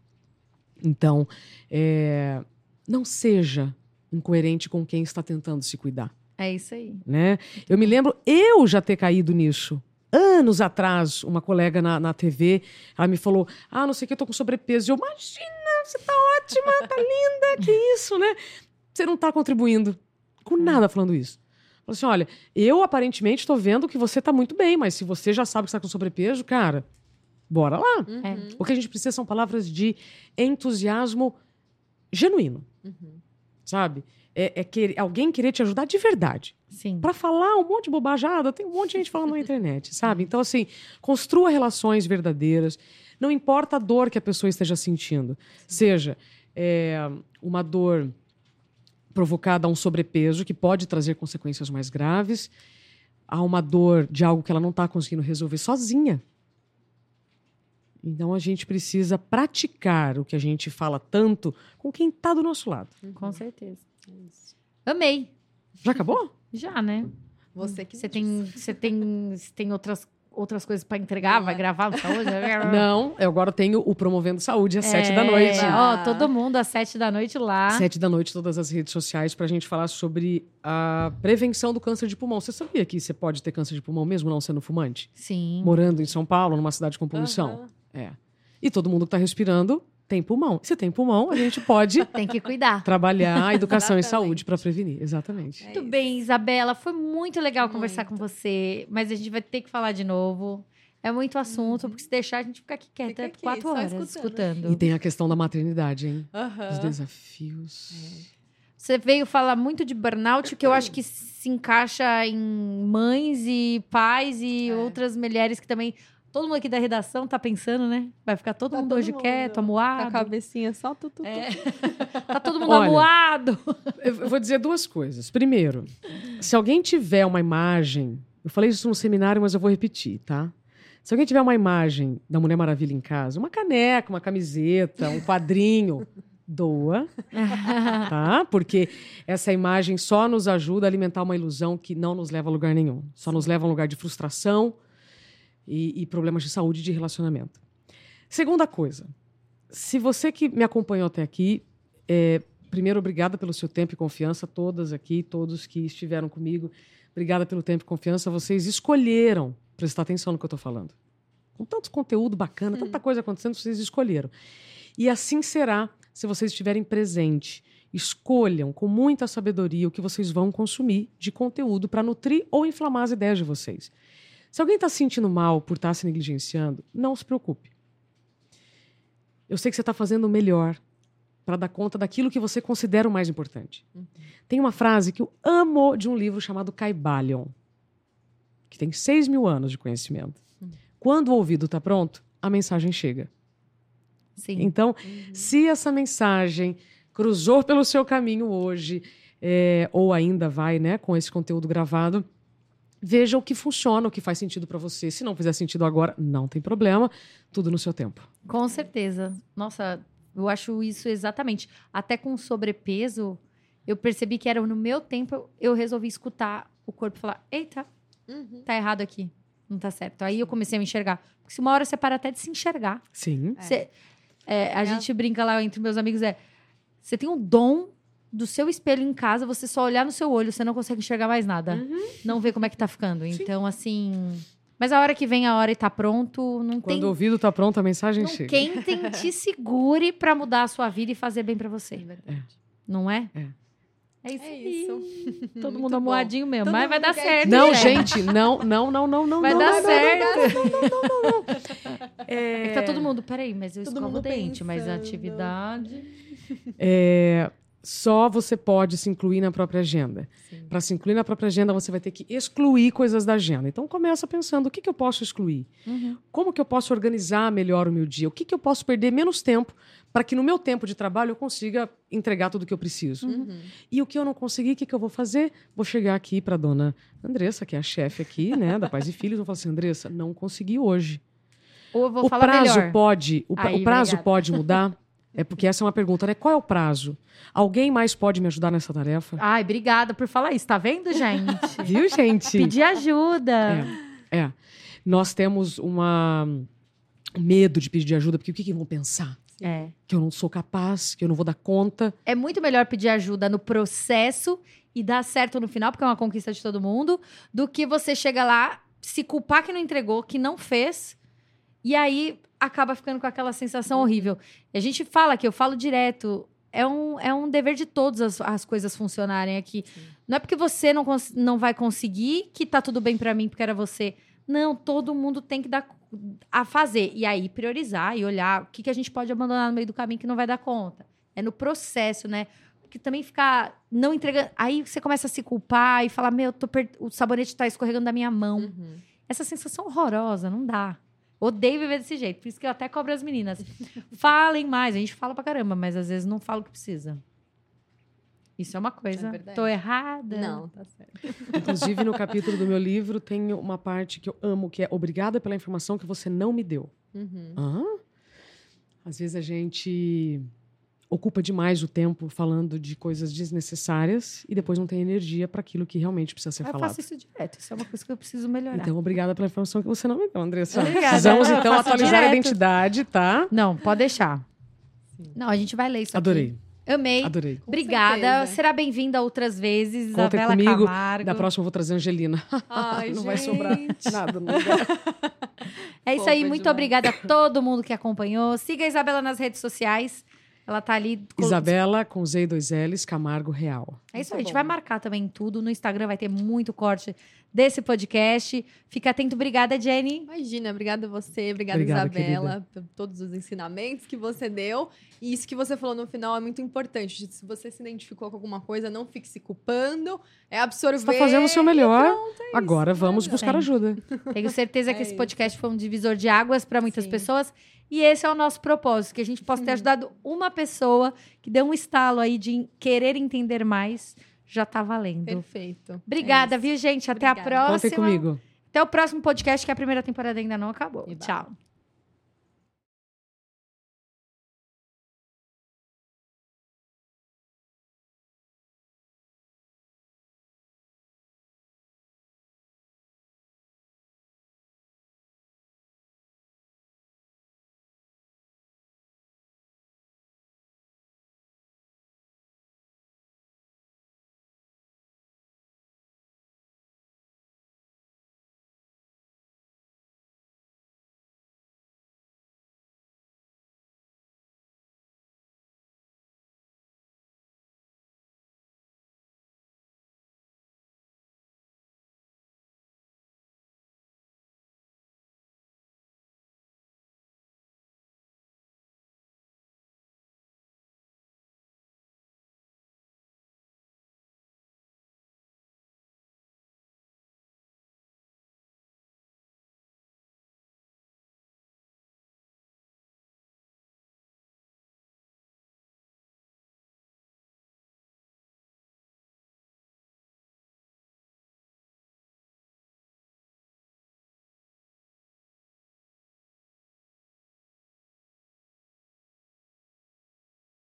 Então, é, não seja incoerente com quem está tentando se cuidar. É isso aí. né? Eu me lembro eu já ter caído nisso. Anos atrás, uma colega na, na TV, ela me falou: Ah, não sei o que, eu tô com sobrepeso. E eu, imagina, você tá ótima, tá linda, que isso, né? Você não tá contribuindo com nada falando isso. Falou assim: olha, eu aparentemente estou vendo que você tá muito bem, mas se você já sabe que está com sobrepeso, cara, bora lá. Uhum. O que a gente precisa são palavras de entusiasmo genuíno, Uhum. sabe? É, é querer- alguém querer te ajudar de verdade. Sim. Pra falar um monte de bobajada, tem um monte de gente falando na internet, sabe? Então, assim, construa relações verdadeiras. Não importa a dor que a pessoa esteja sentindo. Seja é, uma dor provocada a um sobrepeso, que pode trazer consequências mais graves, a uma dor de algo que ela não está conseguindo resolver sozinha. Então, a gente precisa praticar o que a gente fala tanto com quem está do nosso lado. Com certeza. É. Amei. Já acabou? Já, né? Você que Você me tem, você tem, você tem outras, outras coisas pra entregar? Não Vai é. gravar no saúde? Não, eu agora tenho o Promovendo Saúde às sete da É, noite. Ó, todo mundo às sete da noite lá. Sete da noite, todas as redes sociais, para a gente falar sobre a prevenção do câncer de pulmão. Você sabia que você pode ter câncer de pulmão mesmo não sendo fumante? Sim. Morando em São Paulo, numa cidade com poluição? Aham. É. E todo mundo que está respirando tem pulmão. Se tem pulmão, a gente pode Tem que cuidar. trabalhar a educação e saúde para prevenir. Exatamente. É Muito isso. bem, Isabela. Foi muito legal conversar Muito. com você, mas a gente vai ter que falar de novo. É muito assunto, porque se deixar, a gente fica aqui quieta Fica aqui, quatro horas escutando. escutando. E tem a questão da maternidade, hein? Aham. Os desafios. Você veio falar muito de burnout, que eu acho que se encaixa em mães e pais e É. outras mulheres que também. Todo mundo aqui da redação tá pensando, né? Vai ficar todo Tá mundo todo hoje mundo quieto, Com a amuado. cabecinha só tu, tu, tu. É. tá todo mundo Olha. amuado. Eu eu vou dizer duas coisas. Primeiro, se alguém tiver uma imagem, eu falei isso no seminário, mas eu vou repetir, tá? Se alguém tiver uma imagem da Mulher Maravilha em casa, uma caneca, uma camiseta, um quadrinho, doa, tá? Porque essa imagem só nos ajuda a alimentar uma ilusão que não nos leva a lugar nenhum. Só nos leva a um lugar de frustração e, e problemas de saúde e de relacionamento. Segunda coisa, se você que me acompanhou até aqui, é, primeiro, obrigada pelo seu tempo e confiança, todas aqui, todos que estiveram comigo. Obrigada pelo tempo e confiança. Vocês escolheram prestar atenção no que eu estou falando. Com tanto conteúdo bacana, tanta coisa acontecendo, vocês escolheram. E assim será se vocês estiverem presente. Escolham com muita sabedoria o que vocês vão consumir de conteúdo para nutrir ou inflamar as ideias de vocês. Se alguém está se sentindo mal por estar se negligenciando, não se preocupe. Eu sei que você está fazendo o melhor para dar conta daquilo que você considera o mais importante. Tem uma frase que eu amo de um livro chamado Caibalion, que tem 6 mil anos de conhecimento. Quando o ouvido está pronto, a mensagem chega. Sim. Então, se essa mensagem cruzou pelo seu caminho hoje, é, ou ainda vai, né, com esse conteúdo gravado, veja o que funciona, o que faz sentido para você. Se não fizer sentido agora, não tem problema, tudo no seu tempo. Com certeza. Nossa, eu acho isso exatamente. Até com sobrepeso, eu percebi que era no meu tempo, eu resolvi escutar o corpo falar: eita, Uhum. tá errado aqui. Não tá certo. Aí eu comecei a me enxergar. Porque se uma hora você para até de se enxergar. Sim. É. Você- é, a É. gente brinca lá entre meus amigos: é. Você tem um dom do seu espelho em casa, você só olhar no seu olho, você não consegue enxergar mais nada. Uhum. Não vê como é que tá ficando. Então, assim. Mas a hora que vem a hora e tá pronto, não Quando tem o ouvido está pronto, a mensagem não chega. quem tem te segure pra mudar a sua vida e fazer bem pra É você. verdade. Não é? É. É isso. É isso. Todo Muito mundo amoadinho mesmo. Todo mas vai dar certo. Não, né? gente, não, não, não, não, não. Vai não, dar não, certo. É, É que tá todo mundo, peraí, mas eu Todo escovo o dente, mas a atividade. é, só você pode se incluir na própria agenda. Para se incluir na própria agenda, você vai ter que excluir coisas da agenda. Então começa pensando, o que, que eu posso excluir? Uhum. Como que eu posso organizar melhor o meu dia? O que, que eu posso perder menos tempo para que no meu tempo de trabalho eu consiga entregar tudo o que eu preciso? Uhum. E o que eu não consegui, o que, que eu vou fazer? Vou chegar aqui para dona Andressa, que é a chefe aqui, né, da Paz e Filhos, vou falar assim, Andressa, não consegui hoje. Ou eu vou o falar prazo melhor. pode, o, Aí, o prazo obrigada. pode mudar? É porque essa é uma pergunta, né? Qual é o prazo? Alguém mais pode me ajudar nessa tarefa? Ai, obrigada por falar isso. Tá vendo, gente? Viu, gente? Pedir ajuda. É, é. Nós temos uma um medo de pedir ajuda, porque o que, que vão pensar? É. Que eu não sou capaz, que eu não vou dar conta. É muito melhor pedir ajuda no processo e dar certo no final, porque é uma conquista de todo mundo, do que você chega lá, se culpar que não entregou, que não fez, e aí acaba ficando com aquela sensação horrível. E a gente fala que eu falo direto. É um, é um dever de todos as, as coisas funcionarem aqui. Não é porque você não, não vai conseguir que tá tudo bem pra mim porque era você. Não, todo mundo tem que dar a fazer. E aí priorizar e olhar o que, que a gente pode abandonar no meio do caminho que não vai dar conta. É no processo, né? Porque também ficar não entregando. Aí você começa a se culpar e falar: Meu, per- o sabonete tá escorregando da minha mão. Uhum. Essa sensação horrorosa, não dá. Odeio viver desse jeito. Por isso que eu até cobro as meninas. Falem mais. A gente fala pra caramba, mas às vezes não fala o que precisa. Isso é uma coisa. É. Tô errada. Não, tá certo. Inclusive, no capítulo do meu livro, tem uma parte que eu amo, que é obrigada pela informação que você não me deu. Uhum. Hã? Às vezes a gente ocupa demais o tempo falando de coisas desnecessárias e depois não tem energia para aquilo que realmente precisa ser Eu falado. faço isso direto. Isso é uma coisa que eu preciso melhorar. Então, obrigada pela informação que você não me deu, Andressa. Obrigada. Precisamos, Eu então, atualizar a direto. identidade, tá? Não, pode deixar. Sim. Não, a gente vai ler isso aqui. Adorei, Amei. adorei. Com Obrigada. certeza. Será bem-vinda outras vezes, Contem Isabela comigo. Camargo. Da próxima eu vou trazer a Angelina. Ai, não vai sobrar gente. nada. Não vai. É isso aí. Muito demais. obrigada a todo mundo que acompanhou. Siga a Isabela nas redes sociais. Ela tá ali. com- Isabela com Z e dois L's, Camargo Real. É isso aí. A gente bom. vai marcar também tudo. No Instagram vai ter muito corte desse podcast. Fica atento. Obrigada, Jenny. Imagina, obrigada a você, obrigada, Obrigada, Isabela, por todos os ensinamentos que você deu. E isso que você falou no final é muito importante. Se você se identificou com alguma coisa, não fique se culpando. É absorver. Você está fazendo o seu melhor. é Agora isso, vamos buscar ajuda. Tenho certeza que É esse isso. podcast foi um divisor de águas para muitas Sim. pessoas. E esse é o nosso propósito, que a gente possa ter ajudado uma pessoa que deu um estalo aí de querer entender mais. Já tá valendo. Perfeito. Obrigada, É viu, gente? Até a próxima. Contem comigo. Até o próximo podcast, que a primeira temporada ainda não acabou. E vai. Tchau.